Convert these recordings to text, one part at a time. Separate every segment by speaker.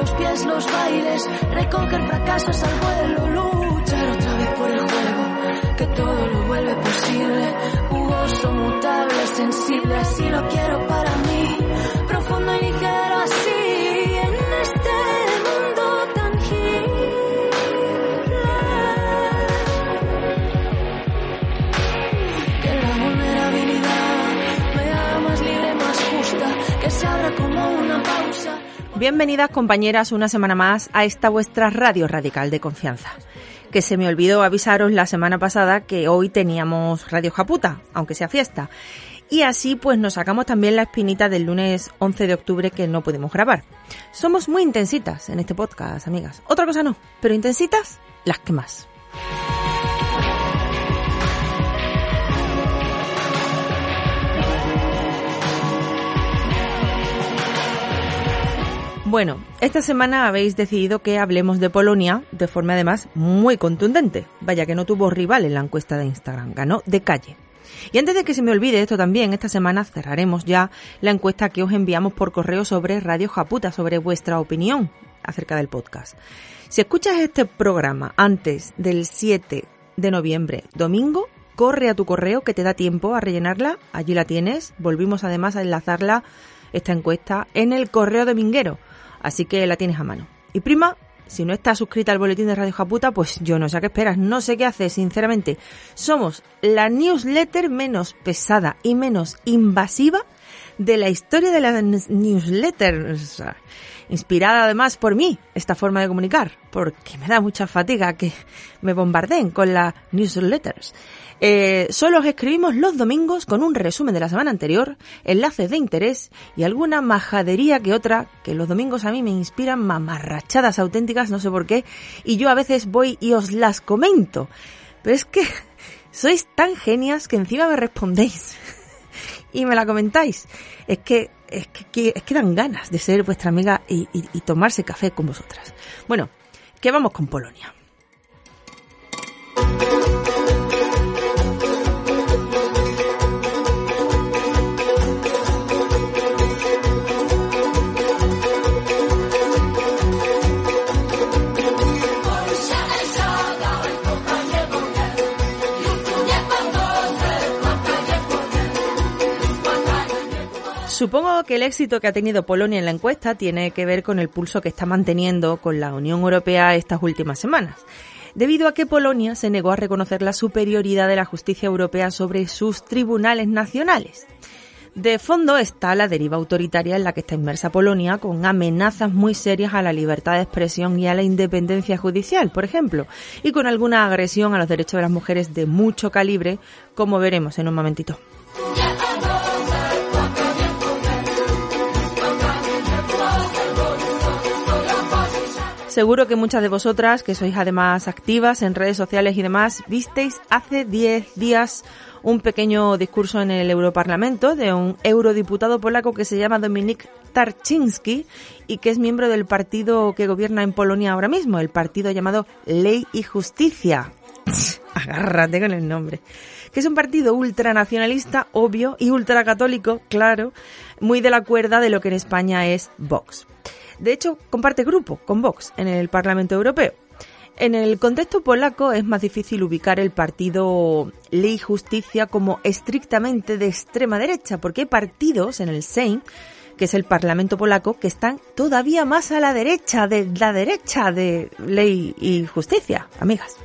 Speaker 1: los pies los bailes, recoger fracasos al vuelo, luchar otra vez por el juego, que todo lo vuelve posible, jugoso, mutable, sensible, así lo quiero para mí,
Speaker 2: Bienvenidas compañeras una semana más a esta vuestra radio radical de confianza. Que se me olvidó avisaros la semana pasada que hoy teníamos Radio Japuta, aunque sea fiesta. Y así pues nos sacamos también la espinita del lunes 11 de octubre que no pudimos grabar. Somos muy intensitas en este podcast, amigas. Otra cosa no, pero intensitas las que más. Bueno, esta semana habéis decidido que hablemos de Polonia de forma además muy contundente. Vaya que no tuvo rival en la encuesta de Instagram, ganó de calle. Y antes de que se me olvide esto también, esta semana cerraremos ya la encuesta que os enviamos por correo sobre Radio Japuta, sobre vuestra opinión acerca del podcast. Si escuchas este programa antes del 7 de noviembre, domingo, corre a tu correo que te da tiempo a rellenarla, allí la tienes. Volvimos además a enlazarla, esta encuesta, en el correo de Minguero así que la tienes a mano. Y prima, si no estás suscrita al boletín de Radio Japuta, pues yo no sé a qué esperas, no sé qué haces, sinceramente. Somos la newsletter menos pesada y menos invasiva de la historia de las newsletters. Inspirada además por mí, esta forma de comunicar, porque me da mucha fatiga que me bombardeen con las newsletters. Eh, solo os escribimos los domingos con un resumen de la semana anterior, enlaces de interés y alguna majadería que otra, que los domingos a mí me inspiran mamarrachadas auténticas, no sé por qué, y yo a veces voy y os las comento. Pero es que sois tan genias que encima me respondéis y me la comentáis. Es que, es que, es que dan ganas de ser vuestra amiga y, y, y tomarse café con vosotras. Bueno, que vamos con Polonia. Supongo que el éxito que ha tenido Polonia en la encuesta tiene que ver con el pulso que está manteniendo con la Unión Europea estas últimas semanas, debido a que Polonia se negó a reconocer la superioridad de la justicia europea sobre sus tribunales nacionales. De fondo está la deriva autoritaria en la que está inmersa Polonia, con amenazas muy serias a la libertad de expresión y a la independencia judicial, por ejemplo, y con alguna agresión a los derechos de las mujeres de mucho calibre, como veremos en un momentito. Seguro que muchas de vosotras, que sois además activas en redes sociales y demás, visteis hace 10 días un pequeño discurso en el Europarlamento de un eurodiputado polaco que se llama Dominik Tarczynski y que es miembro del partido que gobierna en Polonia ahora mismo, el partido llamado Ley y Justicia. Agárrate con el nombre. Que es un partido ultranacionalista, obvio, y ultracatólico, claro, muy de la cuerda de lo que en España es Vox. De hecho, comparte grupo con Vox en el Parlamento Europeo. En el contexto polaco es más difícil ubicar el partido Ley y Justicia como estrictamente de extrema derecha, porque hay partidos en el Sejm, que es el Parlamento polaco, que están todavía más a la derecha de la derecha de Ley y Justicia, amigas.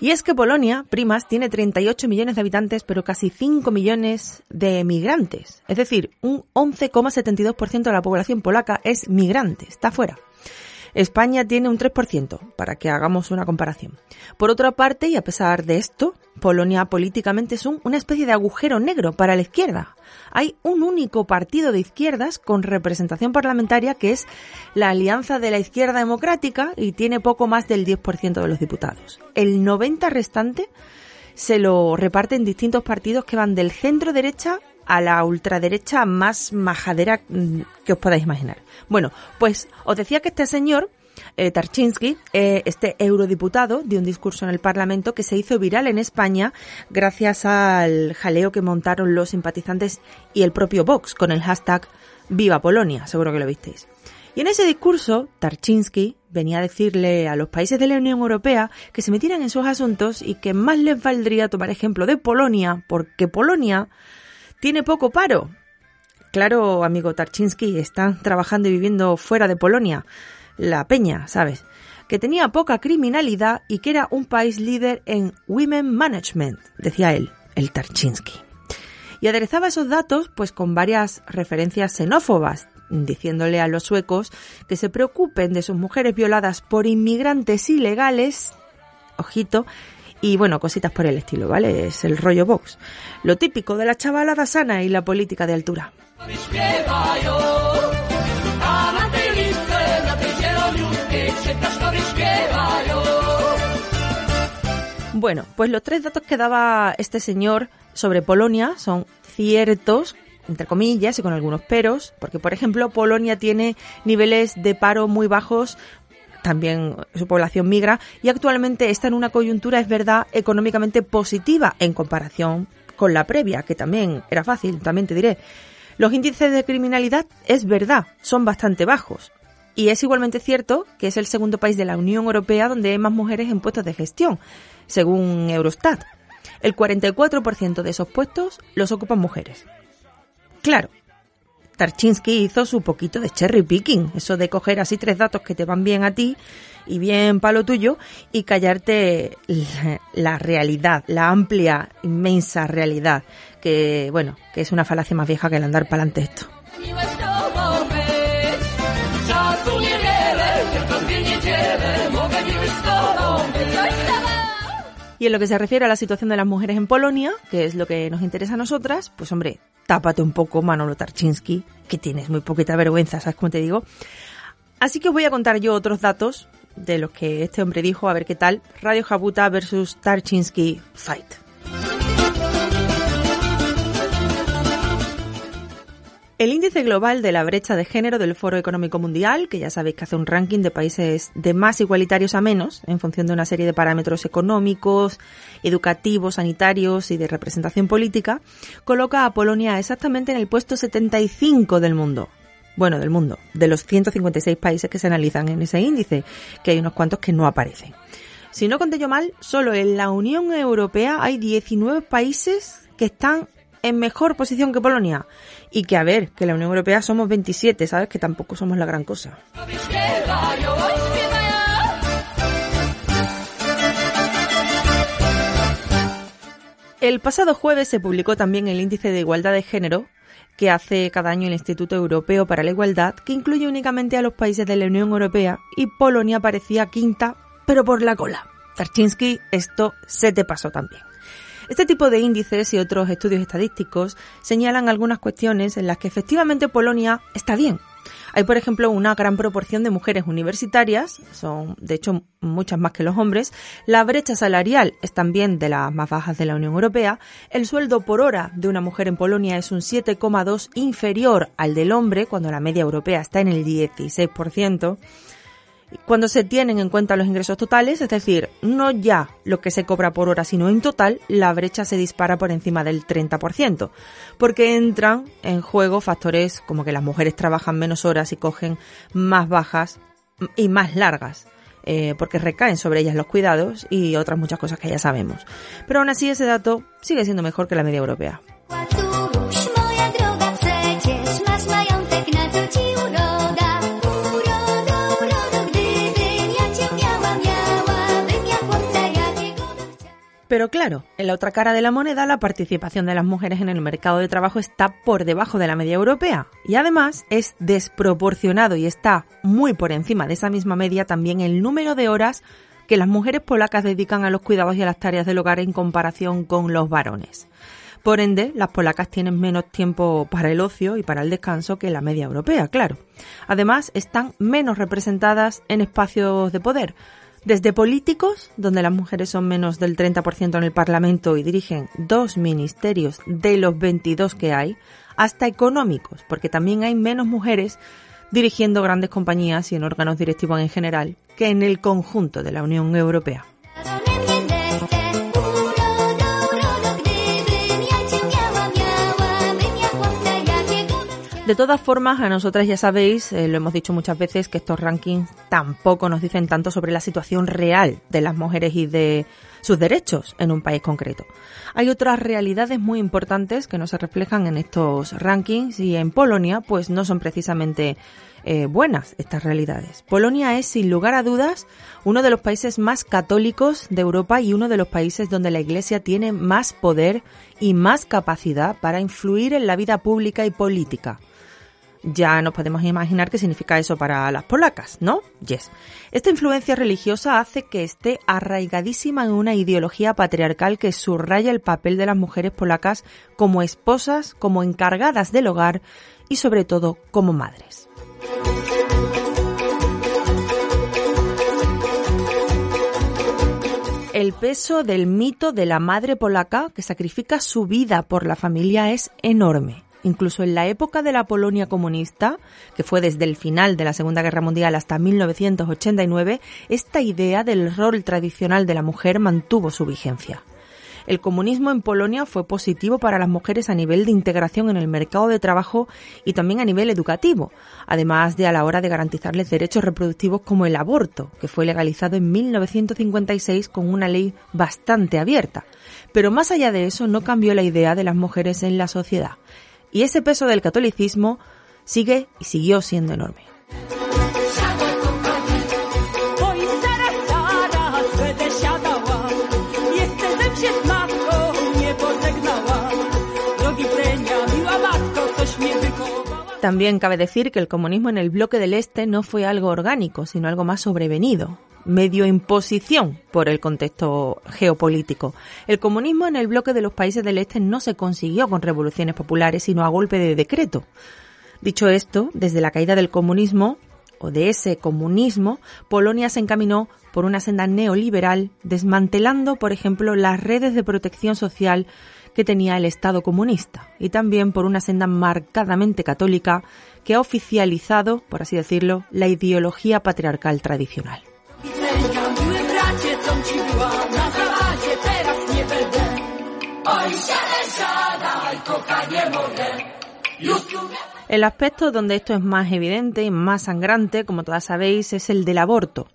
Speaker 2: Y es que Polonia, primas, tiene 38 millones de habitantes, pero casi 5 millones de migrantes. Es decir, un 11,72% de la población polaca es migrante, está fuera. España tiene un 3%, para que hagamos una comparación. Por otra parte, y a pesar de esto, Polonia políticamente es una especie de agujero negro para la izquierda. Hay un único partido de izquierdas con representación parlamentaria que es la Alianza de la Izquierda Democrática y tiene poco más del 10% de los diputados. El 90% restante se lo reparten distintos partidos que van del centro derecha a la ultraderecha más majadera mm, que os podáis imaginar. Bueno, pues os decía que este señor, eh, eh, este eurodiputado, dio un discurso en el Parlamento que se hizo viral en España gracias al jaleo que montaron los simpatizantes y el propio Vox con el hashtag Viva Polonia, seguro que lo visteis. Y en ese discurso, Tarchinsky venía a decirle a los países de la Unión Europea que se metieran en sus asuntos y que más les valdría tomar ejemplo de Polonia, porque Polonia tiene poco paro. Claro, amigo Tarchinsky, están trabajando y viviendo fuera de Polonia, la Peña, ¿sabes? Que tenía poca criminalidad y que era un país líder en Women Management, decía él, el Tarchinsky. Y aderezaba esos datos pues con varias referencias xenófobas, diciéndole a los suecos que se preocupen de sus mujeres violadas por inmigrantes ilegales, ojito, y bueno, cositas por el estilo, ¿vale? Es el rollo box. Lo típico de la chavalada sana y la política de altura. Bueno, pues los tres datos que daba este señor sobre Polonia son ciertos, entre comillas y con algunos peros, porque por ejemplo Polonia tiene niveles de paro muy bajos también su población migra y actualmente está en una coyuntura, es verdad, económicamente positiva en comparación con la previa, que también era fácil, también te diré. Los índices de criminalidad, es verdad, son bastante bajos. Y es igualmente cierto que es el segundo país de la Unión Europea donde hay más mujeres en puestos de gestión, según Eurostat. El 44% de esos puestos los ocupan mujeres. Claro, Tarchinsky hizo su poquito de cherry picking, eso de coger así tres datos que te van bien a ti y bien para lo tuyo y callarte la, realidad, la amplia, inmensa realidad, que bueno, que es una falacia más vieja que el andar para adelante esto. Y en lo que se refiere a la situación de las mujeres en Polonia, que es lo que nos interesa a nosotras, pues hombre, tápate un poco, Manolo Tarchinsky, que tienes muy poquita vergüenza, ¿sabes cómo te digo? Así que os voy a contar yo otros datos de los que este hombre dijo, a ver qué tal. Radio Jabuta versus Tarchinsky Fight. El índice global de la brecha de género del Foro Económico Mundial, que ya sabéis que hace un ranking de países de más igualitarios a menos, en función de una serie de parámetros económicos, educativos, sanitarios y de representación política, coloca a Polonia exactamente en el puesto 75 del mundo. Bueno, del mundo, de los 156 países que se analizan en ese índice, que hay unos cuantos que no aparecen. Si no conté yo mal, solo en la Unión Europea hay 19 países que están en mejor posición que Polonia. Y que a ver, que la Unión Europea somos 27, ¿sabes? Que tampoco somos la gran cosa. El pasado jueves se publicó también el índice de igualdad de género que hace cada año el Instituto Europeo para la Igualdad, que incluye únicamente a los países de la Unión Europea y Polonia parecía quinta, pero por la cola. Tarchinsky, esto se te pasó también. Este tipo de índices y otros estudios estadísticos señalan algunas cuestiones en las que efectivamente Polonia está bien. Hay, por ejemplo, una gran proporción de mujeres universitarias, son de hecho muchas más que los hombres, la brecha salarial es también de las más bajas de la Unión Europea, el sueldo por hora de una mujer en Polonia es un 7,2 inferior al del hombre, cuando la media europea está en el 16%, cuando se tienen en cuenta los ingresos totales, es decir, no ya lo que se cobra por hora, sino en total, la brecha se dispara por encima del 30%, porque entran en juego factores como que las mujeres trabajan menos horas y cogen más bajas y más largas. Eh, porque recaen sobre ellas los cuidados y otras muchas cosas que ya sabemos. Pero aún así ese dato sigue siendo mejor que la media europea. Pero claro, en la otra cara de la moneda la participación de las mujeres en el mercado de trabajo está por debajo de la media europea y además es desproporcionado y está muy por encima de esa misma media también el número de horas que las mujeres polacas dedican a los cuidados y a las tareas del hogar en comparación con los varones. Por ende, las polacas tienen menos tiempo para el ocio y para el descanso que la media europea, claro. Además, están menos representadas en espacios de poder, desde políticos, donde las mujeres son menos del 30% en el Parlamento y dirigen dos ministerios de los 22 que hay, hasta económicos, porque también hay menos mujeres dirigiendo grandes compañías y en órganos directivos en general que en el conjunto de la Unión Europea. De todas formas, a nosotras ya sabéis, eh, lo hemos dicho muchas veces, que estos rankings tampoco nos dicen tanto sobre la situación real de las mujeres y de sus derechos en un país concreto. Hay otras realidades muy importantes que no se reflejan en estos rankings y en Polonia pues no son precisamente eh, buenas estas realidades. Polonia es sin lugar a dudas uno de los países más católicos de Europa y uno de los países donde la Iglesia tiene más poder y más capacidad para influir en la vida pública y política. Ya nos podemos imaginar qué significa eso para las polacas, ¿no? Yes. Esta influencia religiosa hace que esté arraigadísima en una ideología patriarcal que subraya el papel de las mujeres polacas como esposas, como encargadas del hogar y sobre todo como madres. El peso del mito de la madre polaca que sacrifica su vida por la familia es enorme incluso en la época de la Polonia comunista, que fue desde el final de la Segunda Guerra Mundial hasta 1989, esta idea del rol tradicional de la mujer mantuvo su vigencia. El comunismo en Polonia fue positivo para las mujeres a nivel de integración en el mercado de trabajo y también a nivel educativo, además de a la hora de garantizarles derechos reproductivos como el aborto, que fue legalizado en 1956 con una ley bastante abierta. Pero más allá de eso no cambió la idea de las mujeres en la sociedad y ese peso del catolicismo sigue y siguió siendo enorme. También cabe decir que el comunismo en el bloque del Este no fue algo orgánico, sino algo más sobrevenido medio imposición por el contexto geopolítico. El comunismo en el bloque de los países del este no se consiguió con revoluciones populares, sino a golpe de decreto. Dicho esto, desde la caída del comunismo, o de ese comunismo, Polonia se encaminó por una senda neoliberal, desmantelando, por ejemplo, las redes de protección social que tenía el Estado comunista, y también por una senda marcadamente católica que ha oficializado, por así decirlo, la ideología patriarcal tradicional. El aspecto donde esto es más evidente y más sangrante, como todas sabéis, es el del aborto.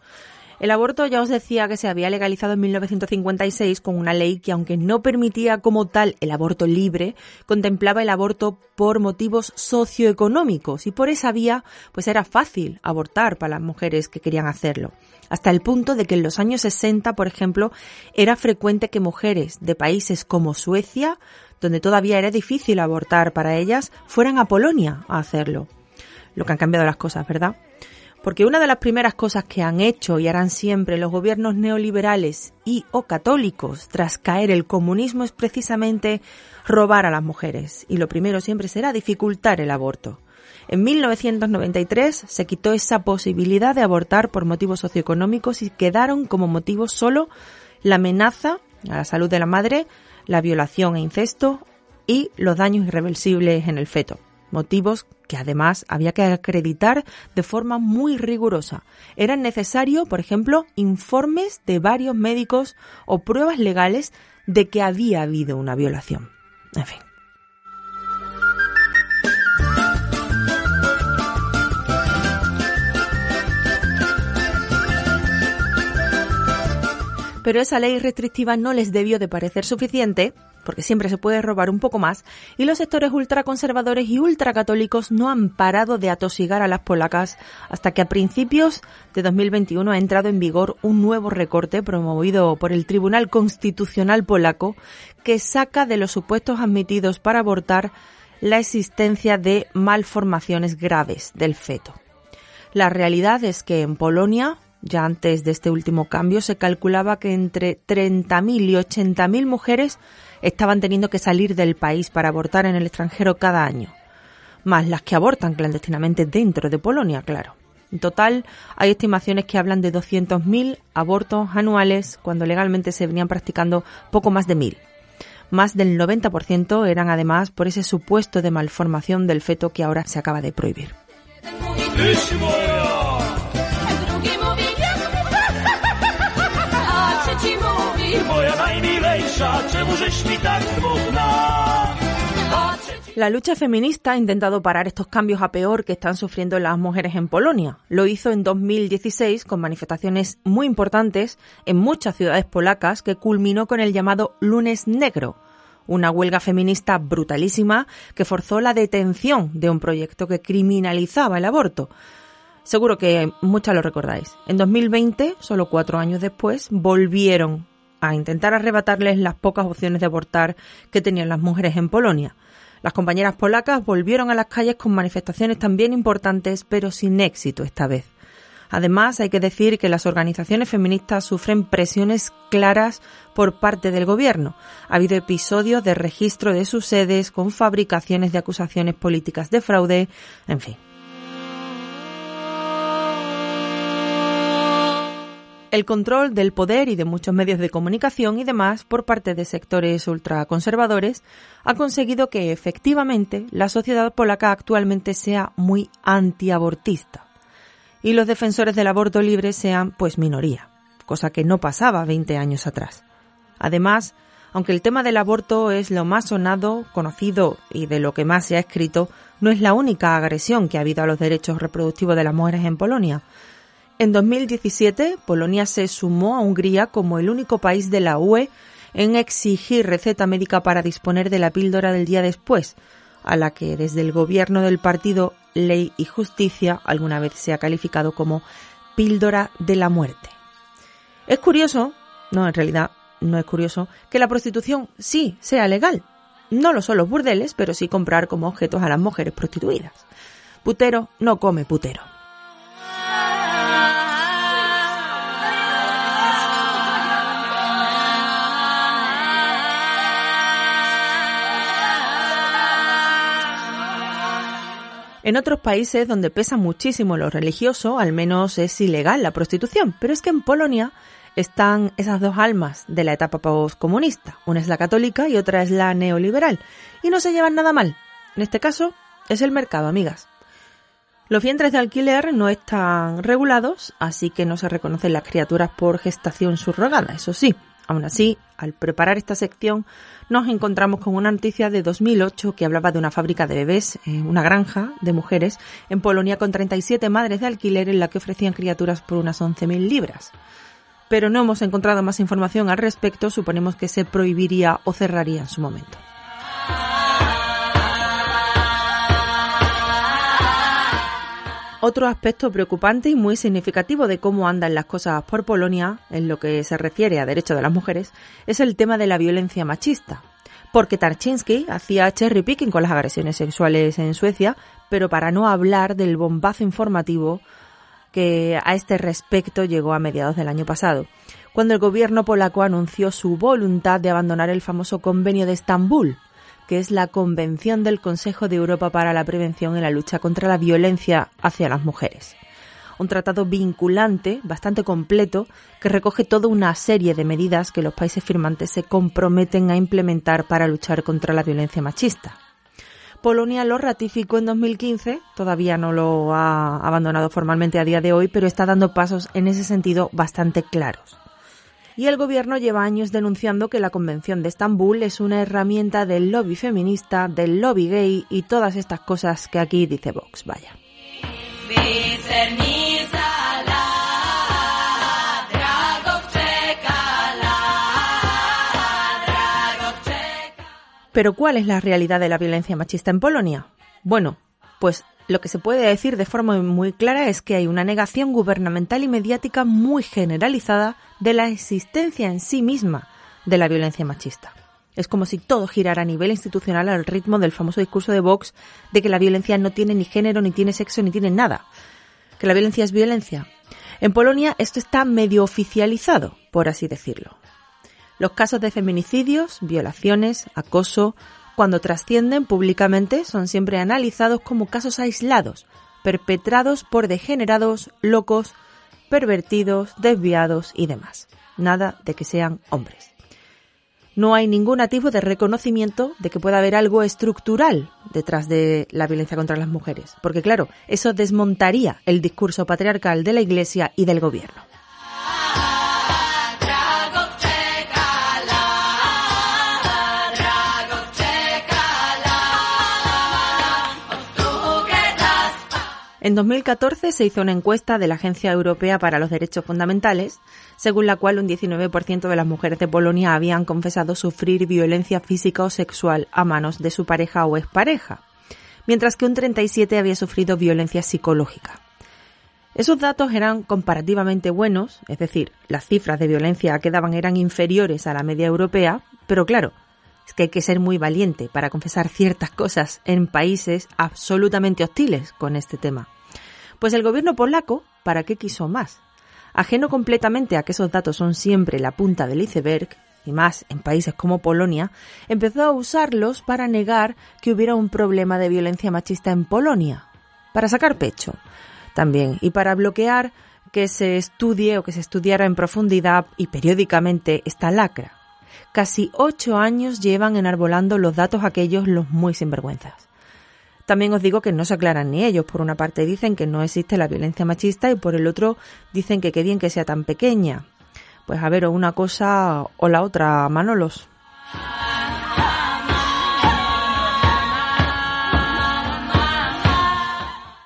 Speaker 2: El aborto ya os decía que se había legalizado en 1956 con una ley que aunque no permitía como tal el aborto libre, contemplaba el aborto por motivos socioeconómicos y por esa vía pues era fácil abortar para las mujeres que querían hacerlo. Hasta el punto de que en los años 60, por ejemplo, era frecuente que mujeres de países como Suecia, donde todavía era difícil abortar para ellas, fueran a Polonia a hacerlo. Lo que han cambiado las cosas, ¿verdad? Porque una de las primeras cosas que han hecho y harán siempre los gobiernos neoliberales y o católicos tras caer el comunismo es precisamente robar a las mujeres. Y lo primero siempre será dificultar el aborto. En 1993 se quitó esa posibilidad de abortar por motivos socioeconómicos y quedaron como motivos solo la amenaza a la salud de la madre, la violación e incesto y los daños irreversibles en el feto motivos que además había que acreditar de forma muy rigurosa. Eran necesarios, por ejemplo, informes de varios médicos o pruebas legales de que había habido una violación. En fin. Pero esa ley restrictiva no les debió de parecer suficiente, porque siempre se puede robar un poco más, y los sectores ultraconservadores y ultracatólicos no han parado de atosigar a las polacas hasta que a principios de 2021 ha entrado en vigor un nuevo recorte promovido por el Tribunal Constitucional polaco que saca de los supuestos admitidos para abortar la existencia de malformaciones graves del feto. La realidad es que en Polonia ya antes de este último cambio se calculaba que entre 30.000 y 80.000 mujeres estaban teniendo que salir del país para abortar en el extranjero cada año, más las que abortan clandestinamente dentro de Polonia, claro. En total, hay estimaciones que hablan de 200.000 abortos anuales cuando legalmente se venían practicando poco más de 1.000. Más del 90% eran además por ese supuesto de malformación del feto que ahora se acaba de prohibir. La lucha feminista ha intentado parar estos cambios a peor que están sufriendo las mujeres en Polonia. Lo hizo en 2016 con manifestaciones muy importantes en muchas ciudades polacas que culminó con el llamado Lunes Negro, una huelga feminista brutalísima que forzó la detención de un proyecto que criminalizaba el aborto. Seguro que muchas lo recordáis. En 2020, solo cuatro años después, volvieron a intentar arrebatarles las pocas opciones de abortar que tenían las mujeres en Polonia. Las compañeras polacas volvieron a las calles con manifestaciones también importantes, pero sin éxito esta vez. Además, hay que decir que las organizaciones feministas sufren presiones claras por parte del gobierno. Ha habido episodios de registro de sus sedes con fabricaciones de acusaciones políticas de fraude, en fin. El control del poder y de muchos medios de comunicación y demás por parte de sectores ultraconservadores ha conseguido que efectivamente la sociedad polaca actualmente sea muy antiabortista y los defensores del aborto libre sean pues minoría, cosa que no pasaba 20 años atrás. Además, aunque el tema del aborto es lo más sonado, conocido y de lo que más se ha escrito, no es la única agresión que ha habido a los derechos reproductivos de las mujeres en Polonia, en 2017, Polonia se sumó a Hungría como el único país de la UE en exigir receta médica para disponer de la píldora del día después, a la que desde el gobierno del partido Ley y Justicia alguna vez se ha calificado como píldora de la muerte. Es curioso, no en realidad no es curioso, que la prostitución sí sea legal. No lo son los burdeles, pero sí comprar como objetos a las mujeres prostituidas. Putero no come putero. En otros países donde pesa muchísimo lo religioso, al menos es ilegal la prostitución, pero es que en Polonia están esas dos almas de la etapa postcomunista. Una es la católica y otra es la neoliberal. Y no se llevan nada mal. En este caso, es el mercado, amigas. Los vientres de alquiler no están regulados, así que no se reconocen las criaturas por gestación subrogada, eso sí. Aún así, al preparar esta sección, nos encontramos con una noticia de 2008 que hablaba de una fábrica de bebés, eh, una granja de mujeres, en Polonia con 37 madres de alquiler en la que ofrecían criaturas por unas 11.000 libras. Pero no hemos encontrado más información al respecto, suponemos que se prohibiría o cerraría en su momento. Otro aspecto preocupante y muy significativo de cómo andan las cosas por Polonia, en lo que se refiere a derechos de las mujeres, es el tema de la violencia machista. Porque Tarczynski hacía cherry picking con las agresiones sexuales en Suecia, pero para no hablar del bombazo informativo que a este respecto llegó a mediados del año pasado, cuando el gobierno polaco anunció su voluntad de abandonar el famoso convenio de Estambul, que es la Convención del Consejo de Europa para la Prevención y la Lucha contra la Violencia hacia las Mujeres. Un tratado vinculante, bastante completo, que recoge toda una serie de medidas que los países firmantes se comprometen a implementar para luchar contra la violencia machista. Polonia lo ratificó en 2015, todavía no lo ha abandonado formalmente a día de hoy, pero está dando pasos en ese sentido bastante claros y el gobierno lleva años denunciando que la Convención de Estambul es una herramienta del lobby feminista, del lobby gay y todas estas cosas que aquí dice Vox. Vaya. Pero ¿cuál es la realidad de la violencia machista en Polonia? Bueno, pues lo que se puede decir de forma muy clara es que hay una negación gubernamental y mediática muy generalizada de la existencia en sí misma de la violencia machista. Es como si todo girara a nivel institucional al ritmo del famoso discurso de Vox de que la violencia no tiene ni género, ni tiene sexo, ni tiene nada. Que la violencia es violencia. En Polonia esto está medio oficializado, por así decirlo. Los casos de feminicidios, violaciones, acoso, cuando trascienden públicamente, son siempre analizados como casos aislados, perpetrados por degenerados, locos, pervertidos, desviados y demás. Nada de que sean hombres. No hay ningún atisbo de reconocimiento de que pueda haber algo estructural detrás de la violencia contra las mujeres, porque claro, eso desmontaría el discurso patriarcal de la Iglesia y del gobierno. En 2014 se hizo una encuesta de la Agencia Europea para los Derechos Fundamentales, según la cual un 19% de las mujeres de Polonia habían confesado sufrir violencia física o sexual a manos de su pareja o expareja, mientras que un 37% había sufrido violencia psicológica. Esos datos eran comparativamente buenos, es decir, las cifras de violencia que daban eran inferiores a la media europea, pero claro, es que hay que ser muy valiente para confesar ciertas cosas en países absolutamente hostiles con este tema. Pues el gobierno polaco, ¿para qué quiso más? Ajeno completamente a que esos datos son siempre la punta del iceberg, y más en países como Polonia, empezó a usarlos para negar que hubiera un problema de violencia machista en Polonia, para sacar pecho también, y para bloquear que se estudie o que se estudiara en profundidad y periódicamente esta lacra. Casi ocho años llevan enarbolando los datos aquellos los muy sinvergüenzas. También os digo que no se aclaran ni ellos. Por una parte dicen que no existe la violencia machista y por el otro dicen que qué bien que sea tan pequeña. Pues a ver, o una cosa o la otra, Manolos.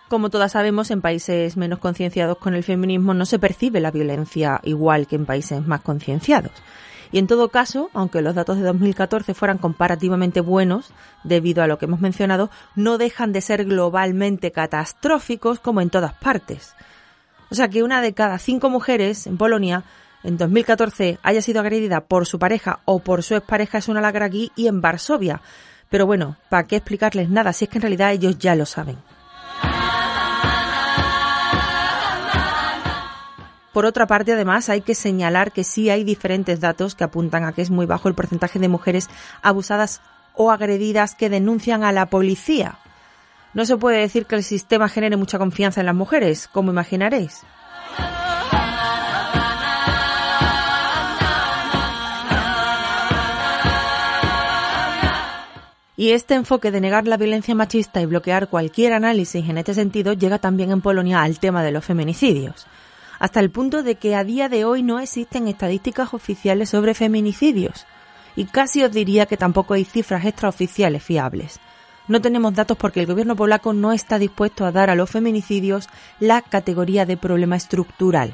Speaker 2: Como todas sabemos, en países menos concienciados con el feminismo no se percibe la violencia igual que en países más concienciados. Y en todo caso, aunque los datos de 2014 fueran comparativamente buenos, debido a lo que hemos mencionado, no dejan de ser globalmente catastróficos como en todas partes. O sea que una de cada cinco mujeres en Polonia en 2014 haya sido agredida por su pareja o por su expareja es una lacra aquí y en Varsovia. Pero bueno, ¿para qué explicarles nada si es que en realidad ellos ya lo saben? Por otra parte, además, hay que señalar que sí hay diferentes datos que apuntan a que es muy bajo el porcentaje de mujeres abusadas o agredidas que denuncian a la policía. No se puede decir que el sistema genere mucha confianza en las mujeres, como imaginaréis. Y este enfoque de negar la violencia machista y bloquear cualquier análisis en este sentido llega también en Polonia al tema de los feminicidios hasta el punto de que a día de hoy no existen estadísticas oficiales sobre feminicidios. Y casi os diría que tampoco hay cifras extraoficiales fiables. No tenemos datos porque el gobierno polaco no está dispuesto a dar a los feminicidios la categoría de problema estructural.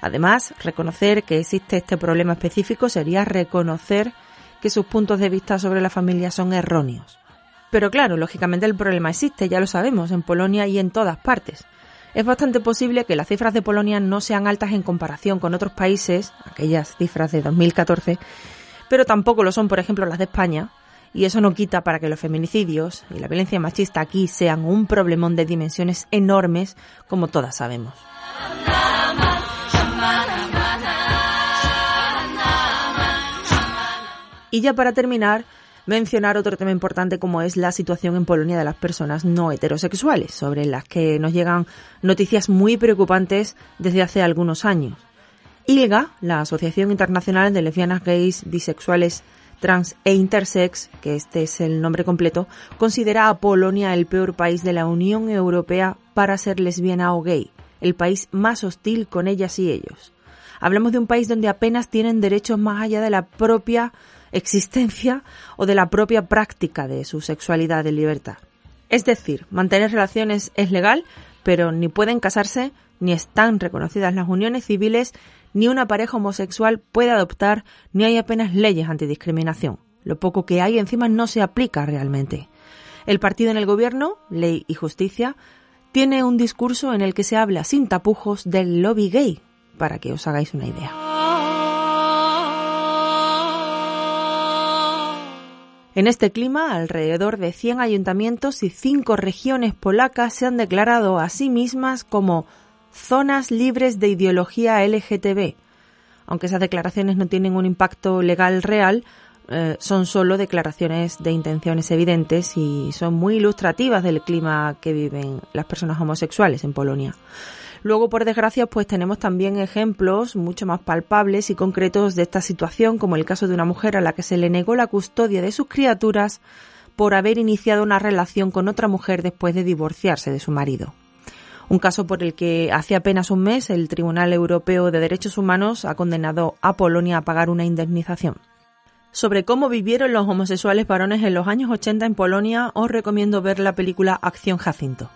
Speaker 2: Además, reconocer que existe este problema específico sería reconocer que sus puntos de vista sobre la familia son erróneos. Pero claro, lógicamente el problema existe, ya lo sabemos, en Polonia y en todas partes. Es bastante posible que las cifras de Polonia no sean altas en comparación con otros países, aquellas cifras de 2014, pero tampoco lo son, por ejemplo, las de España, y eso no quita para que los feminicidios y la violencia machista aquí sean un problemón de dimensiones enormes, como todas sabemos. Y ya para terminar, mencionar otro tema importante como es la situación en Polonia de las personas no heterosexuales, sobre las que nos llegan noticias muy preocupantes desde hace algunos años. ILGA, la Asociación Internacional de Lesbianas, Gays, Bisexuales, Trans e Intersex, que este es el nombre completo, considera a Polonia el peor país de la Unión Europea para ser lesbiana o gay, el país más hostil con ellas y ellos. Hablamos de un país donde apenas tienen derechos más allá de la propia existencia o de la propia práctica de su sexualidad de libertad. Es decir, mantener relaciones es legal, pero ni pueden casarse, ni están reconocidas las uniones civiles, ni una pareja homosexual puede adoptar, ni hay apenas leyes antidiscriminación. Lo poco que hay encima no se aplica realmente. El partido en el gobierno, Ley y Justicia, tiene un discurso en el que se habla sin tapujos del lobby gay, para que os hagáis una idea. En este clima, alrededor de 100 ayuntamientos y 5 regiones polacas se han declarado a sí mismas como zonas libres de ideología LGTB. Aunque esas declaraciones no tienen un impacto legal real, eh, son solo declaraciones de intenciones evidentes y son muy ilustrativas del clima que viven las personas homosexuales en Polonia. Luego, por desgracia, pues tenemos también ejemplos mucho más palpables y concretos de esta situación, como el caso de una mujer a la que se le negó la custodia de sus criaturas por haber iniciado una relación con otra mujer después de divorciarse de su marido. Un caso por el que hace apenas un mes el Tribunal Europeo de Derechos Humanos ha condenado a Polonia a pagar una indemnización. Sobre cómo vivieron los homosexuales varones en los años 80 en Polonia, os recomiendo ver la película Acción Jacinto.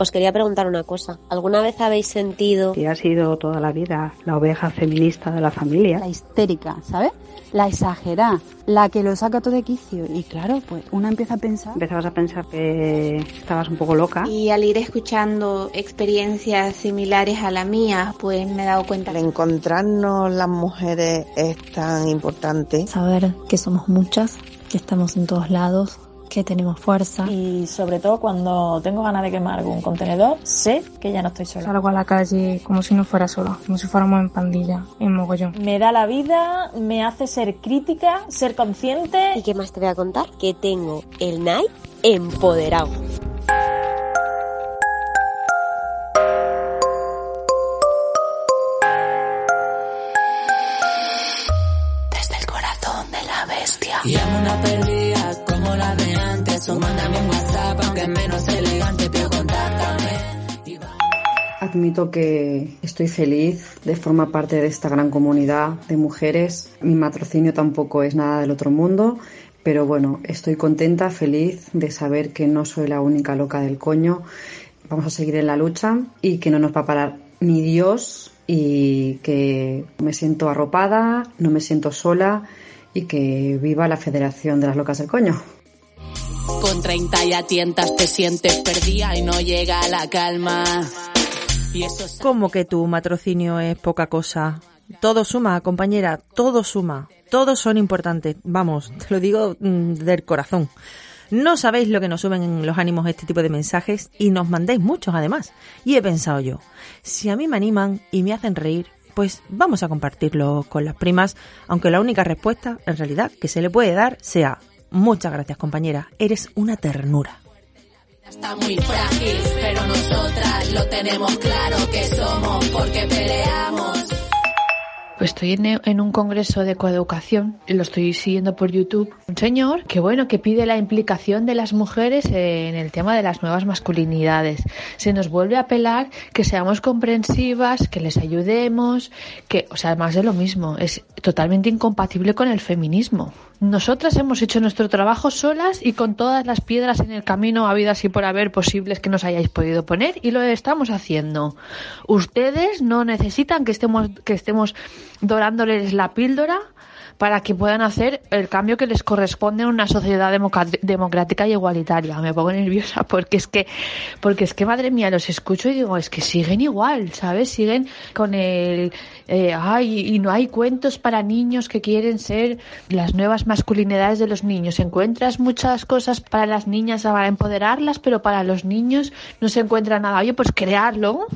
Speaker 3: Os quería preguntar una cosa. ¿Alguna vez habéis sentido
Speaker 4: que ha sido toda la vida la oveja feminista de la familia?
Speaker 5: La histérica, ¿sabes? La exagerada, la que lo saca todo de quicio. Y claro, pues una empieza a pensar.
Speaker 4: Empezabas a pensar que estabas un poco loca.
Speaker 6: Y al ir escuchando experiencias similares a la mía, pues me he dado cuenta.
Speaker 7: El encontrarnos las mujeres es tan importante.
Speaker 8: Saber que somos muchas, que estamos en todos lados, que tenemos fuerza.
Speaker 9: Y sobre todo cuando tengo ganas de quemar algún contenedor, sé que ya no estoy sola.
Speaker 10: Salgo a la calle como si no fuera sola, como si fuéramos en pandilla, en mogollón.
Speaker 9: Me da la vida, me hace ser crítica, ser consciente.
Speaker 3: ¿Y qué más te voy a contar? Que tengo el Nike empoderado.
Speaker 1: Desde el corazón de la bestia.
Speaker 11: Y una
Speaker 12: Admito que estoy feliz de formar parte de esta gran comunidad de mujeres. Mi matrocinio tampoco es nada del otro mundo, pero bueno, estoy contenta, feliz de saber que no soy la única loca del coño. Vamos a seguir en la lucha y que no nos va a parar ni Dios y que me siento arropada, no me siento sola y que viva la Federación de las Locas del Coño.
Speaker 11: Con 30 ya tientas te sientes perdida y no llega la calma. Y.
Speaker 2: ¿Cómo que tu matrocinio es poca cosa? Todo suma, compañera, todo suma. Todos son importantes. Vamos, te lo digo mm, del corazón. No sabéis lo que nos suben en los ánimos este tipo de mensajes y nos mandéis muchos además. Y he pensado yo, si a mí me animan y me hacen reír, pues vamos a compartirlo con las primas, aunque la única respuesta, en realidad, que se le puede dar sea muchas gracias compañera, eres una ternura.
Speaker 11: Está muy frágil, pero nosotras lo tenemos claro que somos porque peleamos.
Speaker 13: Pues estoy en, en, un congreso de coeducación, lo estoy siguiendo por YouTube. Un señor que bueno, que pide la implicación de las mujeres en el tema de las nuevas masculinidades. Se nos vuelve a apelar que seamos comprensivas, que les ayudemos, que, o sea, además de lo mismo, es totalmente incompatible con el feminismo. Nosotras hemos hecho nuestro trabajo solas y con todas las piedras en el camino habidas y por haber posibles que nos hayáis podido poner y lo estamos haciendo. Ustedes no necesitan que estemos, que estemos dorándoles la píldora para que puedan hacer el cambio que les corresponde en una sociedad democrática y igualitaria. Me pongo nerviosa porque es que, porque es que madre mía, los escucho y digo, es que siguen igual, ¿sabes? Siguen con el, eh, y no hay cuentos para niños que quieren ser las nuevas masculinidades de los niños. Encuentras muchas cosas para las niñas para empoderarlas, pero para los niños no se encuentra nada. Oye, pues crearlo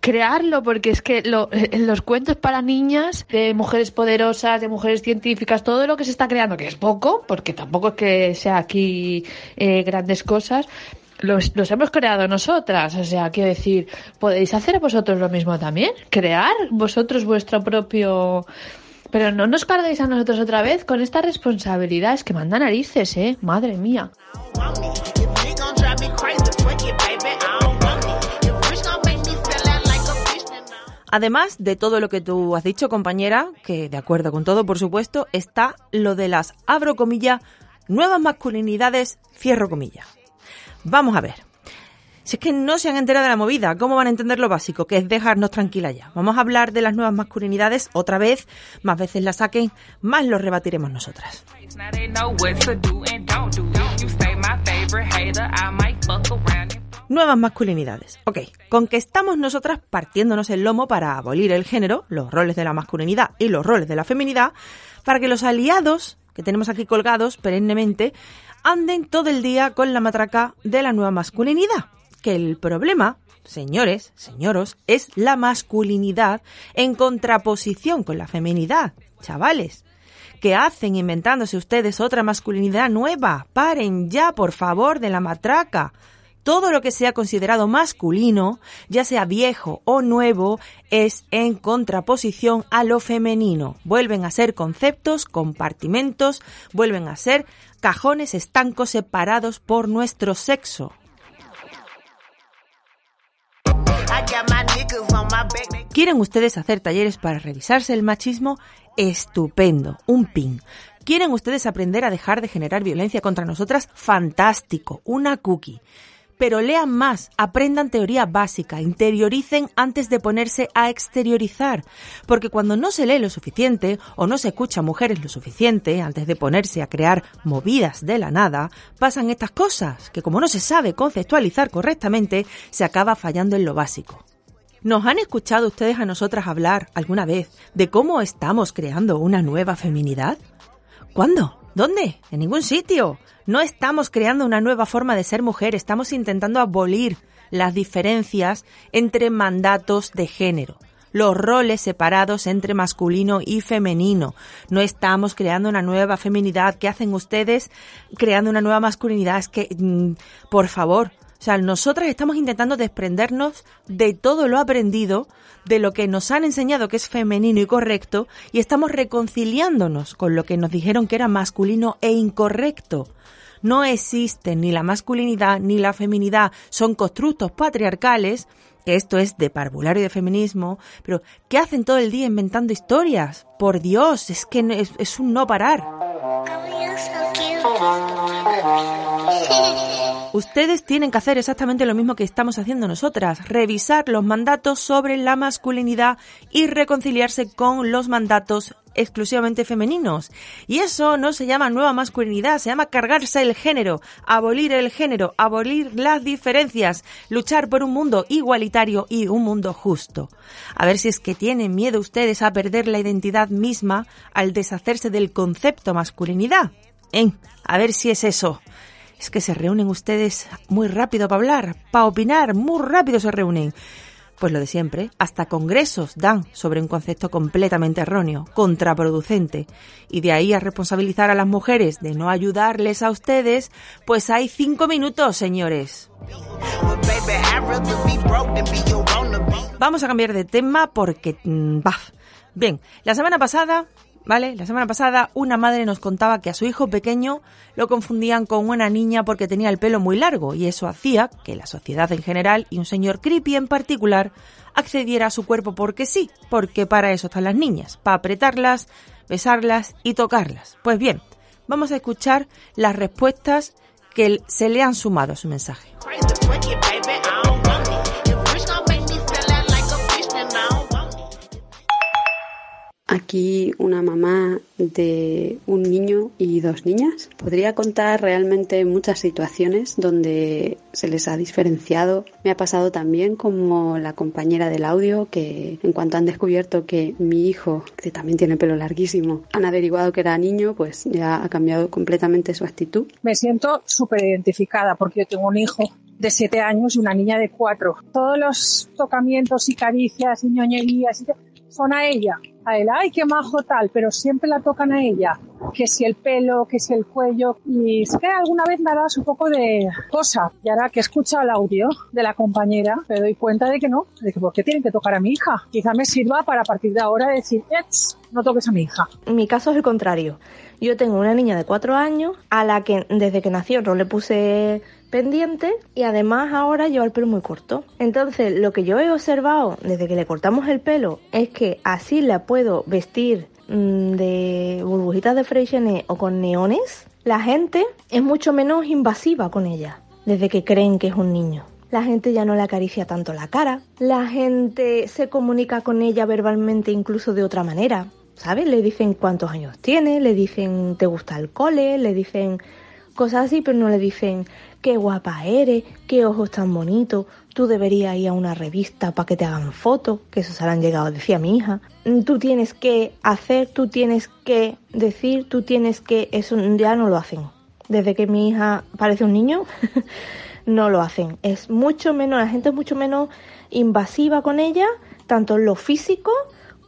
Speaker 13: crearlo, porque es que lo, los cuentos para niñas, de mujeres poderosas, de mujeres científicas, todo lo que se está creando, que es poco, porque tampoco es que sea aquí eh, grandes cosas, los, los, hemos creado nosotras. O sea, quiero decir, ¿podéis hacer vosotros lo mismo también? ¿Crear vosotros vuestro propio... Pero no nos carguéis a nosotros otra vez con esta responsabilidad. Es que manda narices, ¿eh? Madre mía.
Speaker 2: Además de todo lo que tú has dicho, compañera, que de acuerdo con todo, por supuesto, está lo de las, abro comillas, Nuevas masculinidades, cierro comillas. Vamos a ver. Si es que no se han enterado de la movida, ¿cómo van a entender lo básico? Que es dejarnos tranquila ya. Vamos a hablar de las nuevas masculinidades otra vez, más veces las saquen, más lo rebatiremos nosotras. Nuevas masculinidades. Ok, con que estamos nosotras partiéndonos el lomo para abolir el género, los roles de la masculinidad y los roles de la feminidad, para que los aliados que tenemos aquí colgados perennemente anden todo el día con la matraca de la nueva masculinidad que el problema, señores, señoros, es la masculinidad en contraposición con la feminidad. Chavales, ¿qué hacen inventándose ustedes otra masculinidad nueva? Paren ya, por favor, de la matraca. Todo lo que sea considerado masculino, ya sea viejo o nuevo, es en contraposición a lo femenino. Vuelven a ser conceptos, compartimentos, vuelven a ser cajones estancos separados por nuestro sexo. ¿Quieren ustedes hacer talleres para revisarse el machismo? Estupendo, un pin. ¿Quieren ustedes aprender a dejar de generar violencia contra nosotras? Fantástico, una cookie. Pero lean más, aprendan teoría básica, interioricen antes de ponerse a exteriorizar. Porque cuando no se lee lo suficiente o no se escucha a mujeres lo suficiente antes de ponerse a crear movidas de la nada, pasan estas cosas, que como no se sabe conceptualizar correctamente, se acaba fallando en lo básico. ¿Nos han escuchado ustedes a nosotras hablar alguna vez de cómo estamos creando una nueva feminidad? ¿Cuándo? ¿Dónde? En ningún sitio. No estamos creando una nueva forma de ser mujer, estamos intentando abolir las diferencias entre mandatos de género, los roles separados entre masculino y femenino. No estamos creando una nueva feminidad. ¿Qué hacen ustedes creando una nueva masculinidad? Es que, mm, por favor, o sea, nosotras estamos intentando desprendernos de todo lo aprendido, de lo que nos han enseñado que es femenino y correcto, y estamos reconciliándonos con lo que nos dijeron que era masculino e incorrecto. No existe ni la masculinidad ni la feminidad, son constructos patriarcales, que esto es de parvulario de feminismo, pero ¿qué hacen todo el día inventando historias? Por Dios, es que es, es un no parar. Ustedes tienen que hacer exactamente lo mismo que estamos haciendo nosotras, revisar los mandatos sobre la masculinidad y reconciliarse con los mandatos exclusivamente femeninos. Y eso no se llama nueva masculinidad, se llama cargarse el género, abolir el género, abolir las diferencias, luchar por un mundo igualitario y un mundo justo. A ver si es que tienen miedo ustedes a perder la identidad misma al deshacerse del concepto masculinidad. ¿Eh? A ver si es eso. Es que se reúnen ustedes muy rápido para hablar, para opinar, muy rápido se reúnen. Pues lo de siempre, hasta congresos dan sobre un concepto completamente erróneo, contraproducente. Y de ahí a responsabilizar a las mujeres de no ayudarles a ustedes, pues hay cinco minutos, señores. Vamos a cambiar de tema porque... Mm, bah. Bien, la semana pasada ¿vale? La semana pasada una madre nos contaba que a su hijo pequeño lo confundían con una niña porque tenía el pelo muy largo y eso hacía que la sociedad en general y un señor creepy en particular accediera a su cuerpo porque sí, porque para eso están las niñas, para apretarlas, besarlas y tocarlas. Pues bien, vamos a escuchar las respuestas que se le han sumado a su mensaje.
Speaker 4: Aquí una mamá de un niño y dos niñas podría contar realmente muchas situaciones donde se les ha diferenciado. Me ha pasado también como la compañera del audio que en cuanto han descubierto que mi hijo, que también tiene pelo larguísimo, han averiguado que era niño, pues ya ha cambiado completamente su actitud.
Speaker 14: Me siento súper identificada porque yo tengo un hijo de siete años y una niña de cuatro. Todos los tocamientos y caricias y ñoñerías son a ella, a él, ay, qué majo tal, pero siempre la tocan a ella, que si el pelo, que si el cuello, y es que alguna vez me ha un poco de cosa, y ahora que escucha el audio de la compañera, me doy cuenta de que no, de que por qué tienen que tocar a mi hija, quizá me sirva para a partir de ahora decir, no toques a mi hija.
Speaker 15: Mi caso es el contrario, yo tengo una niña de cuatro años a la que desde que nació no le puse pendiente y además ahora lleva el pelo muy corto. Entonces, lo que yo he observado desde que le cortamos el pelo es que así la puedo vestir mm, de burbujitas de Freixenet o con neones La gente es mucho menos invasiva con ella, desde que creen que es un niño. La gente ya no le acaricia tanto la cara, la gente se comunica con ella verbalmente incluso de otra manera, ¿sabes? Le dicen cuántos años tiene, le dicen te gusta el cole, le dicen cosas así, pero no le dicen qué guapa eres, qué ojos tan bonitos, tú deberías ir a una revista para que te hagan fotos, que eso se han llegado, decía mi hija. Tú tienes que hacer, tú tienes que decir, tú tienes que... Eso ya no lo hacen. Desde que mi hija parece un niño, no lo hacen. Es mucho menos, la gente es mucho menos invasiva con ella, tanto en lo físico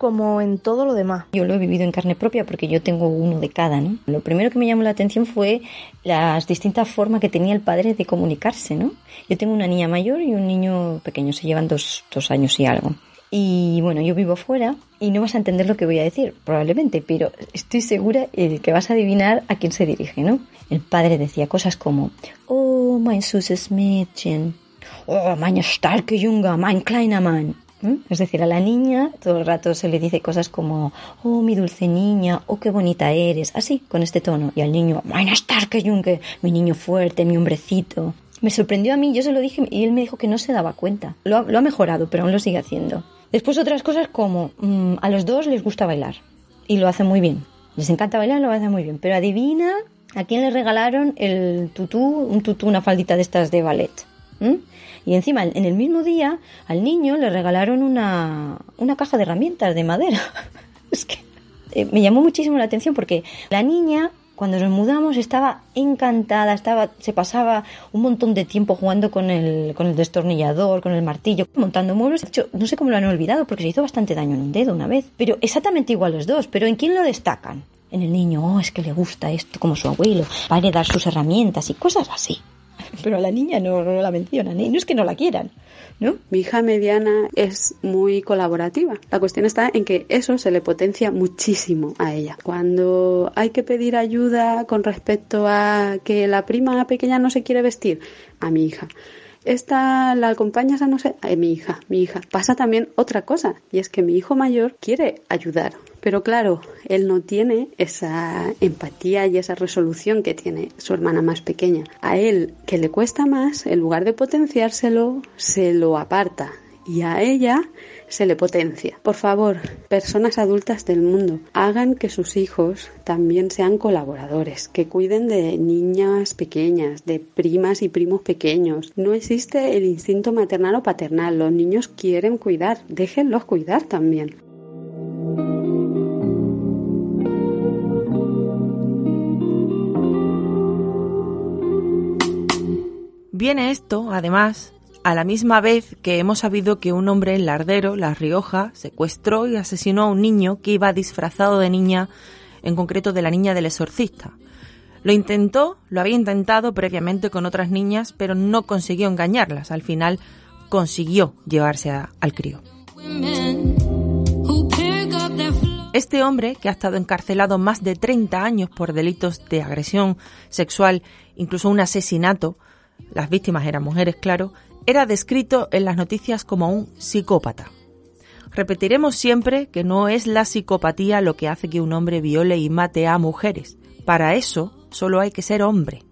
Speaker 15: como en todo lo demás.
Speaker 16: Yo lo he vivido en carne propia porque yo tengo uno de cada, ¿no? Lo primero que me llamó la atención fue las distintas formas que tenía el padre de comunicarse, ¿no? Yo tengo una niña mayor y un niño pequeño, se llevan dos, dos años y algo. Y bueno, yo vivo fuera y no vas a entender lo que voy a decir, probablemente, pero estoy segura de que vas a adivinar a quién se dirige, ¿no? El padre decía cosas como, oh, mein süßes Mädchen, oh, meine starke Junge, mein kleiner Mann. Es decir, a la niña todo el rato se le dice cosas como, oh, mi dulce niña, oh, qué bonita eres, así, con este tono. Y al niño, meine starke Junge, mi niño fuerte, mi hombrecito. Me sorprendió a mí, yo se lo dije y él me dijo que no se daba cuenta. Lo ha, mejorado, pero aún lo sigue haciendo. Después otras cosas como, mm, a los dos les gusta bailar y lo hace muy bien. Les encanta bailar, lo hace muy bien. Pero adivina a quién le regalaron el tutú, un tutú, una faldita de estas de ballet. Y encima, en el mismo día, al niño le regalaron una, una caja de herramientas de madera. es que eh, me llamó muchísimo la atención porque la niña, cuando nos mudamos, estaba encantada, estaba, se pasaba un montón de tiempo jugando con el, con el destornillador, con el martillo, montando muebles. De hecho, no sé cómo lo han olvidado porque se hizo bastante daño en un dedo una vez. Pero exactamente igual los dos. Pero ¿en quién lo destacan? En el niño, oh, es que le gusta esto como su abuelo, va a heredar sus herramientas y cosas así pero a la niña no, la mencionan, ¿eh? no es que no la quieran. ¿No?
Speaker 4: Mi hija mediana es muy colaborativa. La cuestión está en que eso se le potencia muchísimo a ella. Cuando hay que pedir ayuda con respecto a que la prima pequeña no se quiere vestir, a mi hija esta la acompañas no sé, a mi hija, mi hija. Pasa también otra cosa, y es que mi hijo mayor quiere ayudar, pero claro, él no tiene esa empatía y esa resolución que tiene su hermana más pequeña. A él, que le cuesta más, en lugar de potenciárselo, se lo aparta. Y a ella se le potencia. Por favor, personas adultas del mundo, hagan que sus hijos también sean colaboradores, que cuiden de niñas pequeñas, de primas y primos pequeños. No existe el instinto maternal o paternal. Los niños quieren cuidar, déjenlos cuidar también.
Speaker 2: Viene esto, además, a la misma vez que hemos sabido que un hombre en Lardero, La Rioja, secuestró y asesinó a un niño que iba disfrazado de niña, en concreto de la niña del exorcista. Lo intentó, lo había intentado previamente con otras niñas, pero no consiguió engañarlas. Al final consiguió llevarse al crío. Este hombre, que ha estado encarcelado más de 30 años por delitos de agresión sexual, incluso un asesinato, las víctimas eran mujeres, claro, era descrito en las noticias como un psicópata. Repetiremos siempre que no es la psicopatía lo que hace que un hombre viole y mate a mujeres. Para eso solo hay que ser hombre.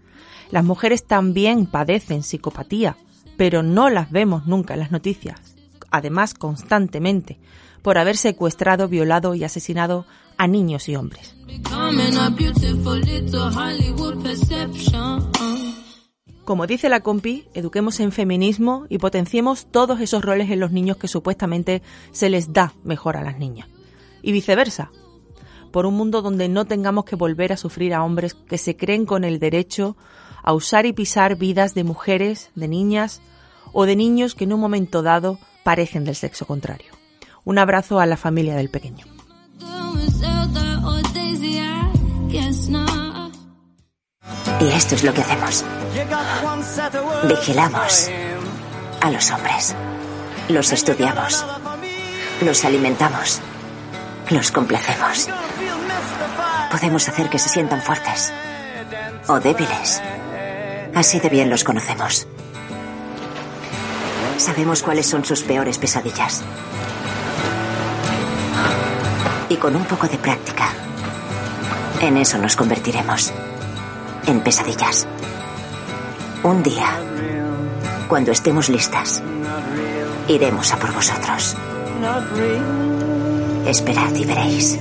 Speaker 2: Las mujeres también padecen psicopatía, pero no las vemos nunca en las noticias, además constantemente, por haber secuestrado, violado y asesinado a niños y hombres. Como dice la compi, eduquemos en feminismo y potenciemos todos esos roles en los niños que supuestamente se les da mejor a las niñas. Y viceversa, por un mundo donde no tengamos que volver a sufrir a hombres que se creen con el derecho a usar y pisar vidas de mujeres, de niñas o de niños que en un momento dado parecen del sexo contrario. Un abrazo a la familia del pequeño.
Speaker 17: Y esto es lo que hacemos. Vigilamos a los hombres. Los estudiamos. Los alimentamos. Los complacemos. Podemos hacer que se sientan fuertes o débiles. Así de bien los conocemos. Sabemos cuáles son sus peores pesadillas. Y con un poco de práctica, en eso nos convertiremos.
Speaker 18: en pesadillas. Un día, cuando estemos listas, iremos a por vosotros. Esperad y veréis.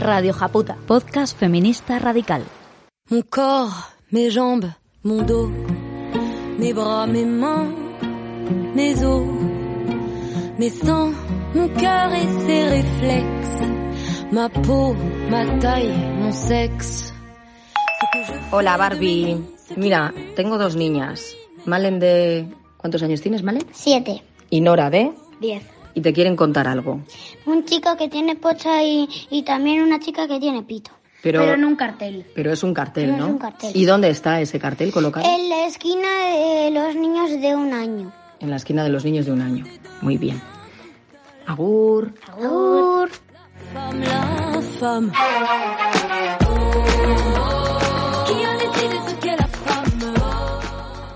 Speaker 19: Radio Japuta, podcast feminista radical.
Speaker 1: Mon corps, mes jambes, mon dos, mes bras, mes mains, mes os, mes sangs, mon cœur et ses réflexes, ma peau, ma taille, mon sexe.
Speaker 20: Hola Barbie. Mira, tengo dos niñas. Malen de... ¿Cuántos años tienes, Malen?
Speaker 21: Siete.
Speaker 20: Y Nora de...
Speaker 21: Diez.
Speaker 20: Y te quieren contar algo.
Speaker 21: Un chico que tiene pocha y, y también una chica que tiene pito.
Speaker 20: Pero,
Speaker 21: en un cartel.
Speaker 20: pero es un cartel,
Speaker 21: Pero
Speaker 20: ¿no?
Speaker 21: es un cartel.
Speaker 20: ¿Y dónde está ese cartel colocado?
Speaker 21: En la esquina de los niños de un año.
Speaker 20: En la esquina de los niños de un año. Muy bien. Agur.
Speaker 21: Agur.
Speaker 1: Femme,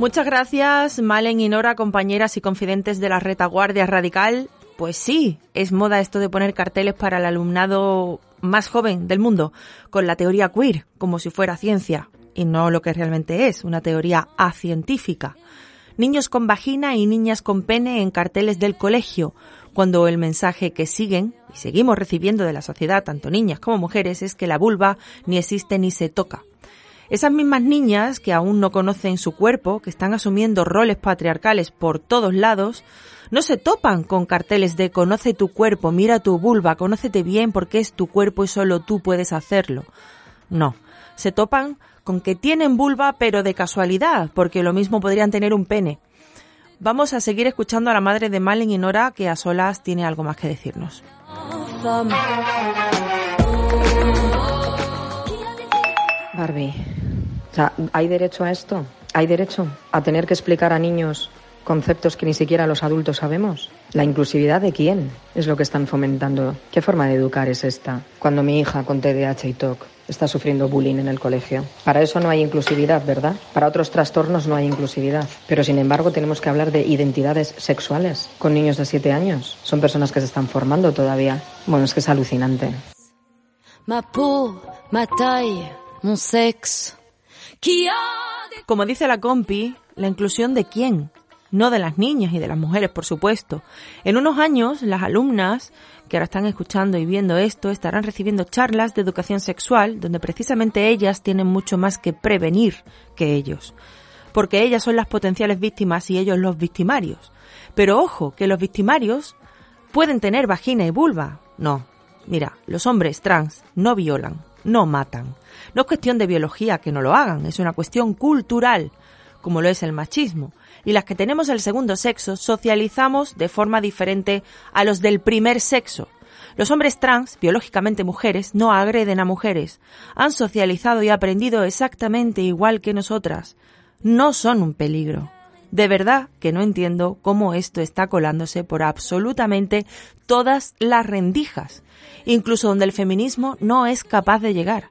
Speaker 2: Muchas gracias, Malen y Nora, compañeras y confidentes de la retaguardia radical. Pues sí, es moda esto de poner carteles para el alumnado más joven del mundo, con la teoría queer, como si fuera ciencia, y no lo que realmente es, una teoría acientífica. Niños con vagina y niñas con pene en carteles del colegio, cuando el mensaje que siguen y seguimos recibiendo de la sociedad, tanto niñas como mujeres, es que la vulva ni existe ni se toca. Esas mismas niñas que aún no conocen su cuerpo, que están asumiendo roles patriarcales por todos lados, no se topan con carteles de conoce tu cuerpo, mira tu vulva, conócete bien porque es tu cuerpo y solo tú puedes hacerlo. No, se topan con que tienen vulva pero de casualidad, porque lo mismo podrían tener un pene. Vamos a seguir escuchando a la madre de Malen y Nora que a solas tiene algo más que decirnos.
Speaker 20: Barbie. ¿Hay derecho a esto? ¿Hay derecho a tener que explicar a niños conceptos que ni siquiera los adultos sabemos? ¿La inclusividad de quién es lo que están fomentando? ¿Qué forma de educar es esta? Cuando mi hija con TDAH y TOC está sufriendo bullying en el colegio. Para eso no hay inclusividad, ¿verdad? Para otros trastornos no hay inclusividad. Pero sin embargo tenemos que hablar de identidades sexuales con niños de 7 años. Son personas que se están formando todavía. Bueno, es que es alucinante.
Speaker 1: Ma ma mon.
Speaker 2: Como dice la compi, la inclusión de quién, no de las niñas y de las mujeres, por supuesto. En unos años, las alumnas que ahora están escuchando y viendo esto estarán recibiendo charlas de educación sexual donde precisamente ellas tienen mucho más que prevenir que ellos. Porque ellas son las potenciales víctimas y ellos los victimarios. Pero ojo, que los victimarios pueden tener vagina y vulva. No. Mira, los hombres trans no violan, no matan. No es cuestión de biología que no lo hagan, es una cuestión cultural, como lo es el machismo. Y las que tenemos el segundo sexo socializamos de forma diferente a los del primer sexo. Los hombres trans, biológicamente mujeres, no agreden a mujeres. Han socializado y aprendido exactamente igual que nosotras. No son un peligro. De verdad que no entiendo cómo esto está colándose por absolutamente todas las rendijas, incluso donde el feminismo no es capaz de llegar.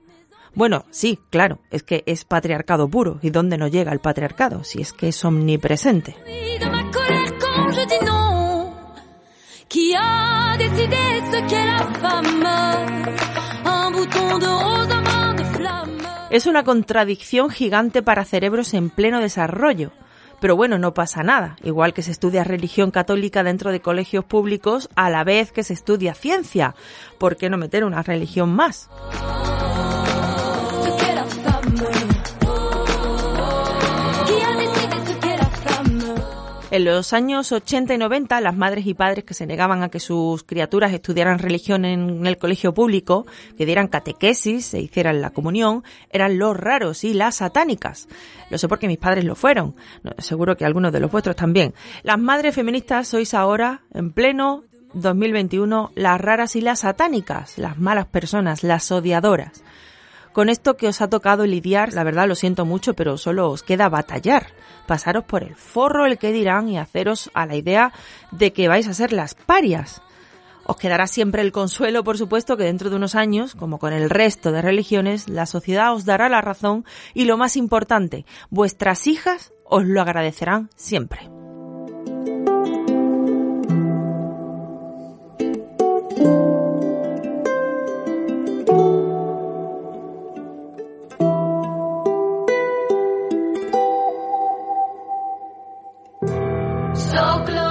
Speaker 2: Bueno, sí, claro, es que es patriarcado puro. ¿Y dónde no llega el patriarcado? Si es que es omnipresente. Es una contradicción gigante para cerebros en pleno desarrollo. Pero bueno, no pasa nada. Igual que se estudia religión católica dentro de colegios públicos a la vez que se estudia ciencia. ¿Por qué no meter una religión más? En los años 80 y 90, las madres y padres que se negaban a que sus criaturas estudiaran religión en el colegio público, que dieran catequesis, se hicieran la comunión, eran los raros y las satánicas. Lo sé porque mis padres lo fueron. Seguro que algunos de los vuestros también. Las madres feministas sois ahora, en pleno 2021, las raras y las satánicas, las malas personas, las odiadoras. Con esto que os ha tocado lidiar, la verdad lo siento mucho, pero solo os queda batallar, pasaros por el forro el que dirán y haceros a la idea de que vais a ser las parias. Os quedará siempre el consuelo, por supuesto, que dentro de unos años, como con el resto de religiones, la sociedad os dará la razón y lo más importante, vuestras hijas os lo agradecerán siempre. so close.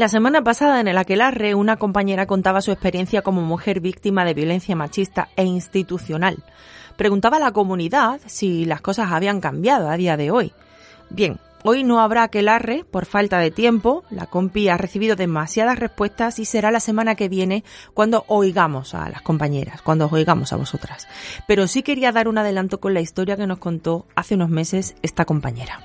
Speaker 2: La semana pasada en el Aquelarre, una compañera contaba su experiencia como mujer víctima de violencia machista e institucional. Preguntaba a la comunidad si las cosas habían cambiado a día de hoy. Bien, hoy no habrá Aquelarre por falta de tiempo. La compi ha recibido demasiadas respuestas y será la semana que viene cuando oigamos a las compañeras, cuando os oigamos a vosotras. Pero sí quería dar un adelanto con la historia que nos contó hace unos meses esta compañera.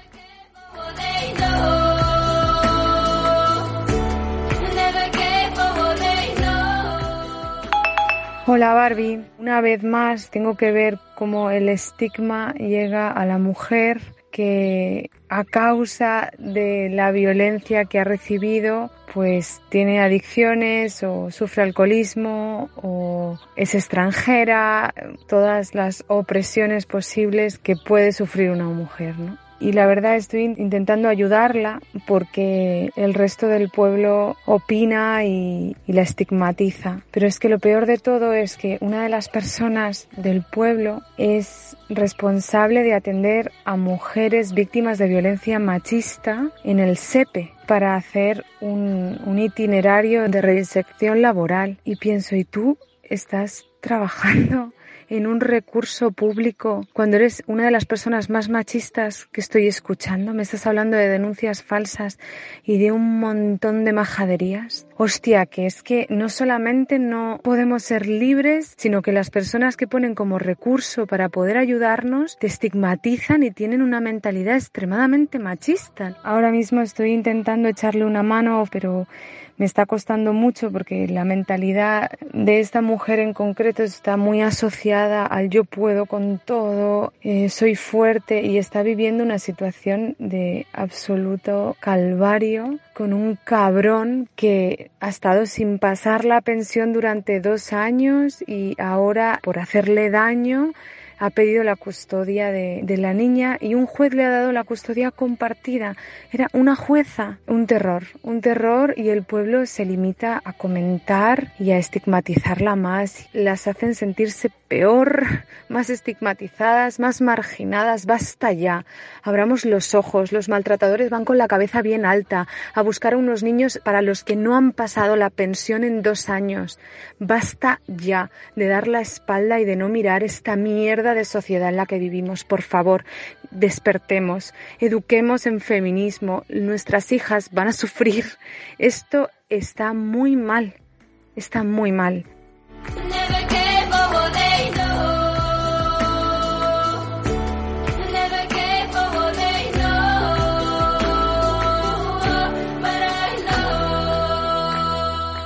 Speaker 22: Hola Barbie, una vez más tengo que ver cómo el estigma llega a la mujer que a causa de la violencia que ha recibido pues tiene adicciones o sufre alcoholismo o es extranjera, todas las opresiones posibles que puede sufrir una mujer, ¿no? Y la verdad estoy intentando ayudarla porque el resto del pueblo opina y, la estigmatiza. Pero es que lo peor de todo es que una de las personas del pueblo es responsable de atender a mujeres víctimas de violencia machista en el SEPE para hacer un, un itinerario de reinserción laboral. Y pienso, ¿y tú estás trabajando en un recurso público cuando eres una de las personas más machistas que estoy escuchando? ¿Me estás hablando de denuncias falsas y de un montón de majaderías? Hostia, que es que no solamente no podemos ser libres, sino que las personas que ponen como recurso para poder ayudarnos te estigmatizan y tienen una mentalidad extremadamente machista. Ahora mismo estoy intentando echarle una mano, pero me está costando mucho porque la mentalidad de esta mujer en concreto está muy asociada al yo puedo con todo, eh, soy fuerte y está viviendo una situación de absoluto calvario con un cabrón que ha estado sin pasar la pensión durante dos años y ahora por hacerle daño ha pedido la custodia de, la niña y un juez le ha dado la custodia compartida. Era una jueza, un terror, un terror y el pueblo se limita a comentar y a estigmatizarla más. Las hacen sentirse peor, más estigmatizadas, más marginadas. Basta ya. Abramos los ojos. Los maltratadores van con la cabeza bien alta a buscar a unos niños para los que no han pasado la pensión en dos años. Basta ya de dar la espalda y de no mirar esta mierda de sociedad en la que vivimos. Por favor, despertemos, eduquemos en feminismo. Nuestras hijas van a sufrir. Esto está muy mal. Está muy mal.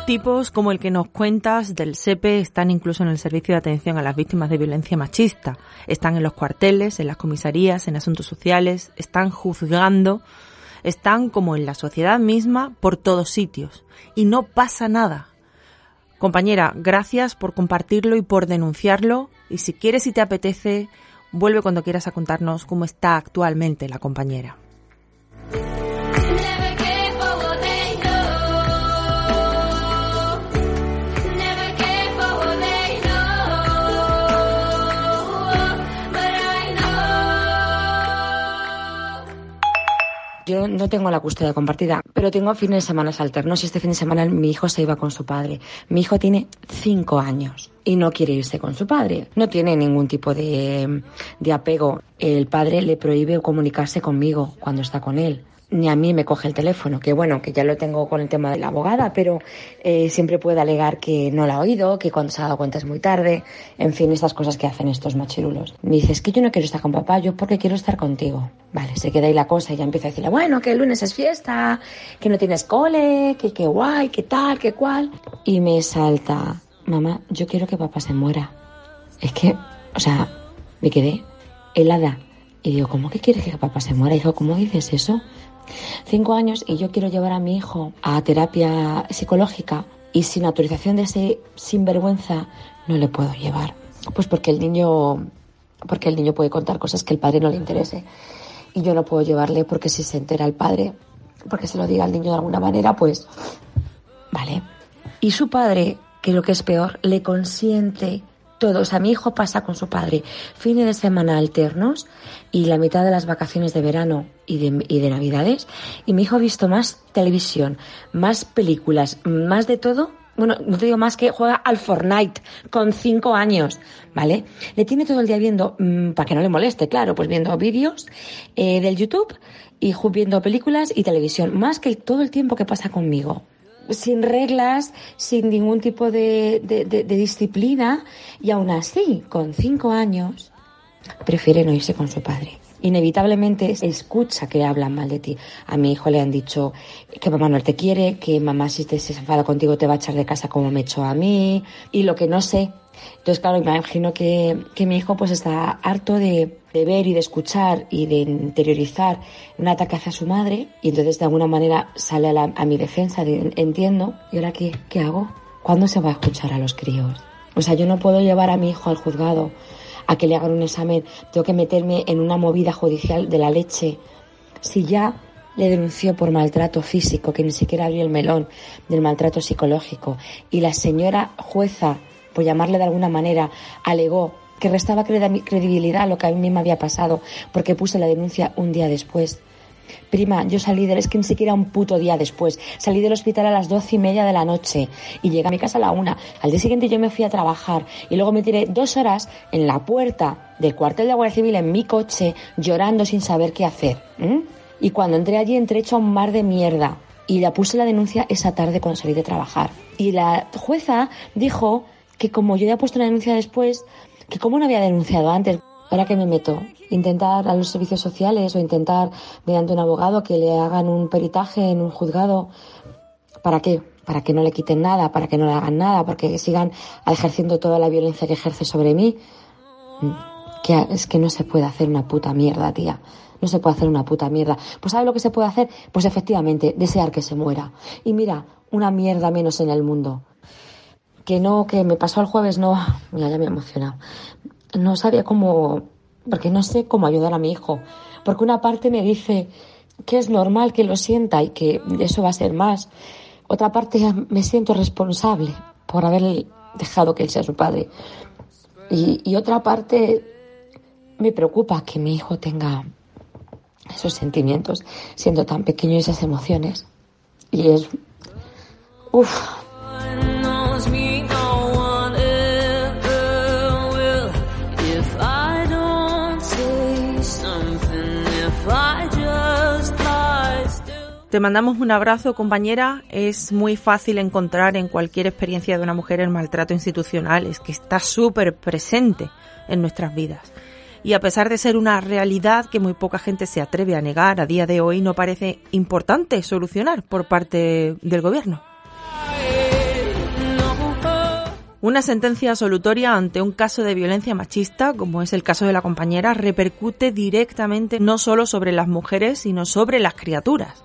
Speaker 2: Tipos como el que nos cuentas del SEPE están incluso en el servicio de atención a las víctimas de violencia machista. Están en los cuarteles, en las comisarías, en asuntos sociales, están juzgando, están como en la sociedad misma por todos sitios. Y no pasa nada. Compañera, gracias por compartirlo y por denunciarlo. Y si quieres y te apetece, vuelve cuando quieras a contarnos cómo está actualmente la compañera.
Speaker 23: Yo no tengo la custodia compartida, pero tengo fines de semana alternos y este fin de semana mi hijo se iba con su padre. Mi hijo tiene cinco años y no quiere irse con su padre. No tiene ningún tipo de, de apego. El padre le prohíbe comunicarse conmigo cuando está con él ni a mí me coge el teléfono, que bueno, que ya lo tengo con el tema de la abogada, pero eh, siempre puede alegar que no la ha oído, que cuando se ha dado cuenta es muy tarde, en fin, estas cosas que hacen estos machirulos. Me dice, es que yo no quiero estar con papá, yo porque quiero estar contigo. Vale, se queda ahí la cosa y ya empieza a decirle, bueno, que el lunes es fiesta, que no tienes cole, que qué guay, que tal, que cual. Y me salta, mamá, yo quiero que papá se muera. Es que, o sea, me quedé helada. Y digo, ¿cómo que quieres que papá se muera? Hijo, ¿cómo dices eso? Cinco años y yo quiero llevar a mi hijo a terapia psicológica y sin autorización de ese sinvergüenza no le puedo llevar. Pues porque el niño, porque el niño puede contar cosas que el padre no le interese. Y yo no puedo llevarle porque si se entera el padre, porque se lo diga al niño de alguna manera, pues, vale. Y su padre, que lo que es peor, le consiente Todo, o sea, mi hijo pasa con su padre fines de semana alternos y la mitad de las vacaciones de verano y de, y de navidades. Y mi hijo ha visto más televisión, más películas, más de todo bueno, no te digo más que juega al Fortnite con cinco años, ¿vale? Le tiene todo el día viendo, mm, para que no le moleste, claro, pues viendo vídeos eh, del YouTube y viendo películas y televisión, más que todo el tiempo que pasa conmigo. Sin reglas, sin ningún tipo de, disciplina y aún así, con cinco años, prefiere no irse con su padre inevitablemente escucha que hablan mal de ti. A mi hijo le han dicho que mamá no te quiere, que mamá si te se enfada contigo te va a echar de casa como me echó a mí, y lo que no sé. Entonces, claro, imagino que mi hijo pues está harto de, de, ver y de escuchar y de interiorizar un ataque hacia su madre, y entonces de alguna manera sale a, la, a mi defensa, de, entiendo, ¿y ahora qué, qué hago? ¿Cuándo se va a escuchar a los críos? O sea, yo no puedo llevar a mi hijo al juzgado a que le hagan un examen, tengo que meterme en una movida judicial de la leche. Si ya le denunció por maltrato físico, que ni siquiera abrió el melón del maltrato psicológico, y la señora jueza, por llamarle de alguna manera, alegó que restaba credibilidad a lo que a mí me había pasado, porque puse la denuncia un día después. Prima, yo salí del, es que ni siquiera un puto día después. Salí del hospital a las doce y media de la noche y llegué a mi casa a la una. Al día siguiente yo me fui a trabajar y luego me tiré dos horas en la puerta del cuartel de Guardia Civil en mi coche llorando sin saber qué hacer. Y cuando entré allí entré hecho a un mar de mierda. Y la puse la denuncia esa tarde cuando salí de trabajar. Y la jueza dijo que como yo había puesto la denuncia después, que como no había denunciado antes. ¿Ahora qué me meto? ¿Intentar a los servicios sociales o intentar mediante un abogado que le hagan un peritaje en un juzgado? ¿Para qué? Para que no le quiten nada, para que no le hagan nada, porque sigan ejerciendo toda la violencia que ejerce sobre mí. Que es que no se puede hacer una puta mierda, tía. No se puede hacer una puta mierda. Pues ¿sabe lo que se puede hacer? Pues efectivamente, desear que se muera. Y mira, una mierda menos en el mundo. Que no, que me pasó el jueves, no. Mira, ya me he emocionado no sabía cómo, porque no sé cómo ayudar a mi hijo. Porque una parte me dice que es normal que lo sienta y que eso va a ser más. Otra parte me siento responsable por haber dejado que él sea su padre. Y, y otra parte me preocupa que mi hijo tenga esos sentimientos siendo tan pequeño y esas emociones. Y es... Uf,
Speaker 2: Te mandamos un abrazo, compañera. Es muy fácil encontrar en cualquier experiencia de una mujer el maltrato institucional. Es que está súper presente en nuestras vidas. Y a pesar de ser una realidad que muy poca gente se atreve a negar a día de hoy, no parece importante solucionar por parte del gobierno. Una sentencia absolutoria ante un caso de violencia machista, como es el caso de la compañera, repercute directamente no solo sobre las mujeres, sino sobre las criaturas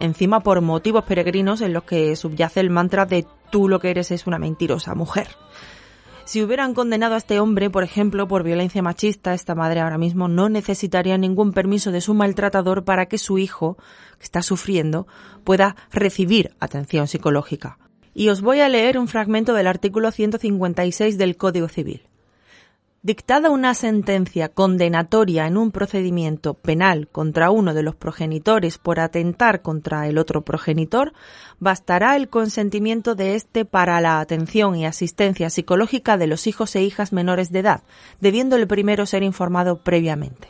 Speaker 2: encima por motivos peregrinos en los que subyace el mantra de tú lo que eres es una mentirosa mujer. Si hubieran condenado a este hombre, por ejemplo, por violencia machista, esta madre ahora mismo no necesitaría ningún permiso de su maltratador para que su hijo, que está sufriendo, pueda recibir atención psicológica. Y os voy a leer un fragmento del artículo 156 del Código Civil. Dictada una sentencia condenatoria en un procedimiento penal contra uno de los progenitores por atentar contra el otro progenitor, bastará el consentimiento de éste para la atención y asistencia psicológica de los hijos e hijas menores de edad, debiendo el primero ser informado previamente.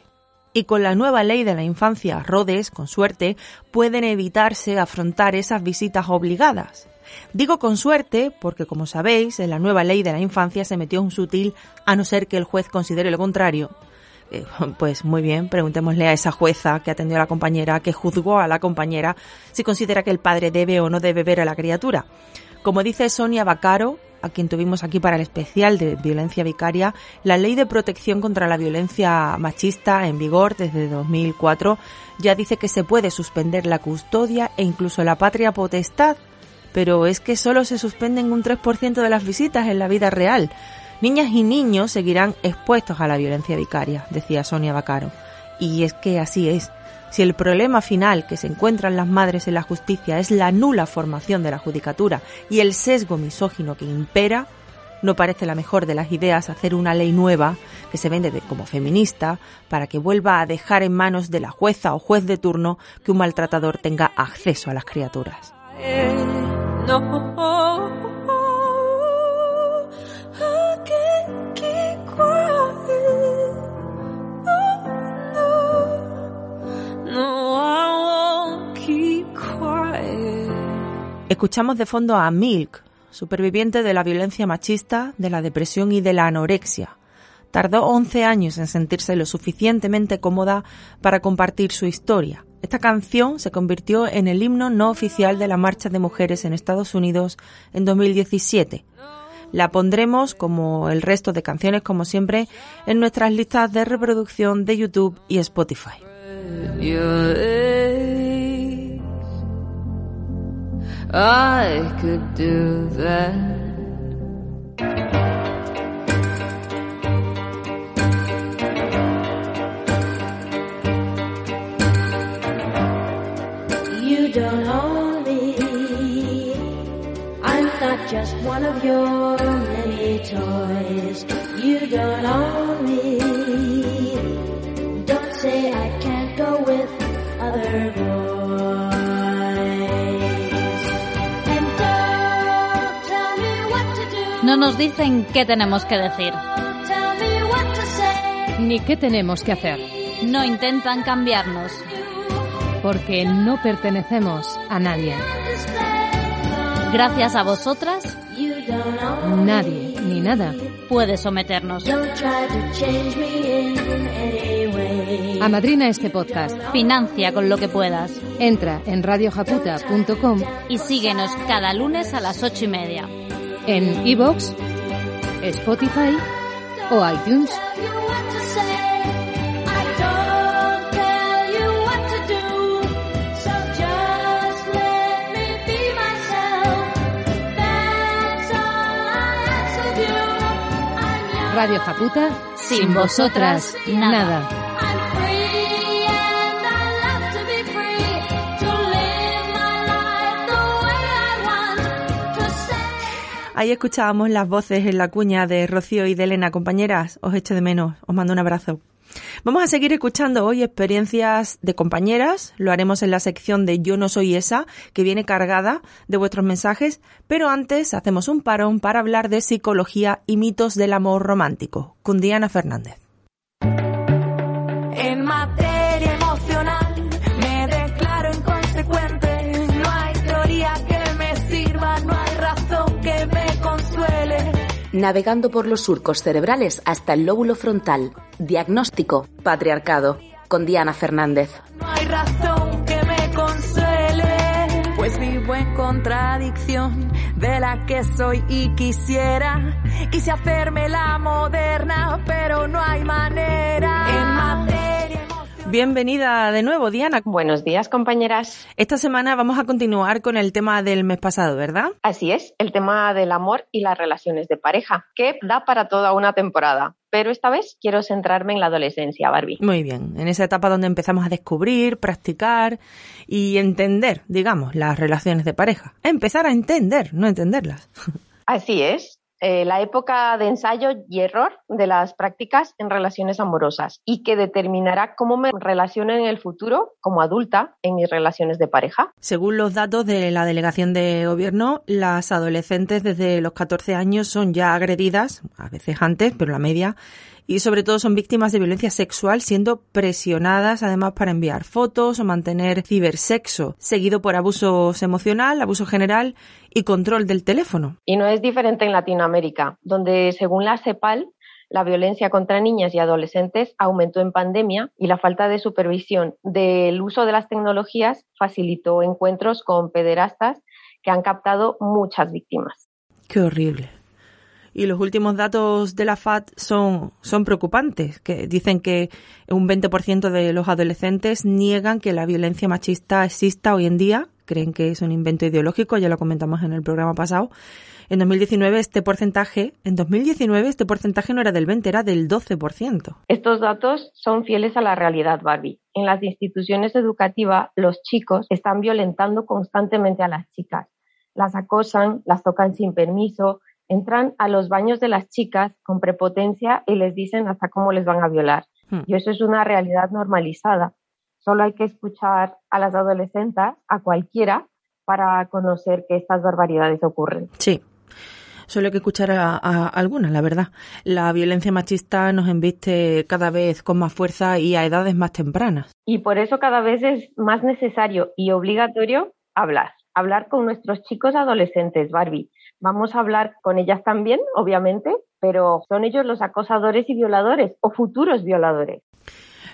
Speaker 2: Y con la nueva ley de la infancia, Rodes, con suerte, pueden evitarse afrontar esas visitas obligadas. Digo con suerte porque, como sabéis, en la nueva ley de la infancia se metió un sutil a no ser que el juez considere lo contrario. Eh, pues muy bien, preguntémosle a esa jueza que atendió a la compañera, que juzgó a la compañera, si considera que el padre debe o no debe ver a la criatura. Como dice Sonia Bacaro, a quien tuvimos aquí para el especial de violencia vicaria, la ley de protección contra la violencia machista en vigor desde 2004 ya dice que se puede suspender la custodia e incluso la patria potestad pero es que solo se suspenden un 3% de las visitas en la vida real. Niñas y niños seguirán expuestos a la violencia vicaria, decía Sonia Bacaro. Y es que así es. Si el problema final que se encuentran las madres en la justicia es la nula formación de la judicatura y el sesgo misógino que impera, no parece la mejor de las ideas hacer una ley nueva que se vende como feminista para que vuelva a dejar en manos de la jueza o juez de turno que un maltratador tenga acceso a las criaturas. Escuchamos de fondo a Milk, superviviente de la violencia machista, de la depresión y de la anorexia. Tardó 11 años en sentirse lo suficientemente cómoda para compartir su historia. Esta canción se convirtió en el himno no oficial de la Marcha de Mujeres en Estados Unidos en 2017. La pondremos, como el resto de canciones, como siempre, en nuestras listas de reproducción de YouTube y Spotify.
Speaker 1: Don't own me. I'm not just one of your many toys. You don't own me. Don't say I can't go with other boys.
Speaker 24: No nos dicen qué tenemos que decir.
Speaker 25: Ni qué tenemos que hacer.
Speaker 24: No intentan cambiarnos.
Speaker 25: Porque no pertenecemos a nadie.
Speaker 24: Gracias a vosotras,
Speaker 25: nadie ni nada
Speaker 24: puede someternos.
Speaker 25: Amadrina este podcast.
Speaker 24: Financia con lo que puedas.
Speaker 25: Entra en radiojaputa.com
Speaker 24: y síguenos cada lunes a las ocho y media
Speaker 25: en iVoox, Spotify o iTunes. Radio Japuta,
Speaker 24: sin vosotras, nada.
Speaker 2: Ahí escuchábamos las voces en la cuña de Rocío y de Elena. Compañeras, os echo de menos. Os mando un abrazo. Vamos a seguir escuchando hoy experiencias de compañeras. Lo haremos en la sección de Yo no soy esa, que viene cargada de vuestros mensajes. Pero antes hacemos un parón para hablar de psicología y mitos del amor romántico con Diana Fernández.
Speaker 17: Navegando por los surcos cerebrales hasta el lóbulo frontal. Diagnóstico, patriarcado. Con Diana Fernández.
Speaker 1: No hay razón que me consuele. Pues vivo en contradicción de la que soy y quisiera. Quise hacerme la moderna, pero no hay manera. En materia
Speaker 2: Bienvenida de nuevo, Diana.
Speaker 26: Buenos días, compañeras.
Speaker 2: Esta semana vamos a continuar con el tema del mes pasado, ¿verdad?
Speaker 26: Así es, el tema del amor y las relaciones de pareja, que da para toda una temporada. Pero esta vez quiero centrarme en la adolescencia, Barbie.
Speaker 2: Muy bien, en esa etapa donde empezamos a descubrir, practicar y entender, digamos, las relaciones de pareja. Empezar a entender, no entenderlas.
Speaker 26: Así es, eh, la época de ensayo y error de las prácticas en relaciones amorosas y que determinará cómo me relaciono en el futuro como adulta en mis relaciones de pareja.
Speaker 2: Según los datos de la Delegación de Gobierno, las adolescentes desde los 14 años son ya agredidas, a veces antes, pero la media, y sobre todo son víctimas de violencia sexual siendo presionadas además para enviar fotos o mantener cibersexo, seguido por abusos emocional, abuso general y control del teléfono.
Speaker 26: Y no es diferente en Latinoamérica, donde según la CEPAL, la violencia contra niñas y adolescentes aumentó en pandemia y la falta de supervisión del uso de las tecnologías facilitó encuentros con pederastas que han captado muchas víctimas.
Speaker 2: Qué horrible. Y los últimos datos de la FAT son, son preocupantes, que dicen que un 20% de los adolescentes niegan que la violencia machista exista hoy en día, creen que es un invento ideológico, ya lo comentamos en el programa pasado. En 2019 este porcentaje, en 2019 este porcentaje no era del 20, era del 12%.
Speaker 26: Estos datos son fieles a la realidad, Barbie. En las instituciones educativas, los chicos están violentando constantemente a las chicas. Las acosan, las tocan sin permiso, entran a los baños de las chicas con prepotencia y les dicen hasta cómo les van a violar.
Speaker 2: Hmm.
Speaker 26: Y eso es una realidad normalizada. Solo hay que escuchar a las adolescentes, a cualquiera, para conocer que estas barbaridades ocurren.
Speaker 2: Sí. Solo hay que escuchar a, a algunas, la verdad. La violencia machista nos embiste cada vez con más fuerza y a edades más tempranas.
Speaker 26: Y por eso cada vez es más necesario y obligatorio hablar. Hablar con nuestros chicos adolescentes, Barbie. Vamos a hablar con ellas también, obviamente, pero son ellos los acosadores y violadores o futuros violadores.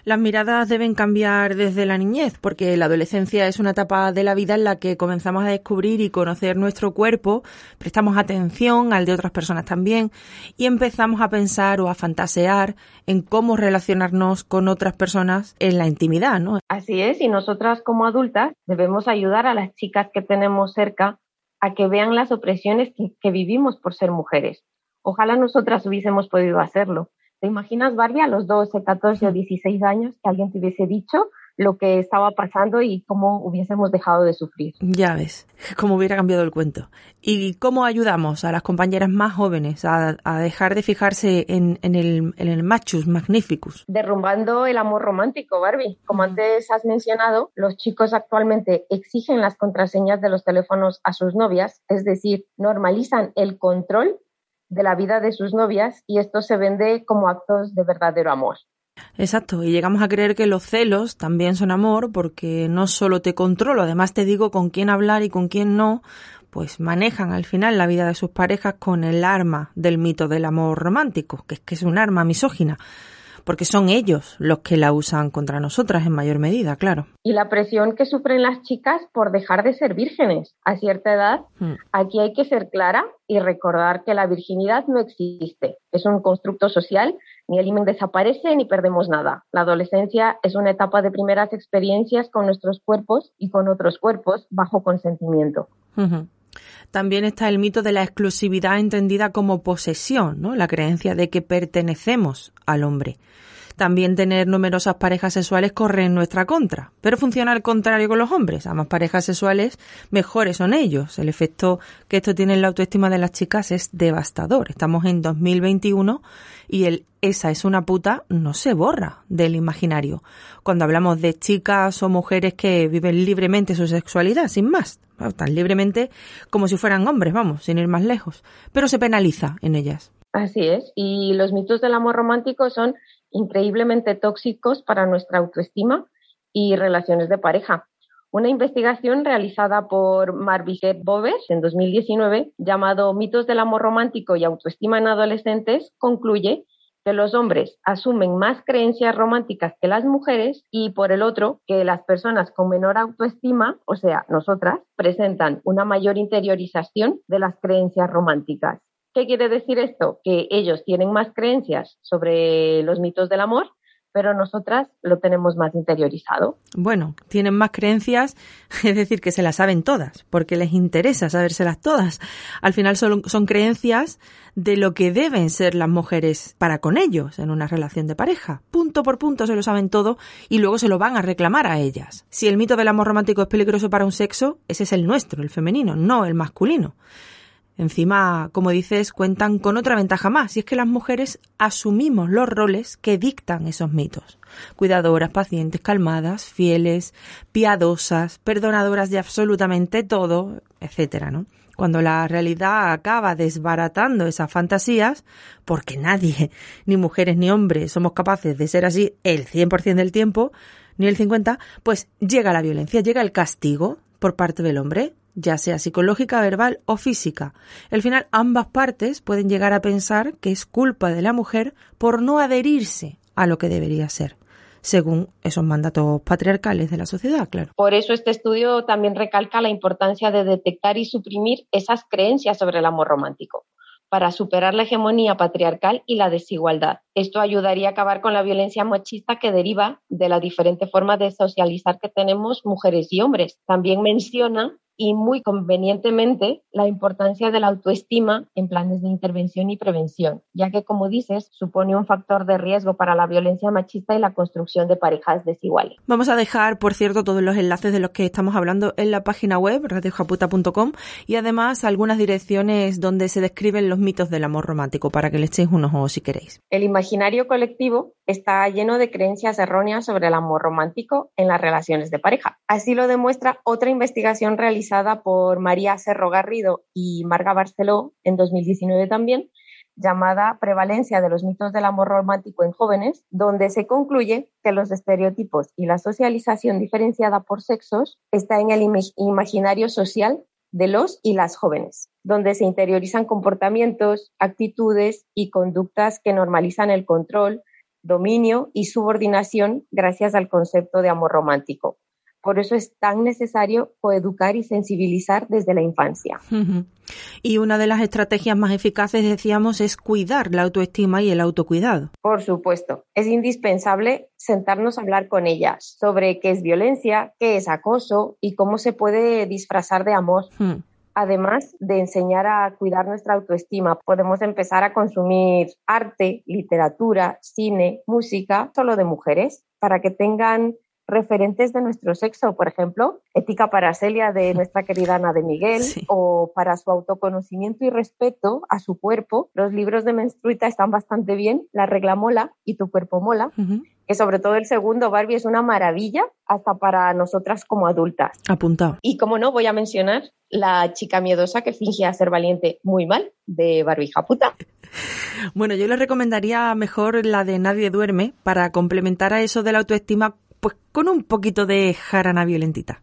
Speaker 2: Las miradas deben cambiar desde la niñez, porque la adolescencia es una etapa de la vida en la que comenzamos a descubrir y conocer nuestro cuerpo, prestamos atención al de otras personas también y empezamos a pensar o a fantasear en cómo relacionarnos con otras personas en la intimidad, ¿no?
Speaker 26: Así es, y nosotras como adultas debemos ayudar a las chicas que tenemos cerca a que vean las opresiones que, que vivimos por ser mujeres. Ojalá nosotras hubiésemos podido hacerlo. ¿Te imaginas, Barbie, a los 12, 14 o 16 años que alguien te hubiese dicho lo que estaba pasando y cómo hubiésemos dejado de sufrir?
Speaker 2: Ya ves, cómo hubiera cambiado el cuento. ¿Y cómo ayudamos a las compañeras más jóvenes a, a dejar de fijarse en, en, el, en el machus magnificus?
Speaker 26: Derrumbando el amor romántico, Barbie. Como antes has mencionado, los chicos actualmente exigen las contraseñas de los teléfonos a sus novias, es decir, normalizan el control de la vida de sus novias y esto se vende como actos de verdadero amor.
Speaker 2: Exacto, y llegamos a creer que los celos también son amor porque no solo te controlo, además te digo con quién hablar y con quién no, pues manejan al final la vida de sus parejas con el arma del mito del amor romántico, que es que es un arma misógina, porque son ellos los que la usan contra nosotras en mayor medida, claro.
Speaker 26: Y la presión que sufren las chicas por dejar de ser vírgenes a cierta edad,
Speaker 2: Hmm.
Speaker 26: aquí hay que ser clara y recordar que la virginidad no existe, es un constructo social, ni el himen desaparece ni perdemos nada. La adolescencia es una etapa de primeras experiencias con nuestros cuerpos y con otros cuerpos bajo consentimiento.
Speaker 2: También está el mito de la exclusividad entendida como posesión, ¿no? La creencia de que pertenecemos al hombre. También tener numerosas parejas sexuales corre en nuestra contra, pero funciona al contrario con los hombres. A más parejas sexuales, mejores son ellos. El efecto que esto tiene en la autoestima de las chicas es devastador. Estamos en 2021 y el esa es una puta no se borra del imaginario. Cuando hablamos de chicas o mujeres que viven libremente su sexualidad, sin más, tan libremente como si fueran hombres, vamos, sin ir más lejos, pero se penaliza en ellas.
Speaker 26: Así es, y los mitos del amor romántico son increíblemente tóxicos para nuestra autoestima y relaciones de pareja. Una investigación realizada por Marviset Boves en 2019, llamado Mitos del amor romántico y autoestima en adolescentes, concluye que los hombres asumen más creencias románticas que las mujeres y por el otro que las personas con menor autoestima, o sea, nosotras, presentan una mayor interiorización de las creencias románticas. ¿Qué quiere decir esto? Que ellos tienen más creencias sobre los mitos del amor, pero nosotras lo tenemos más interiorizado.
Speaker 2: Bueno, tienen más creencias, es decir, que se las saben todas, porque les interesa sabérselas todas. Al final son, son, creencias de lo que deben ser las mujeres para con ellos en una relación de pareja. Punto por punto se lo saben todo y luego se lo van a reclamar a ellas. Si el mito del amor romántico es peligroso para un sexo, ese es el nuestro, el femenino, no el masculino. Encima, como dices, cuentan con otra ventaja más, y es que las mujeres asumimos los roles que dictan esos mitos. Cuidadoras, pacientes, calmadas, fieles, piadosas, perdonadoras de absolutamente todo, etcétera, ¿no? Cuando la realidad acaba desbaratando esas fantasías, porque nadie, ni mujeres ni hombres, somos capaces de ser así el 100% del tiempo, ni el 50%, pues llega la violencia, llega el castigo por parte del hombre, ya sea psicológica, verbal o física. Al final, ambas partes pueden llegar a pensar que es culpa de la mujer por no adherirse a lo que debería ser, según esos mandatos patriarcales de la sociedad, claro.
Speaker 26: Por eso este estudio también recalca la importancia de detectar y suprimir esas creencias sobre el amor romántico para superar la hegemonía patriarcal y la desigualdad. Esto ayudaría a acabar con la violencia machista que deriva de la diferente forma de socializar que tenemos mujeres y hombres. También menciona y muy convenientemente la importancia de la autoestima en planes de intervención y prevención, ya que, como dices, supone un factor de riesgo para la violencia machista y la construcción de parejas desiguales.
Speaker 2: Vamos a dejar, por cierto, todos los enlaces de los que estamos hablando en la página web radiojaputa.com y además algunas direcciones donde se describen los mitos del amor romántico para que le echéis unos ojos si queréis.
Speaker 26: El imaginario colectivo está lleno de creencias erróneas sobre el amor romántico en las relaciones de pareja. Así lo demuestra otra investigación realizada por María Cerro Garrido y Marga Barceló en 2019 también, llamada Prevalencia de los mitos del amor romántico en jóvenes, donde se concluye que los estereotipos y la socialización diferenciada por sexos está en el imaginario social de los y las jóvenes, donde se interiorizan comportamientos, actitudes y conductas que normalizan el control, dominio y subordinación gracias al concepto de amor romántico. Por eso es tan necesario coeducar y sensibilizar desde la infancia.
Speaker 2: Y una de las estrategias más eficaces, decíamos, es cuidar la autoestima y el autocuidado.
Speaker 26: Por supuesto, es indispensable sentarnos a hablar con ellas sobre qué es violencia, qué es acoso y cómo se puede disfrazar de amor. Además de enseñar a cuidar nuestra autoestima, podemos empezar a consumir arte, literatura, cine, música, solo de mujeres, para que tengan referentes de nuestro sexo, por ejemplo, Ética para Celia de nuestra querida Ana de Miguel, o para su autoconocimiento y respeto a su cuerpo. Los libros de Menstruita están bastante bien, La regla mola y Tu cuerpo mola, que sobre todo el segundo, Barbie, es una maravilla hasta para nosotras como adultas.
Speaker 2: Apuntado.
Speaker 26: Y como no, voy a mencionar La chica miedosa que fingía ser valiente muy mal, de Barbie Japuta.
Speaker 2: Bueno, yo le recomendaría mejor la de Nadie duerme para complementar a eso de la autoestima pues con un poquito de jarana violentita.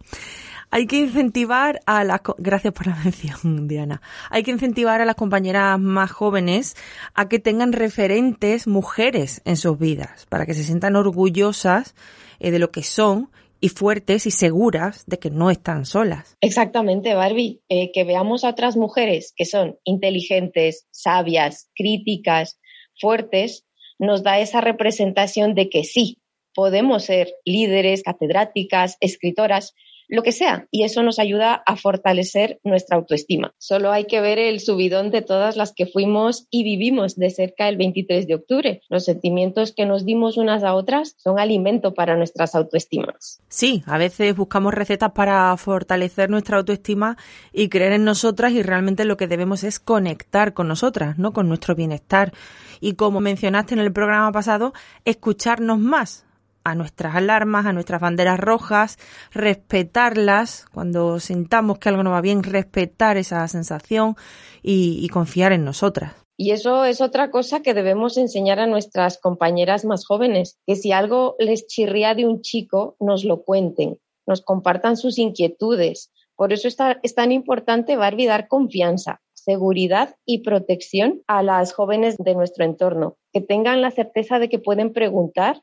Speaker 2: Hay que incentivar a las gracias por la mención, Diana. Hay que incentivar a las compañeras más jóvenes a que tengan referentes mujeres en sus vidas, para que se sientan orgullosas eh, de lo que son y fuertes y seguras de que no están solas.
Speaker 26: Exactamente, Barbie. Eh, que veamos a otras mujeres que son inteligentes, sabias, críticas, fuertes, nos da esa representación de que sí, podemos ser líderes, catedráticas, escritoras, lo que sea, y eso nos ayuda a fortalecer nuestra autoestima. Solo hay que ver el subidón de todas las que fuimos y vivimos de cerca el 23 de octubre. Los sentimientos que nos dimos unas a otras son alimento para nuestras autoestimas.
Speaker 2: Sí, a veces buscamos recetas para fortalecer nuestra autoestima y creer en nosotras y realmente lo que debemos es conectar con nosotras, no con nuestro bienestar. Y como mencionaste en el programa pasado, escucharnos más a nuestras alarmas, a nuestras banderas rojas, respetarlas cuando sintamos que algo no va bien, respetar esa sensación y, confiar en nosotras.
Speaker 26: Y eso es otra cosa que debemos enseñar a nuestras compañeras más jóvenes, que si algo les chirría de un chico, nos lo cuenten, nos compartan sus inquietudes. Por eso es tan importante, Barbie, dar confianza, seguridad y protección a las jóvenes de nuestro entorno, que tengan la certeza de que pueden preguntar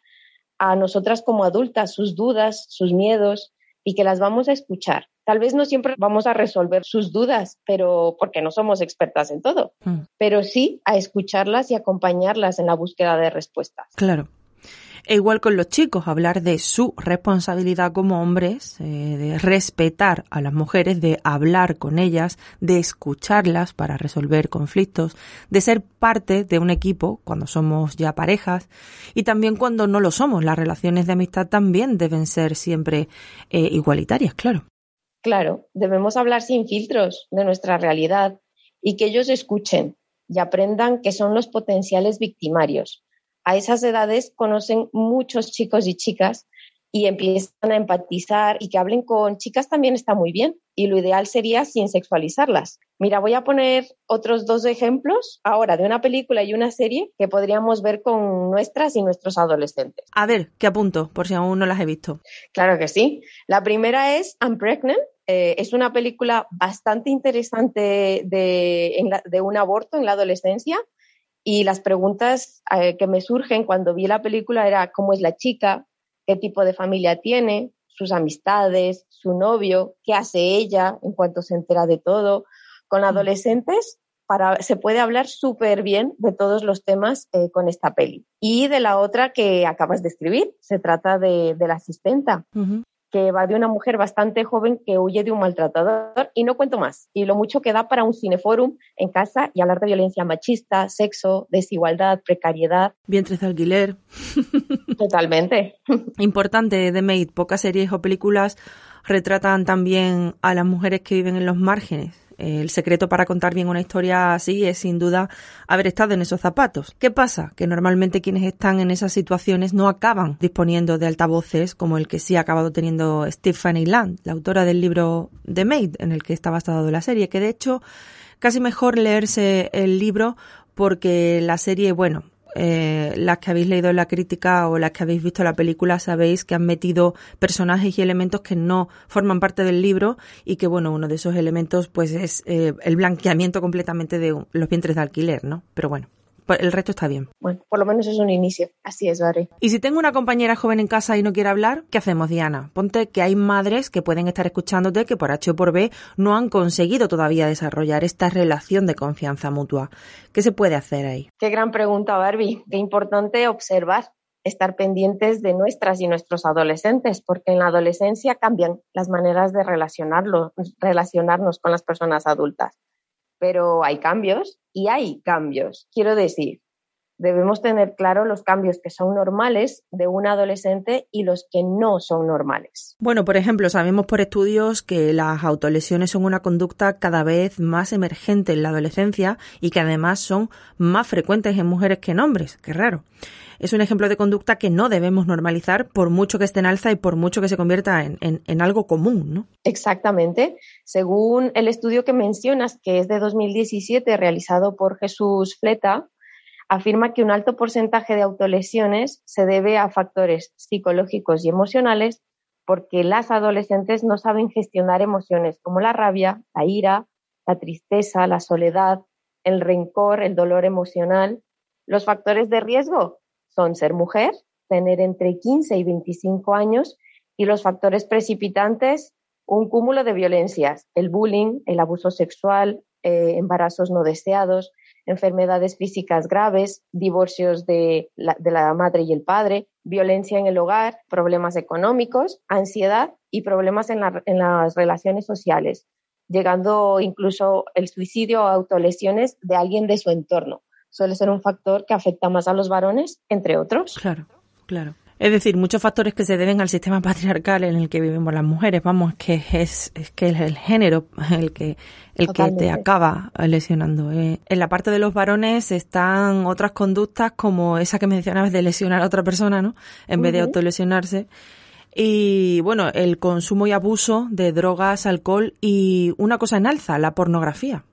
Speaker 26: a nosotras como adultas sus dudas, sus miedos y que las vamos a escuchar. Tal vez no siempre vamos a resolver sus dudas, pero porque no somos expertas en todo, mm. pero sí a escucharlas y acompañarlas en la búsqueda de respuestas.
Speaker 2: Claro. E igual con los chicos, hablar de su responsabilidad como hombres, eh, de respetar a las mujeres, de hablar con ellas, de escucharlas para resolver conflictos, de ser parte de un equipo cuando somos ya parejas y también cuando no lo somos. Las relaciones de amistad también deben ser siempre eh, igualitarias, claro.
Speaker 26: Claro, debemos hablar sin filtros de nuestra realidad y que ellos escuchen y aprendan que son los potenciales victimarios a esas edades conocen muchos chicos y chicas y empiezan a empatizar y que hablen con chicas también está muy bien y lo ideal sería sin sexualizarlas. Mira, voy a poner otros dos ejemplos ahora de una película y una serie que podríamos ver con nuestras y nuestros adolescentes.
Speaker 2: A ver, ¿qué apunto? Por si aún no las he visto.
Speaker 26: Claro que sí. La primera es I'm Pregnant. Eh, es una película bastante interesante de, de un aborto en la adolescencia y las preguntas eh, que me surgen cuando vi la película era cómo es la chica, qué tipo de familia tiene, sus amistades, su novio, qué hace ella en cuanto se entera de todo. Con adolescentes para, se puede hablar súper bien de todos los temas eh, con esta peli. Y de la otra que acabas de escribir, se trata de, la asistenta. Que va de una mujer bastante joven que huye de un maltratador y no cuento más. Y lo mucho que da para un cineforum en casa y hablar de violencia machista, sexo, desigualdad, precariedad.
Speaker 2: Vientres de alquiler.
Speaker 26: Totalmente.
Speaker 2: Importante, The Maid, pocas series o películas retratan también a las mujeres que viven en los márgenes el secreto para contar bien una historia así es sin duda haber estado en esos zapatos. ¿Qué pasa? Que normalmente quienes están en esas situaciones no acaban disponiendo de altavoces como el que sí ha acabado teniendo Stephanie Land, la autora del libro The Maid, en el que está basado la serie, que de hecho casi mejor leerse el libro porque la serie, bueno, eh, las que habéis leído la crítica o las que habéis visto la película sabéis que han metido personajes y elementos que no forman parte del libro y que bueno uno de esos elementos pues es eh, el blanqueamiento completamente de los vientres de alquiler no pero bueno el resto está bien.
Speaker 26: Bueno, por lo menos es un inicio. Así es, Barry.
Speaker 2: Y si tengo una compañera joven en casa y no quiere hablar, ¿qué hacemos, Diana? Ponte que hay madres que pueden estar escuchándote que por H o por B no han conseguido todavía desarrollar esta relación de confianza mutua. ¿Qué se puede hacer ahí?
Speaker 26: Qué gran pregunta, Barbie. Qué importante observar estar pendientes de nuestras y nuestros adolescentes, porque en la adolescencia cambian las maneras de relacionarnos con las personas adultas pero hay cambios y hay cambios. Quiero decir, debemos tener claro los cambios que son normales de un adolescente y los que no son normales.
Speaker 2: Bueno, por ejemplo, sabemos por estudios que las autolesiones son una conducta cada vez más emergente en la adolescencia y que además son más frecuentes en mujeres que en hombres. Qué raro es un ejemplo de conducta que no debemos normalizar por mucho que esté en alza y por mucho que se convierta en, algo común, ¿no?
Speaker 26: Exactamente. Según el estudio que mencionas, que es de 2017, realizado por Jesús Fleta, afirma que un alto porcentaje de autolesiones se debe a factores psicológicos y emocionales porque las adolescentes no saben gestionar emociones como la rabia, la ira, la tristeza, la soledad, el rencor, el dolor emocional. Los factores de riesgo son ser mujer, tener entre 15 y 25 años y los factores precipitantes, un cúmulo de violencias, el bullying, el abuso sexual, eh, embarazos no deseados, enfermedades físicas graves, divorcios de la, de la madre y el padre, violencia en el hogar, problemas económicos, ansiedad y problemas en, en las relaciones sociales, llegando incluso el suicidio o autolesiones de alguien de su entorno suele ser un factor que afecta más a los varones, entre otros.
Speaker 2: Claro, claro. Es decir, muchos factores que se deben al sistema patriarcal en el que vivimos las mujeres. Vamos, que es, es que es el género el que, el que te acaba lesionando. Eh. En la parte de los varones están otras conductas como esa que mencionabas de lesionar a otra persona, ¿no? En vez de autolesionarse. Y bueno, el consumo y abuso de drogas, alcohol y una cosa en alza, la pornografía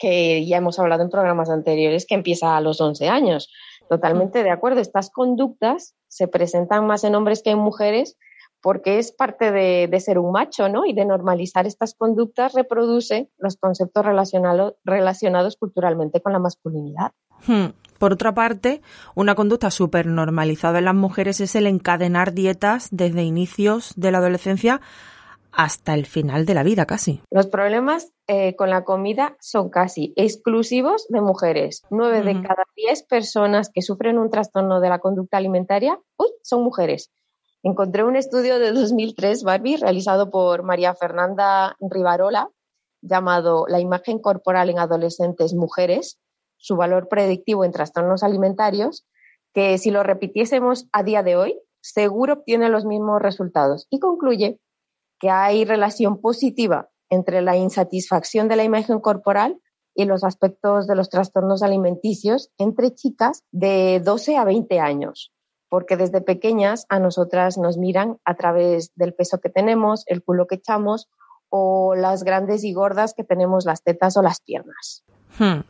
Speaker 26: que ya hemos hablado en programas anteriores, que empieza a los 11 años. Totalmente de acuerdo. Estas conductas se presentan más en hombres que en mujeres porque es parte de, ser un macho, ¿no? Y de normalizar estas conductas reproduce los conceptos relacionados culturalmente con la masculinidad.
Speaker 2: Hmm. Por otra parte, una conducta súper normalizada en las mujeres es el encadenar dietas desde inicios de la adolescencia hasta el final de la vida casi.
Speaker 26: Los problemas eh, con la comida son casi exclusivos de mujeres. Nueve de cada diez personas que sufren un trastorno de la conducta alimentaria uy, son mujeres. Encontré un estudio de 2003, Barbie, realizado por María Fernanda Rivarola, llamado La imagen corporal en adolescentes mujeres, su valor predictivo en trastornos alimentarios, que si lo repitiésemos a día de hoy, seguro obtiene los mismos resultados. Y concluye que hay relación positiva entre la insatisfacción de la imagen corporal y los aspectos de los trastornos alimenticios entre chicas de 12 a 20 años, porque desde pequeñas a nosotras nos miran a través del peso que tenemos, el culo que echamos o las grandes y gordas que tenemos las tetas o las piernas.
Speaker 2: Hmm.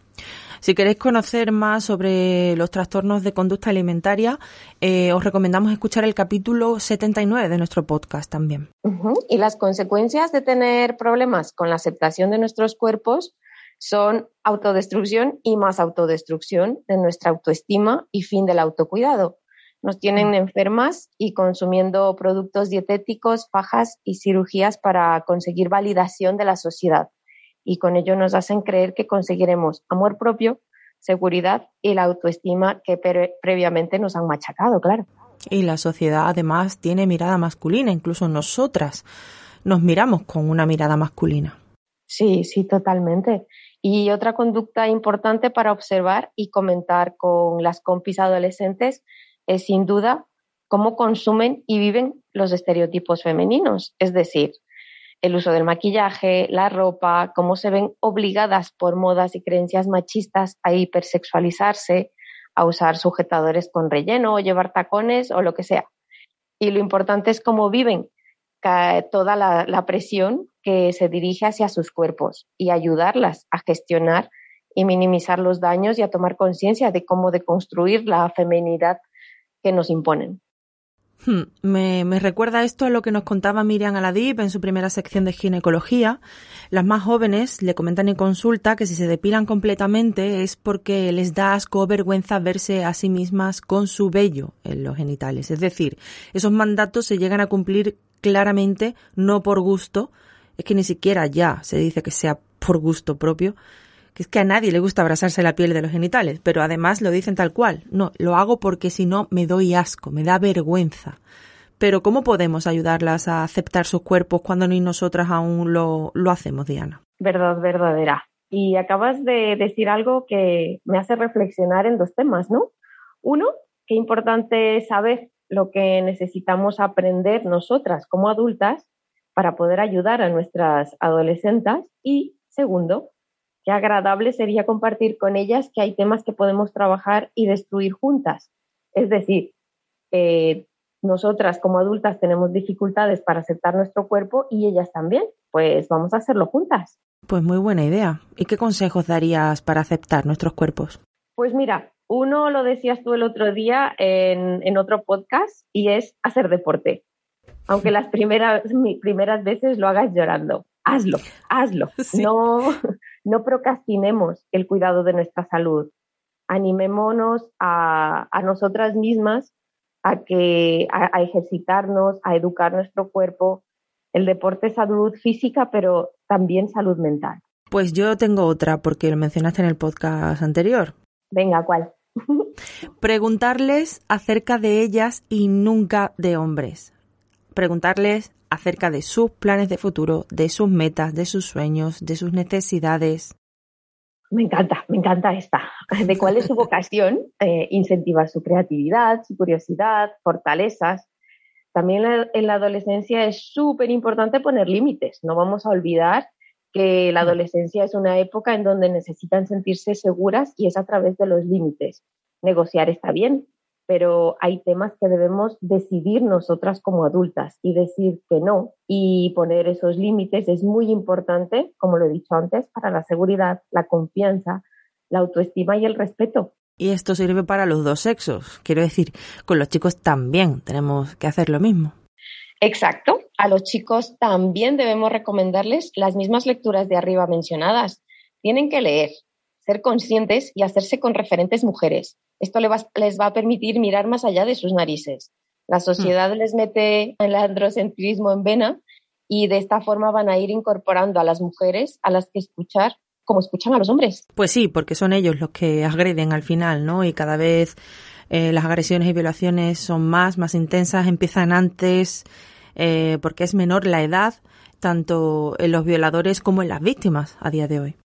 Speaker 2: Si queréis conocer más sobre los trastornos de conducta alimentaria, eh, os recomendamos escuchar el capítulo 79 de nuestro podcast también.
Speaker 26: Y las consecuencias de tener problemas con la aceptación de nuestros cuerpos son autodestrucción y más autodestrucción de nuestra autoestima y fin del autocuidado. Nos tienen mm. enfermas y consumiendo productos dietéticos, fajas y cirugías para conseguir validación de la sociedad y con ello nos hacen creer que conseguiremos amor propio, seguridad y la autoestima que previamente nos han machacado, claro.
Speaker 2: Y la sociedad además tiene mirada masculina, incluso nosotras nos miramos con una mirada masculina.
Speaker 26: Sí, sí, totalmente. Y otra conducta importante para observar y comentar con las compis adolescentes es sin duda cómo consumen y viven los estereotipos femeninos, es decir, el uso del maquillaje, la ropa, cómo se ven obligadas por modas y creencias machistas a hipersexualizarse, a usar sujetadores con relleno o llevar tacones o lo que sea. Y lo importante es cómo viven toda la, la presión que se dirige hacia sus cuerpos y ayudarlas a gestionar y minimizar los daños y a tomar conciencia de cómo deconstruir la feminidad que nos imponen.
Speaker 2: Hmm, me, recuerda esto a lo que nos contaba Miriam Aladip en su primera sección de ginecología. Las más jóvenes le comentan en consulta que si se depilan completamente es porque les da asco o vergüenza verse a sí mismas con su vello en los genitales. Es decir, esos mandatos se llegan a cumplir claramente, no por gusto. Es que ni siquiera ya se dice que sea por gusto propio, que es que a nadie le gusta abrazarse la piel de los genitales, pero además lo dicen tal cual. No, lo hago porque si no me doy asco, me da vergüenza. Pero ¿cómo podemos ayudarlas a aceptar sus cuerpos cuando ni nosotras aún lo, lo hacemos, Diana?
Speaker 26: Verdad, verdadera. Y acabas de decir algo que me hace reflexionar en dos temas, ¿no? Uno, qué importante es saber lo que necesitamos aprender nosotras como adultas para poder ayudar a nuestras adolescentes. Y segundo, Qué agradable sería compartir con ellas que hay temas que podemos trabajar y destruir juntas. Es decir, eh, nosotras como adultas tenemos dificultades para aceptar nuestro cuerpo y ellas también. Pues vamos a hacerlo juntas.
Speaker 2: Pues muy buena idea. ¿Y qué consejos darías para aceptar nuestros cuerpos?
Speaker 26: Pues mira, uno lo decías tú el otro día en, en otro podcast y es hacer deporte. Aunque las primeras, primeras veces lo hagas llorando hazlo, hazlo. No, no procrastinemos el cuidado de nuestra salud. Animémonos a, nosotras mismas a, que, a, ejercitarnos, a educar nuestro cuerpo. El deporte es salud física, pero también salud mental.
Speaker 2: Pues yo tengo otra, porque lo mencionaste en el podcast anterior.
Speaker 26: Venga, ¿cuál?
Speaker 2: Preguntarles acerca de ellas y nunca de hombres. Preguntarles acerca de sus planes de futuro, de sus metas, de sus sueños, de sus necesidades.
Speaker 26: Me encanta, me encanta esta. De cuál es su vocación, eh, incentivar su creatividad, su curiosidad, fortalezas. También en la adolescencia es súper importante poner límites. No vamos a olvidar que la adolescencia es una época en donde necesitan sentirse seguras y es a través de los límites. Negociar está bien, pero hay temas que debemos decidir nosotras como adultas y decir que no y poner esos límites es muy importante, como lo he dicho antes, para la seguridad, la confianza, la autoestima y el respeto.
Speaker 2: Y esto sirve para los dos sexos. Quiero decir, con los chicos también tenemos que hacer lo mismo.
Speaker 26: Exacto. A los chicos también debemos recomendarles las mismas lecturas de arriba mencionadas. Tienen que leer, ser conscientes y hacerse con referentes mujeres esto les va, a permitir mirar más allá de sus narices. La sociedad les mete el androcentrismo en vena y de esta forma van a ir incorporando a las mujeres a las que escuchar como escuchan a los hombres.
Speaker 2: Pues sí, porque son ellos los que agreden al final, ¿no? Y cada vez eh, las agresiones y violaciones son más, más intensas, empiezan antes, eh, porque es menor la edad, tanto en los violadores como en las víctimas a día de hoy.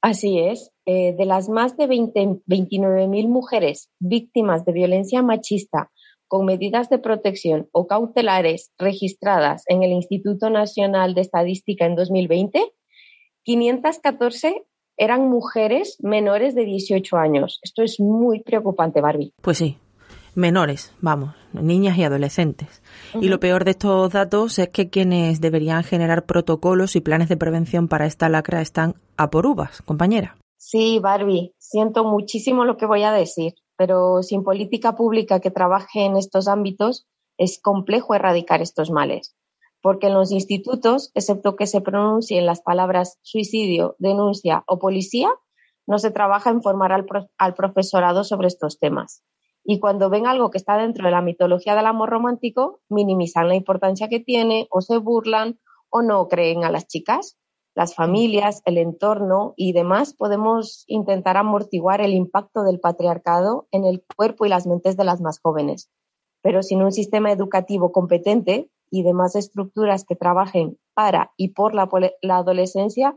Speaker 26: Así es. Eh, de las más de 29.000 mujeres víctimas de violencia machista con medidas de protección o cautelares registradas en el Instituto Nacional de Estadística en 2020, 514 eran mujeres menores de 18 años. Esto es muy preocupante, Barbie.
Speaker 2: Pues sí, menores, vamos, niñas y adolescentes. Y lo peor de estos datos es que quienes deberían generar protocolos y planes de prevención para esta lacra están a por uvas, compañera.
Speaker 26: Sí, Barbie, siento muchísimo lo que voy a decir, pero sin política pública que trabaje en estos ámbitos es complejo erradicar estos males, porque en los institutos, excepto que se pronuncien las palabras suicidio, denuncia o policía, no se trabaja en formar al, al profesorado sobre estos temas y cuando ven algo que está dentro de la mitología del amor romántico, minimizan la importancia que tiene o se burlan o no creen a las chicas. Las familias, el entorno y demás podemos intentar amortiguar el impacto del patriarcado en el cuerpo y las mentes de las más jóvenes. pero sin un sistema educativo competente y demás estructuras que trabajen para y por la, la adolescencia,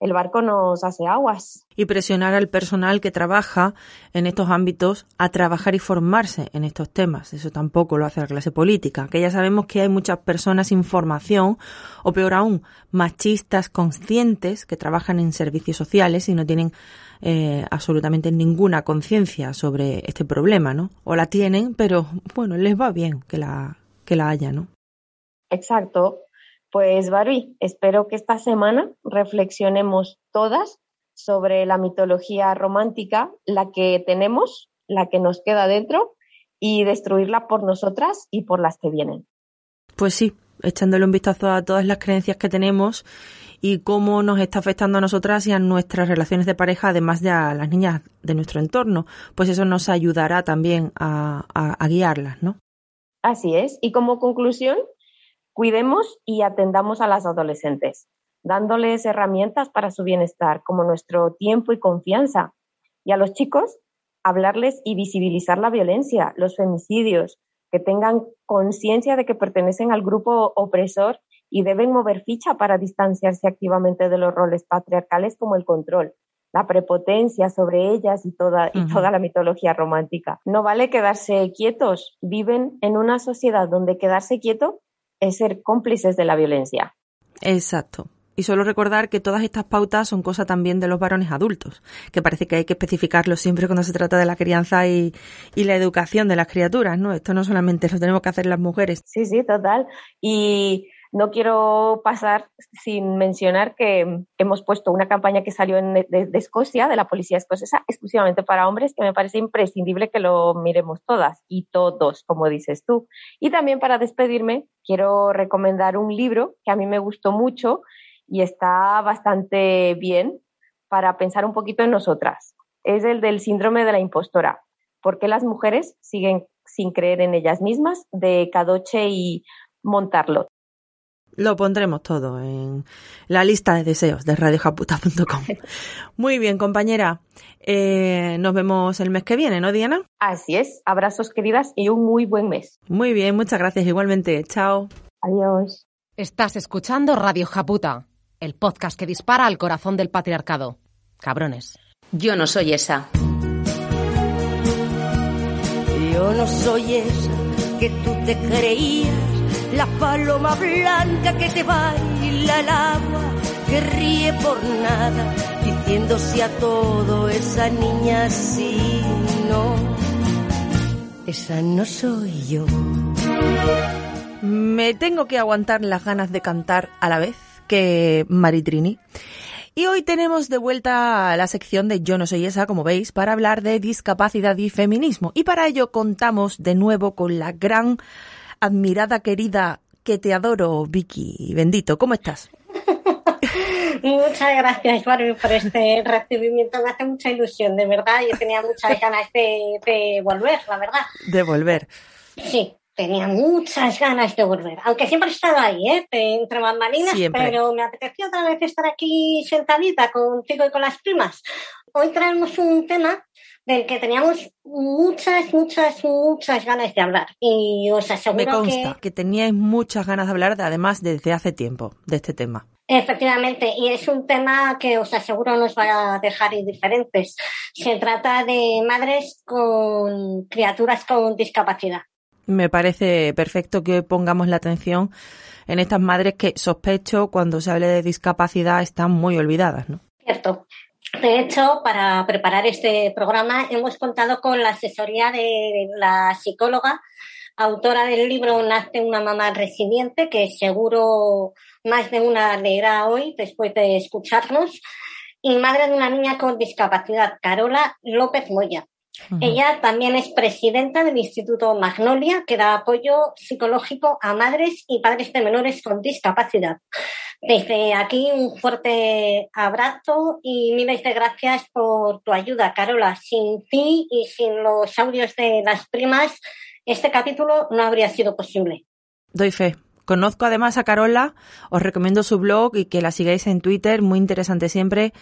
Speaker 26: el barco nos hace aguas.
Speaker 2: Y presionar al personal que trabaja en estos ámbitos a trabajar y formarse en estos temas. Eso tampoco lo hace la clase política, que ya sabemos que hay muchas personas sin formación, o peor aún, machistas conscientes que trabajan en servicios sociales y no tienen eh, absolutamente ninguna conciencia sobre este problema, ¿no? O la tienen, pero bueno, les va bien que la, que la haya, ¿no?
Speaker 26: Exacto. Pues Barbie, espero que esta semana reflexionemos todas sobre la mitología romántica, la que tenemos, la que nos queda dentro, y destruirla por nosotras y por las que vienen.
Speaker 2: Pues sí, echándole un vistazo a todas las creencias que tenemos y cómo nos está afectando a nosotras y a nuestras relaciones de pareja, además de a las niñas de nuestro entorno, pues eso nos ayudará también a, a guiarlas, ¿no?
Speaker 26: Así es. Y como conclusión, Cuidemos y atendamos a las adolescentes, dándoles herramientas para su bienestar, como nuestro tiempo y confianza. Y a los chicos, hablarles y visibilizar la violencia, los femicidios, que tengan conciencia de que pertenecen al grupo opresor y deben mover ficha para distanciarse activamente de los roles patriarcales como el control, la prepotencia sobre ellas y toda, y toda la mitología romántica. No vale quedarse quietos, viven en una sociedad donde quedarse quieto es ser cómplices de la violencia.
Speaker 2: Exacto. Y solo recordar que todas estas pautas son cosa también de los varones adultos, que parece que hay que especificarlo siempre cuando se trata de la crianza y, y, la educación de las criaturas, ¿no? Esto no solamente lo tenemos que hacer las mujeres.
Speaker 26: Sí, sí, total. Y no quiero pasar sin mencionar que hemos puesto una campaña que salió de, Escocia, de la policía escocesa, exclusivamente para hombres, que me parece imprescindible que lo miremos todas y todos, como dices tú. Y también para despedirme, quiero recomendar un libro que a mí me gustó mucho y está bastante bien para pensar un poquito en nosotras. Es el del síndrome de la impostora. ¿Por qué las mujeres siguen sin creer en ellas mismas? de Cadoche y Montarlot.
Speaker 2: Lo pondremos todo en la lista de deseos de radiojaputa.com. Muy bien, compañera. Eh, nos vemos el mes que viene, ¿no, Diana?
Speaker 26: Así es. Abrazos, queridas, y un muy buen mes.
Speaker 2: Muy bien, muchas gracias. Igualmente. Chao.
Speaker 26: Adiós.
Speaker 27: Estás escuchando Radio Japuta, el podcast que dispara al corazón del patriarcado. Cabrones.
Speaker 17: Yo no soy esa.
Speaker 1: Yo no soy esa que tú te creías la paloma blanca que te baila el agua, que ríe por nada, diciéndose a todo, esa niña sí, no, esa no soy yo.
Speaker 2: Me tengo que aguantar las ganas de cantar a la vez que Maritrini. Y hoy tenemos de vuelta la sección de Yo no soy esa, como veis, para hablar de discapacidad y feminismo. Y para ello contamos de nuevo con la gran admirada, querida, que te adoro, Vicky. Bendito, ¿cómo estás?
Speaker 28: Muchas gracias, Barbie, por este recibimiento. Me hace mucha ilusión, de verdad. Yo tenía muchas ganas de, volver, la verdad.
Speaker 2: De volver.
Speaker 28: Sí, tenía muchas ganas de volver. Aunque siempre he estado ahí, ¿eh? entre bambalinas, pero me apeteció otra vez estar aquí sentadita contigo y con las primas. Hoy traemos un tema del que teníamos muchas, muchas, muchas ganas de hablar. Y os aseguro
Speaker 2: Me consta que, teníais muchas ganas de hablar, además, desde hace tiempo, de este tema.
Speaker 28: Efectivamente, y es un tema que os aseguro nos va a dejar indiferentes. Se trata de madres con criaturas con discapacidad.
Speaker 2: Me parece perfecto que pongamos la atención en estas madres que sospecho cuando se hable de discapacidad están muy olvidadas, ¿no?
Speaker 28: Cierto. De hecho, para preparar este programa hemos contado con la asesoría de la psicóloga, autora del libro Nace una mamá resiliente, que seguro más de una leerá hoy después de escucharnos, y madre de una niña con discapacidad, Carola López Moya. Ella también es presidenta del Instituto Magnolia, que da apoyo psicológico a madres y padres de menores con discapacidad. Desde aquí un fuerte abrazo y miles de gracias por tu ayuda, Carola. Sin ti y sin los audios de las primas, este capítulo no habría sido posible.
Speaker 2: Doy fe. Conozco además a Carola, os recomiendo su blog y que la sigáis en Twitter, muy interesante siempre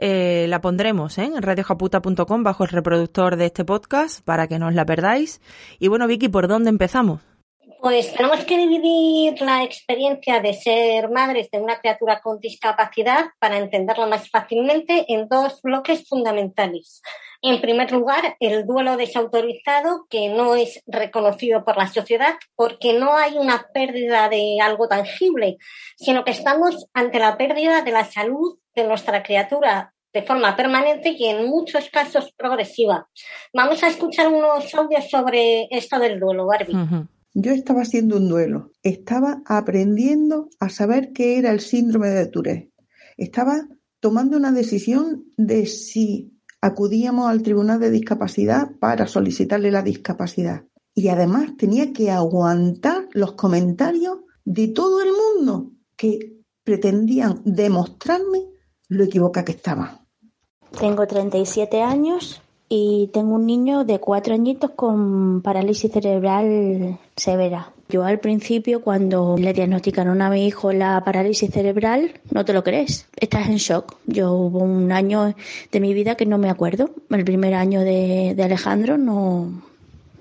Speaker 2: eh, la pondremos ¿eh? en radiojaputa.com bajo el reproductor de este podcast para que no os la perdáis. Y bueno, Vicky, ¿por dónde empezamos?
Speaker 28: Pues tenemos que dividir la experiencia de ser madres de una criatura con discapacidad para entenderla más fácilmente en dos bloques fundamentales. En primer lugar, el duelo desautorizado, que no es reconocido por la sociedad porque no hay una pérdida de algo tangible, sino que estamos ante la pérdida de la salud de nuestra criatura de forma permanente y en muchos casos progresiva. Vamos a escuchar unos audios sobre esto del duelo, Barbie.
Speaker 29: Yo estaba haciendo un duelo, estaba aprendiendo a saber qué era el síndrome de Tourette. Estaba tomando una decisión de si acudíamos al Tribunal de Discapacidad para solicitarle la discapacidad. Y además tenía que aguantar los comentarios de todo el mundo que pretendían demostrarme lo equivoca que estaba.
Speaker 30: Tengo 37 años y tengo un niño de cuatro añitos con parálisis cerebral severa. Yo al principio cuando le diagnosticaron a mi hijo la parálisis cerebral, no te lo crees, estás en shock. Yo hubo un año de mi vida que no me acuerdo, el primer año de, de Alejandro no,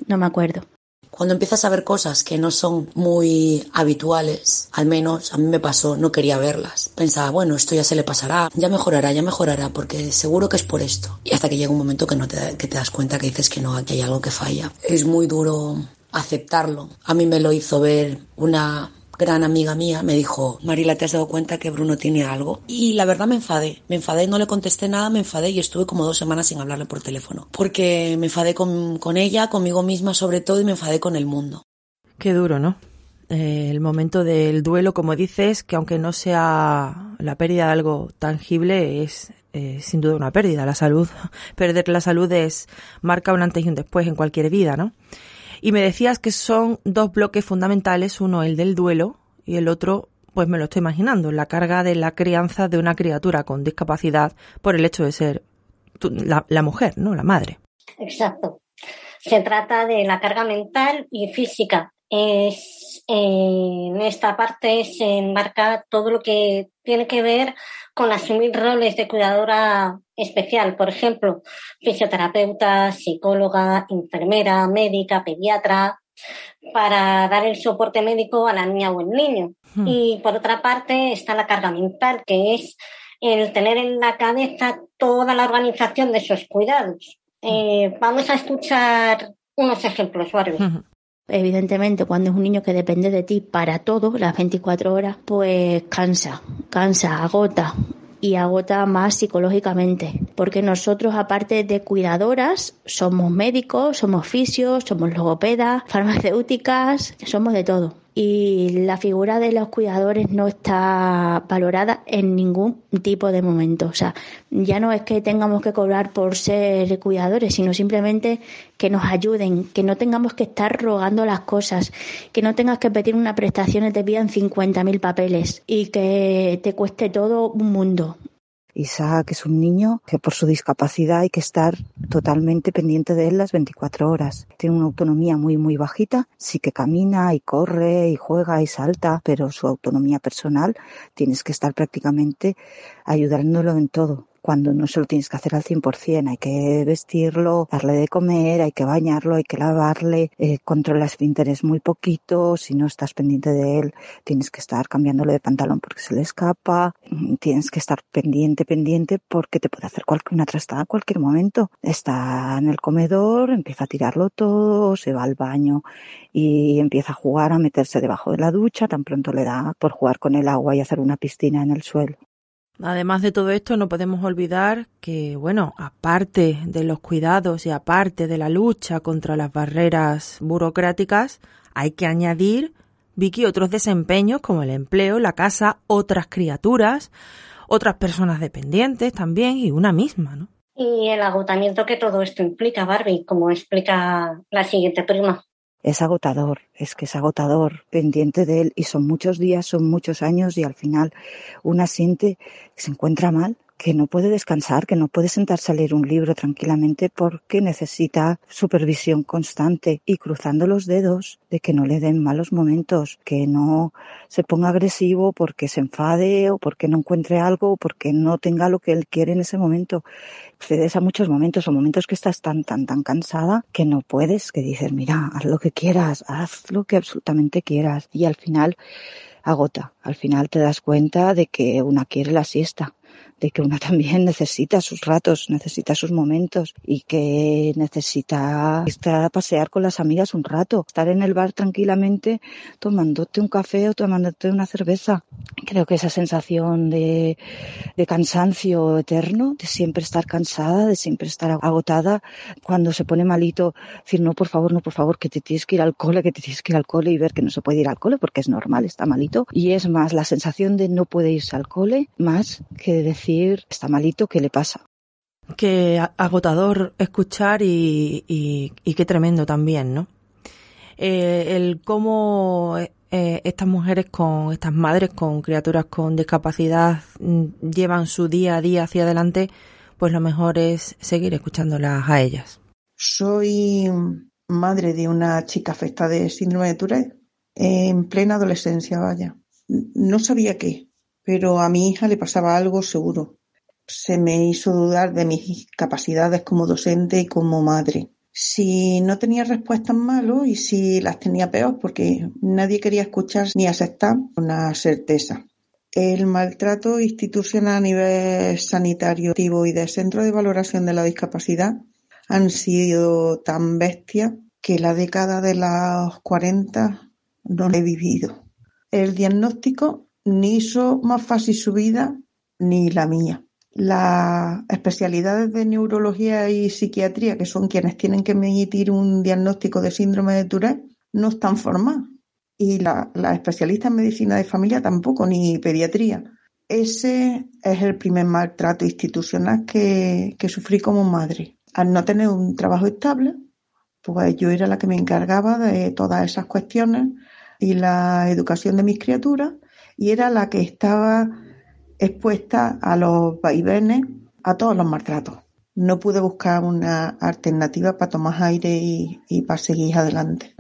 Speaker 30: no me acuerdo.
Speaker 23: Cuando empiezas a ver cosas que no son muy habituales, al menos a mí me pasó, no quería verlas. Pensaba, bueno, esto ya se le pasará, ya mejorará, ya mejorará, porque seguro que es por esto. Y hasta que llega un momento que no te, que te das cuenta que dices que no, aquí hay algo que falla. Es muy duro aceptarlo. A mí me lo hizo ver una gran amiga mía, me dijo, Marila, ¿te has dado cuenta que Bruno tiene algo? Y la verdad me enfadé, me enfadé, no le contesté nada, me enfadé y estuve como dos semanas sin hablarle por teléfono. Porque me enfadé con, con ella, conmigo misma sobre todo y me enfadé con el mundo.
Speaker 2: Qué duro, ¿no? Eh, el momento del duelo, como dices, que aunque no sea la pérdida de algo tangible, es eh, sin duda una pérdida. La salud, perder la salud es marca un antes y un después en cualquier vida, ¿no? Y me decías que son dos bloques fundamentales, uno el del duelo y el otro, pues me lo estoy imaginando, la carga de la crianza de una criatura con discapacidad por el hecho de ser la, la mujer, ¿no? La madre.
Speaker 28: Exacto. Se trata de la carga mental y física. Es, en esta parte se enmarca todo lo que tiene que ver con asumir roles de cuidadora especial, por ejemplo, fisioterapeuta, psicóloga, enfermera, médica, pediatra, para dar el soporte médico a la niña o el niño. Hmm. Y por otra parte está la carga mental, que es el tener en la cabeza toda la organización de esos cuidados. Eh, vamos a escuchar unos ejemplos, Barbie. Hmm.
Speaker 30: Evidentemente, cuando es un niño que depende de ti para todo, las 24 horas, pues cansa, cansa, agota y agota más psicológicamente. Porque nosotros, aparte de cuidadoras, somos médicos, somos fisios, somos logopedas, farmacéuticas, somos de todo y la figura de los cuidadores no está valorada en ningún tipo de momento. O sea, ya no es que tengamos que cobrar por ser cuidadores, sino simplemente que nos ayuden, que no tengamos que estar rogando las cosas, que no tengas que pedir una prestación y te pidan 50.000 papeles y que te cueste todo un mundo.
Speaker 31: Isaac es un niño que por su discapacidad hay que estar totalmente pendiente de él las 24 horas. Tiene una autonomía muy, muy bajita. Sí que camina y corre y juega y salta, pero su autonomía personal tienes que estar prácticamente ayudándolo en todo cuando no se lo tienes que hacer al 100%. Hay que vestirlo, darle de comer, hay que bañarlo, hay que lavarle, eh, controla esfínteres muy poquito, si no estás pendiente de él, tienes que estar cambiándole de pantalón porque se le escapa, mm, tienes que estar pendiente, pendiente porque te puede hacer cualquier, una trastada a cualquier momento. Está en el comedor, empieza a tirarlo todo, se va al baño y empieza a jugar, a meterse debajo de la ducha, tan pronto le da por jugar con el agua y hacer una piscina en el suelo.
Speaker 2: Además de todo esto, no podemos olvidar que, bueno, aparte de los cuidados y aparte de la lucha contra las barreras burocráticas, hay que añadir, Vicky, otros desempeños como el empleo, la casa, otras criaturas, otras personas dependientes también y una misma, ¿no?
Speaker 28: Y el agotamiento que todo esto implica, Barbie, como explica la siguiente prima
Speaker 31: es agotador, es que es agotador, pendiente de él y son muchos días, son muchos años y al final una siente se encuentra mal que no puede descansar, que no puede sentarse a leer un libro tranquilamente porque necesita supervisión constante y cruzando los dedos de que no le den malos momentos, que no se ponga agresivo porque se enfade o porque no encuentre algo o porque no tenga lo que él quiere en ese momento. Accedes a muchos momentos o momentos que estás tan, tan, tan cansada que no puedes, que dices, mira, haz lo que quieras, haz lo que absolutamente quieras. Y al final agota. Al final te das cuenta de que una quiere la siesta de que una también necesita sus ratos, necesita sus momentos y que necesita estar a pasear con las amigas un rato, estar en el bar tranquilamente tomándote un café o tomándote una cerveza. Creo que esa sensación de, de cansancio eterno, de siempre estar cansada, de siempre estar agotada, cuando se pone malito, decir no, por favor, no, por favor, que te tienes que ir al cole, que te tienes que ir al cole y ver que no se puede ir al cole porque es normal, está malito. Y es más la sensación de no puede irse al cole, más que decir está malito, ¿qué le pasa?
Speaker 2: Qué agotador escuchar y, y, qué tremendo también, ¿no? Eh, el cómo eh, estas mujeres con, estas madres con criaturas con discapacidad mm, llevan su día a día hacia adelante, pues lo mejor es seguir escuchándolas a ellas.
Speaker 29: Soy madre de una chica afectada de síndrome de Tourette en plena adolescencia, vaya. No sabía qué, pero a mi hija le pasaba algo seguro. Se me hizo dudar de mis capacidades como docente y como madre. Si no tenía respuestas malas y si las tenía peor, porque nadie quería escuchar ni aceptar una certeza. El maltrato institucional a nivel sanitario y de centro de valoración de la discapacidad han sido tan bestias que la década de los 40 no la he vivido. El diagnóstico ni hizo más fácil su vida ni la mía. Las especialidades de neurología y psiquiatría, que son quienes tienen que emitir un diagnóstico de síndrome de Tourette, no están formadas. Y las especialistas en medicina de familia tampoco, ni pediatría. Ese es el primer maltrato institucional que, que sufrí como madre. Al no tener un trabajo estable, pues yo era la que me encargaba de todas esas cuestiones y la educación de mis criaturas y era la que estaba expuesta a los vaivenes, a todos los maltratos. No pude buscar una alternativa para tomar aire y, para seguir adelante.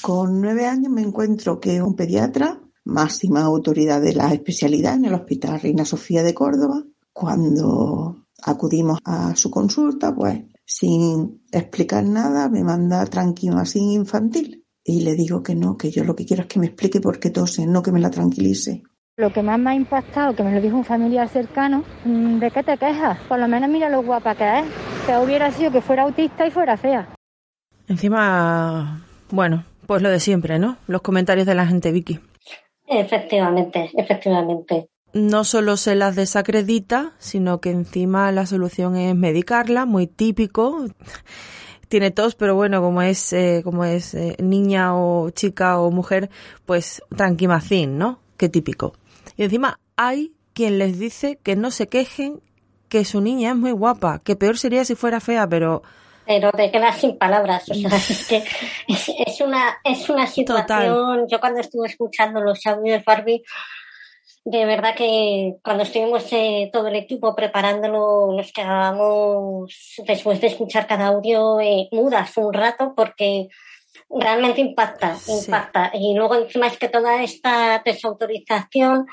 Speaker 29: Con nueve años me encuentro que un pediatra, máxima autoridad de la especialidad en el Hospital Reina Sofía de Córdoba, cuando acudimos a su consulta, pues sin explicar nada me manda tranquilo sin infantil y le digo que no, que yo lo que quiero es que me explique por qué tose, no que me la tranquilice.
Speaker 30: Lo que más me ha impactado, que me lo dijo un familiar cercano, mm, ¿de qué te quejas? Por lo menos mira lo guapa que es. Que hubiera sido que fuera autista y fuera fea.
Speaker 2: Encima, bueno, pues lo de siempre, ¿no? Los comentarios de la gente, Vicky.
Speaker 28: Efectivamente, efectivamente.
Speaker 2: No solo se las desacredita, sino que encima la solución es medicarla, muy típico tiene tos, pero bueno, como es, eh, como es eh, niña o chica o mujer, pues tranquimacín, ¿no? Qué típico. Y encima hay quien les dice que no se quejen, que su niña es muy guapa, que peor sería si fuera fea, pero
Speaker 28: pero te quedas sin palabras. O sea, es que es, una, es una situación. Yo cuando estuve escuchando los audios de Barbie, de verdad que cuando estuvimos eh, todo el equipo preparándolo, nos quedábamos después de escuchar cada audio eh, mudas un rato porque realmente impacta, impacta. Y luego encima es que toda esta desautorización,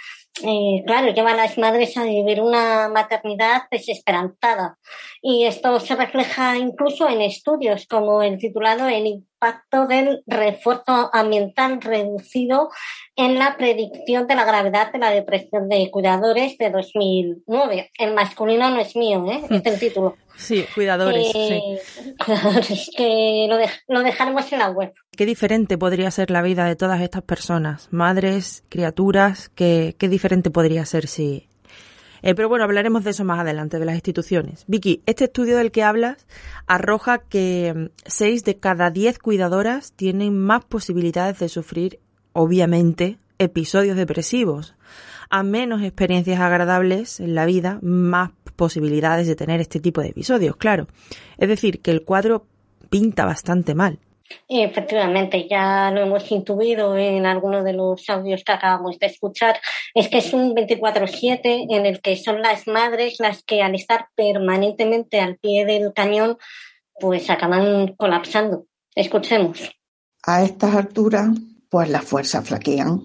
Speaker 28: eh, claro, lleva a las madres a vivir una maternidad desesperanzada. Y esto se refleja incluso en estudios como el titulado El impacto del refuerzo ambiental reducido en la predicción de la gravedad de la depresión de cuidadores de 2009. El masculino no es mío, ¿eh? es el título.
Speaker 2: Sí, cuidadores.
Speaker 28: Cuidadores, que lo, dejaremos en la web.
Speaker 2: Qué diferente podría ser la vida de todas estas personas, madres, criaturas, qué, qué diferente podría ser si... Eh, pero bueno, hablaremos de eso más adelante, de las instituciones. Vicky, este estudio del que hablas arroja que 6 mm, de cada 10 cuidadoras tienen más posibilidades de sufrir, obviamente, episodios depresivos. A menos experiencias agradables en la vida, más posibilidades de tener este tipo de episodios, claro. Es decir, que el cuadro pinta bastante mal.
Speaker 28: Efectivamente, ya lo hemos intuido en algunos de los audios que acabamos de escuchar. Es que es un 24-7 en el que son las madres las que al estar permanentemente al pie del cañón, pues acaban colapsando. Escuchemos.
Speaker 29: A estas alturas, pues las fuerzas flaquean.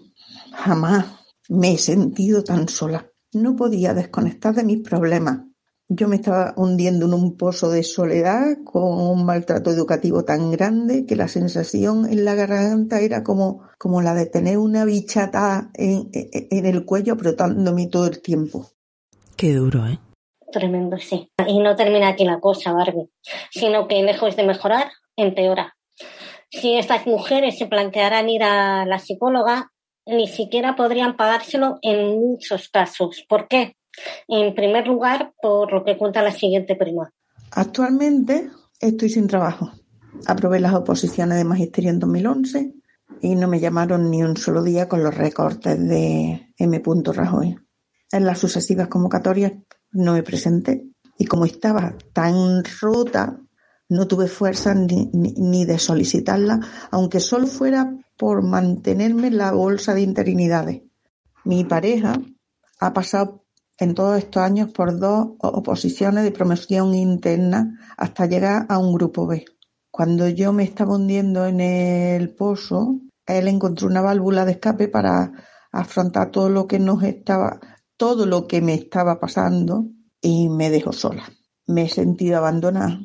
Speaker 29: Jamás me he sentido tan sola. No podía desconectar de mis problemas yo me estaba hundiendo en un pozo de soledad con un maltrato educativo tan grande que la sensación en la garganta era como, como la de tener una bichata en, en el cuello apretándome todo el tiempo.
Speaker 2: Qué duro, ¿eh?
Speaker 28: Tremendo, sí. Y no termina aquí la cosa, Barbie, sino que lejos de mejorar, empeora. Si estas mujeres se plantearan ir a la psicóloga, ni siquiera podrían pagárselo en muchos casos. ¿Por qué? En primer lugar, por lo que cuenta la siguiente prima.
Speaker 29: Actualmente estoy sin trabajo. Aprobé las oposiciones de magisterio en 2011 y no me llamaron ni un solo día con los recortes de M. Rajoy. En las sucesivas convocatorias no me presenté y como estaba tan rota, no tuve fuerza ni, ni de solicitarla, aunque solo fuera por mantenerme en la bolsa de interinidades. Mi pareja ha pasado en todos estos años por dos oposiciones de promoción interna hasta llegar a un grupo B. Cuando yo me estaba hundiendo en el pozo, él encontró una válvula de escape para afrontar todo lo que nos estaba, todo lo que me estaba pasando y me dejó sola. Me he sentido abandonada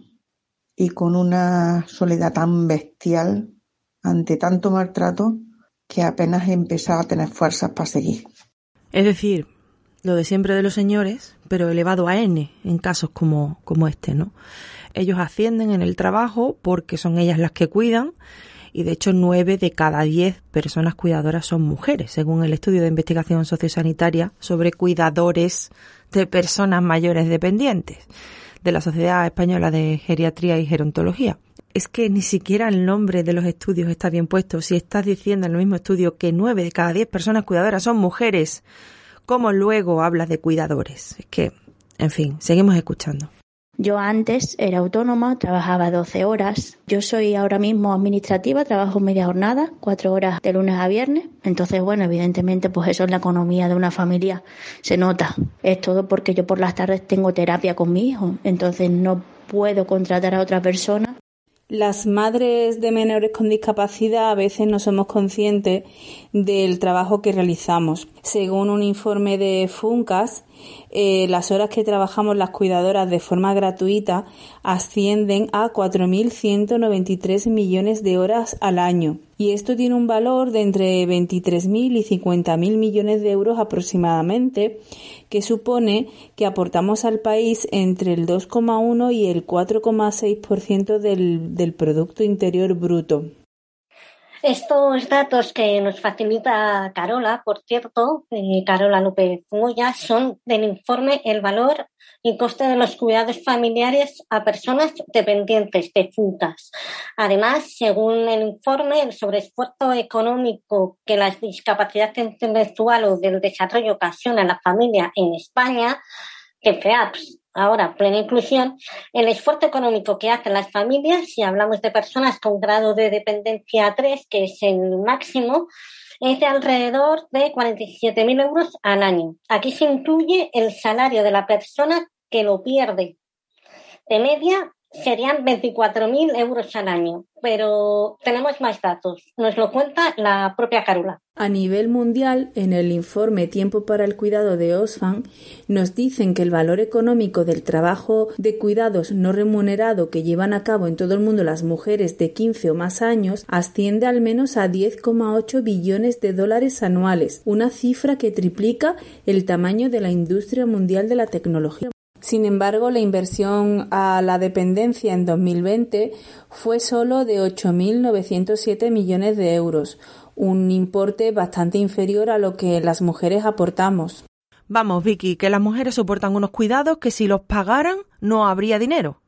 Speaker 29: y con una soledad tan bestial ante tanto maltrato que apenas he empezado a tener fuerzas para seguir.
Speaker 2: Es decir, lo de siempre de los señores, pero elevado a N en casos como, como este, ¿no? Ellos ascienden en el trabajo porque son ellas las que cuidan y de hecho nueve de cada diez personas cuidadoras son mujeres, según el estudio de investigación sociosanitaria sobre cuidadores de personas mayores dependientes de la Sociedad Española de Geriatría y Gerontología. Es que ni siquiera el nombre de los estudios está bien puesto. Si estás diciendo en el mismo estudio que nueve de cada diez personas cuidadoras son mujeres, cómo luego hablas de cuidadores. Es que, en fin, seguimos escuchando.
Speaker 30: Yo antes era autónoma, trabajaba 12 horas. Yo soy ahora mismo administrativa, trabajo media jornada, cuatro horas de lunes a viernes. Entonces, bueno, evidentemente, pues eso es la economía de una familia. Se nota. Es todo porque yo por las tardes tengo terapia con mi hijo. Entonces no puedo contratar a otra persona
Speaker 32: las madres de menores con discapacidad a veces no somos conscientes del trabajo que realizamos. Según un informe de FUNCAS, eh, las horas que trabajamos las cuidadoras de forma gratuita ascienden a 4.193 millones de horas al año. Y esto tiene un valor de entre 23.000 y 50.000 millones de euros aproximadamente, que supone que aportamos al país entre el 2,1 y el 4,6% del, del Producto Interior Bruto.
Speaker 28: Estos datos que nos facilita Carola, por cierto, eh, Carola López Moya, son del informe El valor y coste de los cuidados familiares a personas dependientes de defuntas. Además, según el informe, el sobreesfuerzo económico que la discapacidad intelectual o del desarrollo ocasiona a la familia en España, que FEAPS ahora plena inclusión, el esfuerzo económico que hacen las familias, si hablamos de personas con grado de dependencia 3, que es el máximo, es de alrededor de 47.000 euros al año. Aquí se incluye el salario de la persona que lo pierde. De media serían 24.000 euros al año, pero tenemos más datos. Nos lo cuenta la propia Carola.
Speaker 32: A nivel mundial, en el informe Tiempo para el Cuidado de Osfam, nos dicen que el valor económico del trabajo de cuidados no remunerado que llevan a cabo en todo el mundo las mujeres de 15 o más años asciende al menos a 10,8 billones de dólares anuales, una cifra que triplica el tamaño de la industria mundial de la tecnología. Sin embargo, la inversión a la dependencia en 2020 fue solo de 8.907 millones de euros, un importe bastante inferior a lo que las mujeres aportamos.
Speaker 2: Vamos, Vicky, que las mujeres soportan unos cuidados que si los pagaran no habría dinero.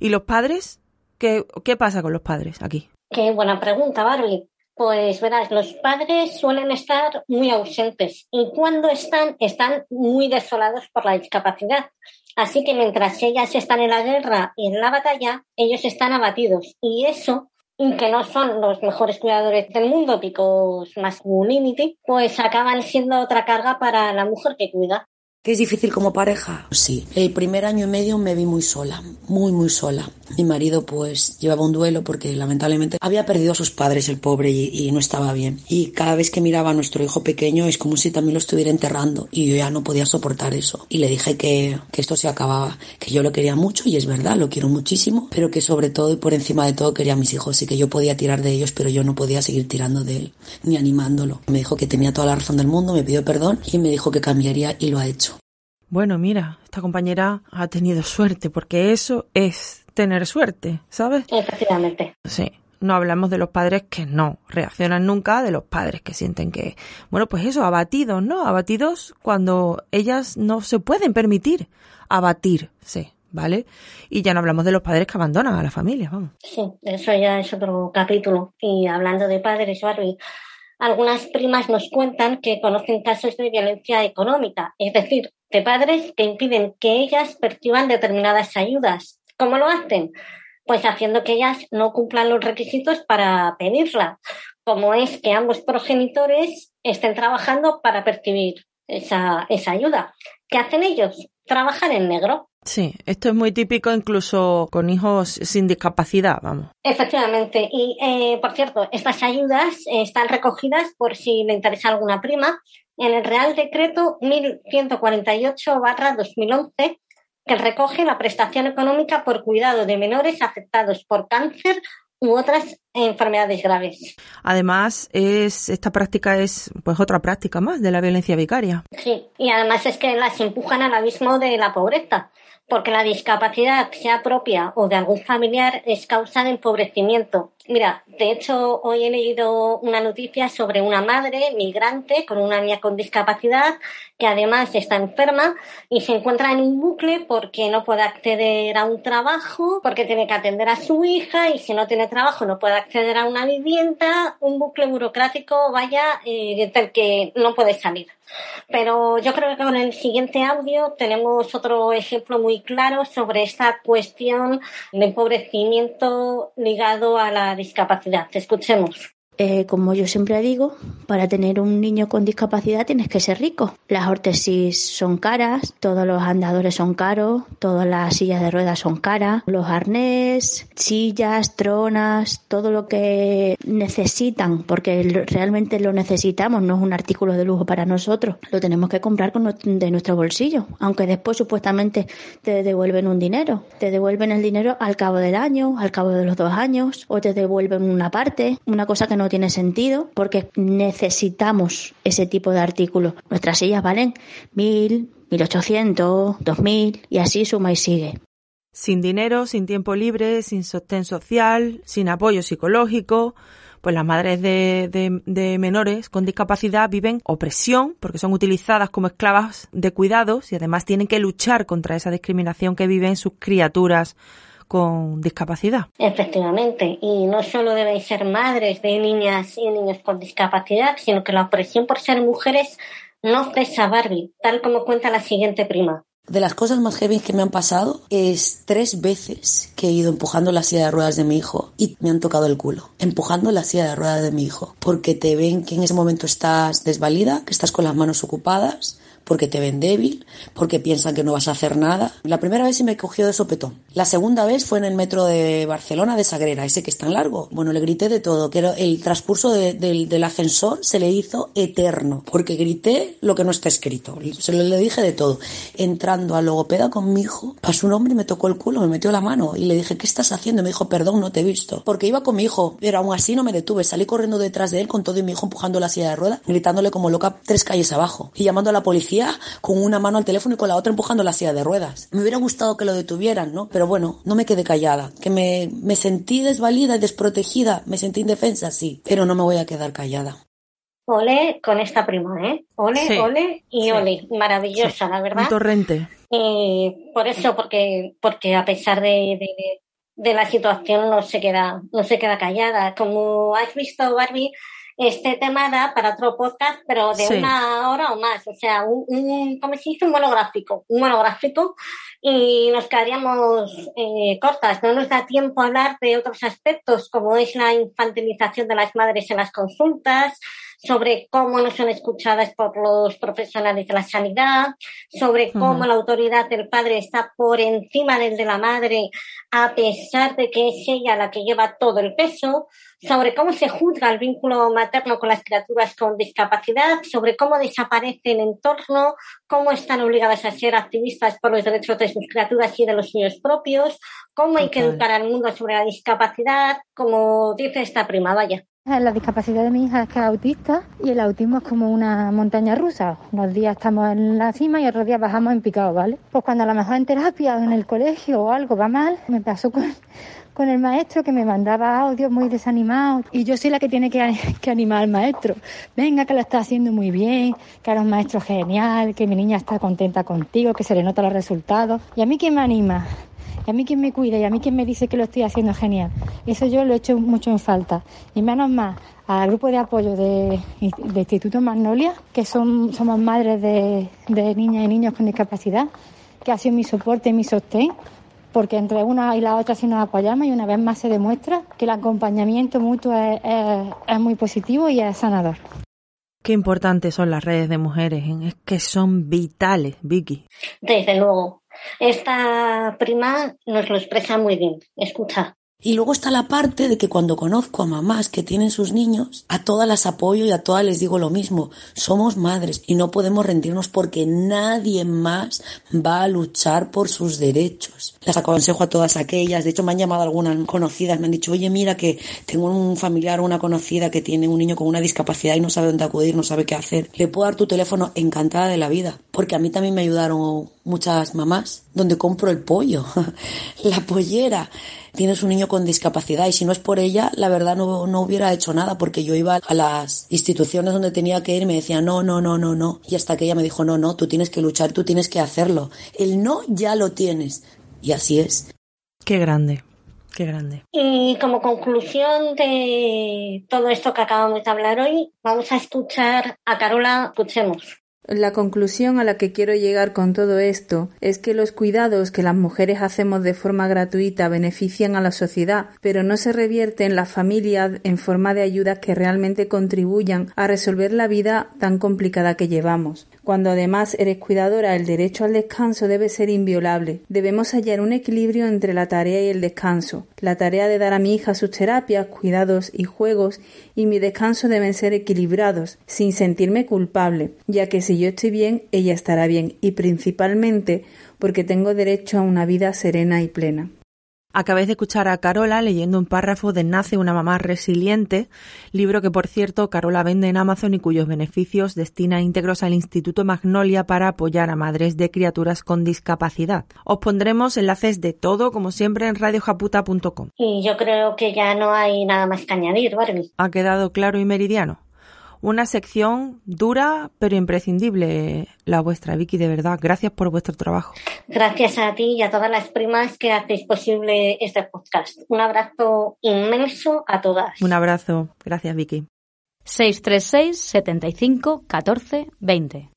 Speaker 2: ¿Y los padres? ¿Qué, qué pasa con los padres aquí?
Speaker 28: Qué buena pregunta, Barbie. Pues verás, los padres suelen estar muy ausentes y cuando están, están muy desolados por la discapacidad. Así que mientras ellas están en la guerra y en la batalla, ellos están abatidos. Y eso que no son los mejores cuidadores del mundo, picos masculinity, pues acaban siendo otra carga para la mujer que cuida.
Speaker 18: ¿Que es difícil como pareja? Sí. El primer año y medio me vi muy sola, muy, muy sola. Mi marido pues llevaba un duelo porque lamentablemente había perdido a sus padres, el pobre, y, no estaba bien. Y cada vez que miraba a nuestro hijo pequeño es como si también lo estuviera enterrando y yo ya no podía soportar eso. Y le dije que, que esto se acababa, que yo lo quería mucho y es verdad, lo quiero muchísimo, pero que sobre todo y por encima de todo quería a mis hijos y que yo podía tirar de ellos, pero yo no podía seguir tirando de él ni animándolo. Me dijo que tenía toda la razón del mundo, me pidió perdón y me dijo que cambiaría y lo ha hecho.
Speaker 2: Bueno, mira, esta compañera ha tenido suerte, porque eso es tener suerte, ¿sabes?
Speaker 28: Efectivamente.
Speaker 2: Sí. No hablamos de los padres que no reaccionan nunca, de los padres que sienten que, bueno, pues eso, abatidos, ¿no? Abatidos cuando ellas no se pueden permitir abatirse, ¿vale? Y ya no hablamos de los padres que abandonan a la familia, vamos.
Speaker 28: Sí, eso ya es otro capítulo. Y hablando de padres, Barbie, algunas primas nos cuentan que conocen casos de violencia económica, es decir, de padres que impiden que ellas perciban determinadas ayudas. ¿Cómo lo hacen? Pues haciendo que ellas no cumplan los requisitos para pedirla, como es que ambos progenitores estén trabajando para percibir esa, esa ayuda. ¿Qué hacen ellos? Trabajar en negro.
Speaker 2: Sí, esto es muy típico incluso con hijos sin discapacidad, vamos.
Speaker 28: Efectivamente. Y, eh, por cierto, estas ayudas están recogidas por si le interesa alguna prima en el Real Decreto 1148-2011 que recoge la prestación económica por cuidado de menores afectados por cáncer u otras enfermedades graves.
Speaker 2: Además, es, esta práctica es pues otra práctica más de la violencia vicaria.
Speaker 28: Sí, y además es que las empujan al abismo de la pobreza porque la discapacidad, sea propia o de algún familiar, es causa de empobrecimiento. Mira, de hecho, hoy he leído una noticia sobre una madre migrante con una niña con discapacidad que además está enferma y se encuentra en un bucle porque no puede acceder a un trabajo, porque tiene que atender a su hija y si no tiene trabajo no puede acceder a una vivienda, un bucle burocrático, vaya, eh, del que no puede salir. Pero yo creo que con el siguiente audio tenemos otro ejemplo muy claro sobre esta cuestión de empobrecimiento ligado a la discapacidad. Escuchemos.
Speaker 30: Eh, como yo siempre digo, para tener un niño con discapacidad tienes que ser rico. Las órtesis son caras, todos los andadores son caros, todas las sillas de ruedas son caras, los arnés, sillas, tronas, todo lo que necesitan, porque realmente lo necesitamos, no es un artículo de lujo para nosotros, lo tenemos que comprar con de nuestro bolsillo, aunque después supuestamente te devuelven un dinero, te devuelven el dinero al cabo del año, al cabo de los dos años, o te devuelven una parte, una cosa que no tiene sentido porque necesitamos ese tipo de artículos. Nuestras sillas valen mil, mil ochocientos, dos mil y así suma y sigue.
Speaker 2: Sin dinero, sin tiempo libre, sin sostén social, sin apoyo psicológico, pues las madres de, de, menores con discapacidad viven opresión porque son utilizadas como esclavas de cuidados y además tienen que luchar contra esa discriminación que viven sus criaturas con discapacidad.
Speaker 28: Efectivamente, y no solo deben ser madres de niñas y niños con discapacidad, sino que la opresión por ser mujeres no cesa Barbie, tal como cuenta la siguiente prima.
Speaker 18: De las cosas más heavy que me han pasado es tres veces que he ido empujando la silla de ruedas de mi hijo y me han tocado el culo. Empujando la silla de ruedas de mi hijo. Porque te ven que en ese momento estás desvalida, que estás con las manos ocupadas, porque te ven débil, porque piensan que no vas a hacer nada. La primera vez se me cogió de sopetón. La segunda vez fue en el metro de Barcelona de Sagrera, ese que es tan largo. Bueno, le grité de todo, que el transcurso del ascensor se le hizo eterno, porque grité lo que no está escrito. Se lo le dije de todo. Entrando al logopeda con mi hijo, pasó un hombre y me tocó el culo, me metió la mano y le dije, ¿qué estás haciendo? me dijo, perdón, no te he visto. Porque iba con mi hijo, pero aún así no me detuve. Salí corriendo detrás de él con todo y mi hijo empujando la silla de rueda, gritándole como loca tres calles abajo y llamando a la policía con una mano al teléfono y con la otra empujando la silla de ruedas. Me hubiera gustado que lo detuvieran, ¿no? Pero bueno, no me quedé callada. Que me, me sentí desvalida y desprotegida, me sentí indefensa, sí, pero no me voy a quedar callada.
Speaker 28: Ole con esta prima, ¿eh? Ole, ole y ole. Maravillosa, la verdad.
Speaker 2: Un torrente.
Speaker 28: Eh, por eso, porque, porque a pesar de, de, de, la situación no se queda, no se queda callada. Como has visto, Barbie, este tema da para otro podcast, pero de una hora o más. O sea, un, un, ¿cómo se dice? Un monográfico. Un monográfico y nos quedaríamos eh, cortas. No nos da tiempo a hablar de otros aspectos, como es la infantilización de las madres en las consultas, sobre cómo no son escuchadas por los profesionales de la sanidad, sobre cómo la autoridad del padre está por encima del de la madre, a pesar de que es ella la que lleva todo el peso, sobre cómo se juzga el vínculo materno con las criaturas con discapacidad, sobre cómo desaparece el entorno, cómo están obligadas a ser activistas por los derechos de sus criaturas y de los suyos propios, cómo hay que educar al mundo sobre la discapacidad, como dice esta prima, vaya.
Speaker 33: La discapacidad de mi hija es que es autista y el autismo es como una montaña rusa. Unos días estamos en la cima y otros días bajamos en picado, ¿vale? Pues cuando a lo mejor en terapia o en el colegio o algo va mal, me pasó con, el maestro que me mandaba audios muy desanimados y yo soy la que tiene que, que, animar al maestro. Venga, que lo está haciendo muy bien, que eres un maestro genial, que mi niña está contenta contigo, que se le nota los resultados. ¿Y a mí quién me anima? Y a mí quien me cuida y a mí quien me dice que lo estoy haciendo genial. Eso yo lo he hecho mucho en falta. Y menos más al grupo de apoyo de, Instituto Magnolia, que son, somos madres de, niñas y niños con discapacidad, que ha sido mi soporte y mi sostén, porque entre una y la otra sí nos apoyamos y una vez más se demuestra que el acompañamiento mutuo es, es muy positivo y es sanador.
Speaker 2: Qué importantes son las redes de mujeres, es que son vitales, Vicky.
Speaker 28: Desde luego. Esta prima nos lo expresa muy bien. Escucha.
Speaker 18: Y luego está la parte de que cuando conozco a mamás que tienen sus niños, a todas las apoyo y a todas les digo lo mismo. Somos madres y no podemos rendirnos porque nadie más va a luchar por sus derechos. Las aconsejo a todas aquellas. De hecho, me han llamado algunas conocidas. Me han dicho, oye, mira que tengo un familiar o una conocida que tiene un niño con una discapacidad y no sabe dónde acudir, no sabe qué hacer. Le puedo dar tu teléfono encantada de la vida. Porque a mí también me ayudaron muchas mamás donde compro el pollo, la pollera tienes un niño con discapacidad y si no es por ella, la verdad no, no hubiera hecho nada porque yo iba a las instituciones donde tenía que ir y me decía no, no, no, no, no. Y hasta que ella me dijo no, no, tú tienes que luchar, tú tienes que hacerlo. El no ya lo tienes. Y así es.
Speaker 2: Qué grande. Qué grande.
Speaker 28: Y como conclusión de todo esto que acabamos de hablar hoy, vamos a escuchar a Carola. Escuchemos.
Speaker 32: La conclusión a la que quiero llegar con todo esto es que los cuidados que las mujeres hacemos de forma gratuita benefician a la sociedad, pero no se revierte en las familias en forma de ayudas que realmente contribuyan a resolver la vida tan complicada que llevamos. Cuando además eres cuidadora, el derecho al descanso debe ser inviolable. Debemos hallar un equilibrio entre la tarea y el descanso. La tarea de dar a mi hija sus terapias, cuidados y juegos y mi descanso deben ser equilibrados, sin sentirme culpable, ya que si yo estoy bien, ella estará bien y principalmente porque tengo derecho a una vida serena y plena.
Speaker 2: Acabáis de escuchar a Carola leyendo un párrafo de Nace una mamá resiliente, libro que por cierto Carola vende en Amazon y cuyos beneficios destina íntegros al Instituto Magnolia para apoyar a madres de criaturas con discapacidad. Os pondremos enlaces de todo, como siempre, en radiojaputa.com.
Speaker 28: Y yo creo que ya no hay nada más que añadir, Barbie.
Speaker 2: Ha quedado claro y meridiano una sección dura pero imprescindible la vuestra, Vicky, de verdad. Gracias por vuestro trabajo.
Speaker 28: Gracias a ti y a todas las primas que hacéis posible este podcast. Un abrazo inmenso a todas.
Speaker 2: Un abrazo. Gracias, Vicky.
Speaker 24: 636 75 14 20.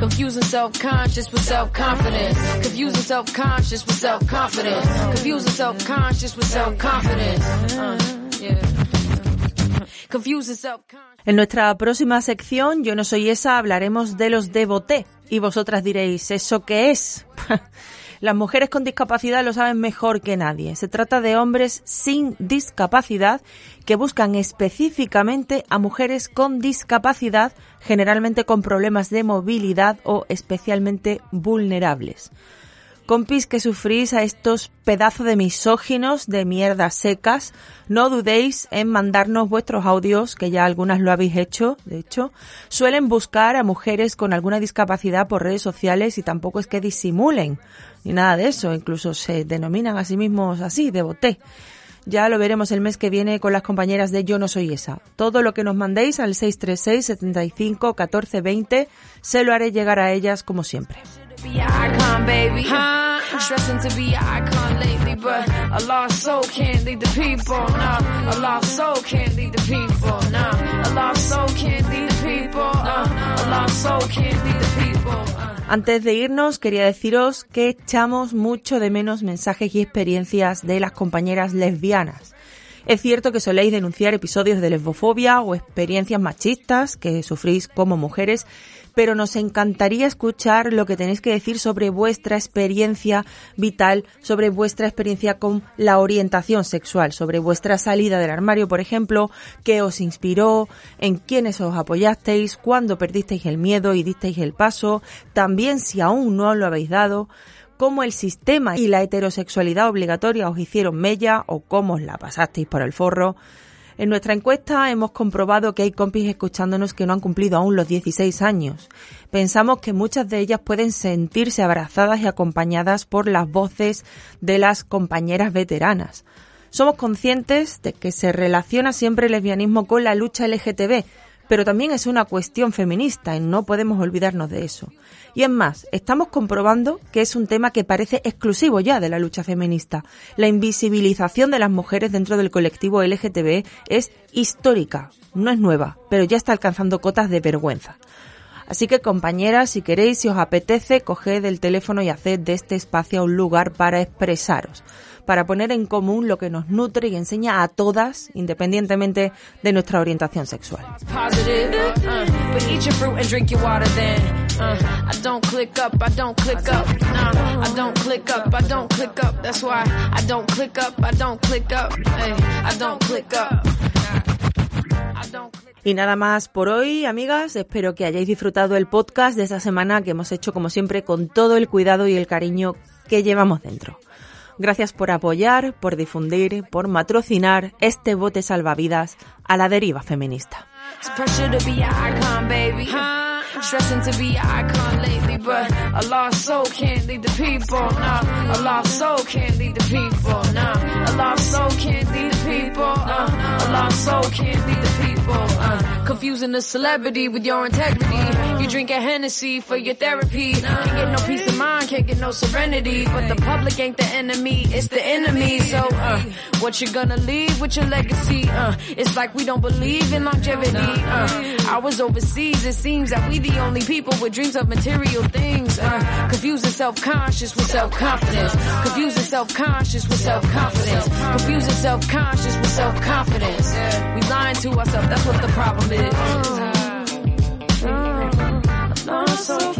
Speaker 24: Confusing self-conscious with self-confidence. Confusing self-conscious with self-confidence. Confusing self-conscious with self-confidence. Uh, yeah.
Speaker 2: En nuestra próxima sección, Yo no soy esa, hablaremos de los devoté. Y vosotras diréis, ¿eso qué es? Las mujeres con discapacidad lo saben mejor que nadie. Se trata de hombres sin discapacidad que buscan específicamente a mujeres con discapacidad, generalmente con problemas de movilidad o especialmente vulnerables. Compis que sufrís a estos pedazos de misóginos de mierdas secas, no dudéis en mandarnos vuestros audios, que ya algunas lo habéis hecho, de hecho. Suelen buscar a mujeres con alguna discapacidad por redes sociales y tampoco es que disimulen, ni nada de eso, incluso se denominan a sí mismos así, de boté. Ya lo veremos el mes que viene con las compañeras de Yo no soy esa. Todo lo que nos mandéis al 636 75 14 20 se lo haré llegar a ellas como siempre. Be your icon, baby. Huh?
Speaker 24: Stressing to be an icon lately, but a lost soul can't lead the people. Nah, a lost soul can't lead the people. Nah, a lost soul can't lead the people. A lost soul can't lead the people.
Speaker 2: Antes de irnos, quería deciros que echamos mucho de menos mensajes y experiencias de las compañeras lesbianas. Es cierto que soléis denunciar episodios de lesbofobia o experiencias machistas que sufrís como mujeres, pero nos encantaría escuchar lo que tenéis que decir sobre vuestra experiencia vital, sobre vuestra experiencia con la orientación sexual, sobre vuestra salida del armario, por ejemplo, qué os inspiró, en quiénes os apoyasteis, cuándo perdisteis el miedo y disteis el paso, también si aún no lo habéis dado cómo el sistema y la heterosexualidad obligatoria os hicieron mella o cómo os la pasasteis por el forro. En nuestra encuesta hemos comprobado que hay compis escuchándonos que no han cumplido aún los 16 años. Pensamos que muchas de ellas pueden sentirse abrazadas y acompañadas por las voces de las compañeras veteranas. Somos conscientes de que se relaciona siempre el lesbianismo con la lucha LGTB, pero también es una cuestión feminista y no podemos olvidarnos de eso. Y es más, estamos comprobando que es un tema que parece exclusivo ya de la lucha feminista. La invisibilización de las mujeres dentro del colectivo LGTB es histórica, no es nueva, pero ya está alcanzando cotas de vergüenza. Así que compañeras, si queréis, si os apetece, coged el teléfono y haced de este espacio un lugar para expresaros para poner en común lo que nos nutre y enseña a todas, independientemente de nuestra orientación sexual. Y nada más por hoy, amigas. Espero que hayáis disfrutado el podcast de esta semana que hemos hecho, como siempre, con todo el cuidado y el cariño que llevamos dentro. Gracias por apoyar, por difundir, por matrocinar este bote salvavidas a la deriva feminista. Stressing to be an icon lately, but a lost soul can't lead the people. Nah, a lost soul can't lead the people. Nah, a lost soul can't lead the people. A lost soul can't lead the people. Uh, confusing a celebrity with your integrity. You drink a Hennessy for your therapy. Can't get no peace of mind, can't get no serenity. But the public ain't the enemy, it's the enemy. So, uh, what you gonna leave with your legacy? Uh, it's like we don't believe in longevity. Uh, I was overseas, it seems that we the only people with dreams of material things. Uh, confusing self-conscious with self-confidence. Confusing self-conscious with self-confidence. Confusing self-conscious with self-confidence. We lying to ourselves, what the problem is. No, so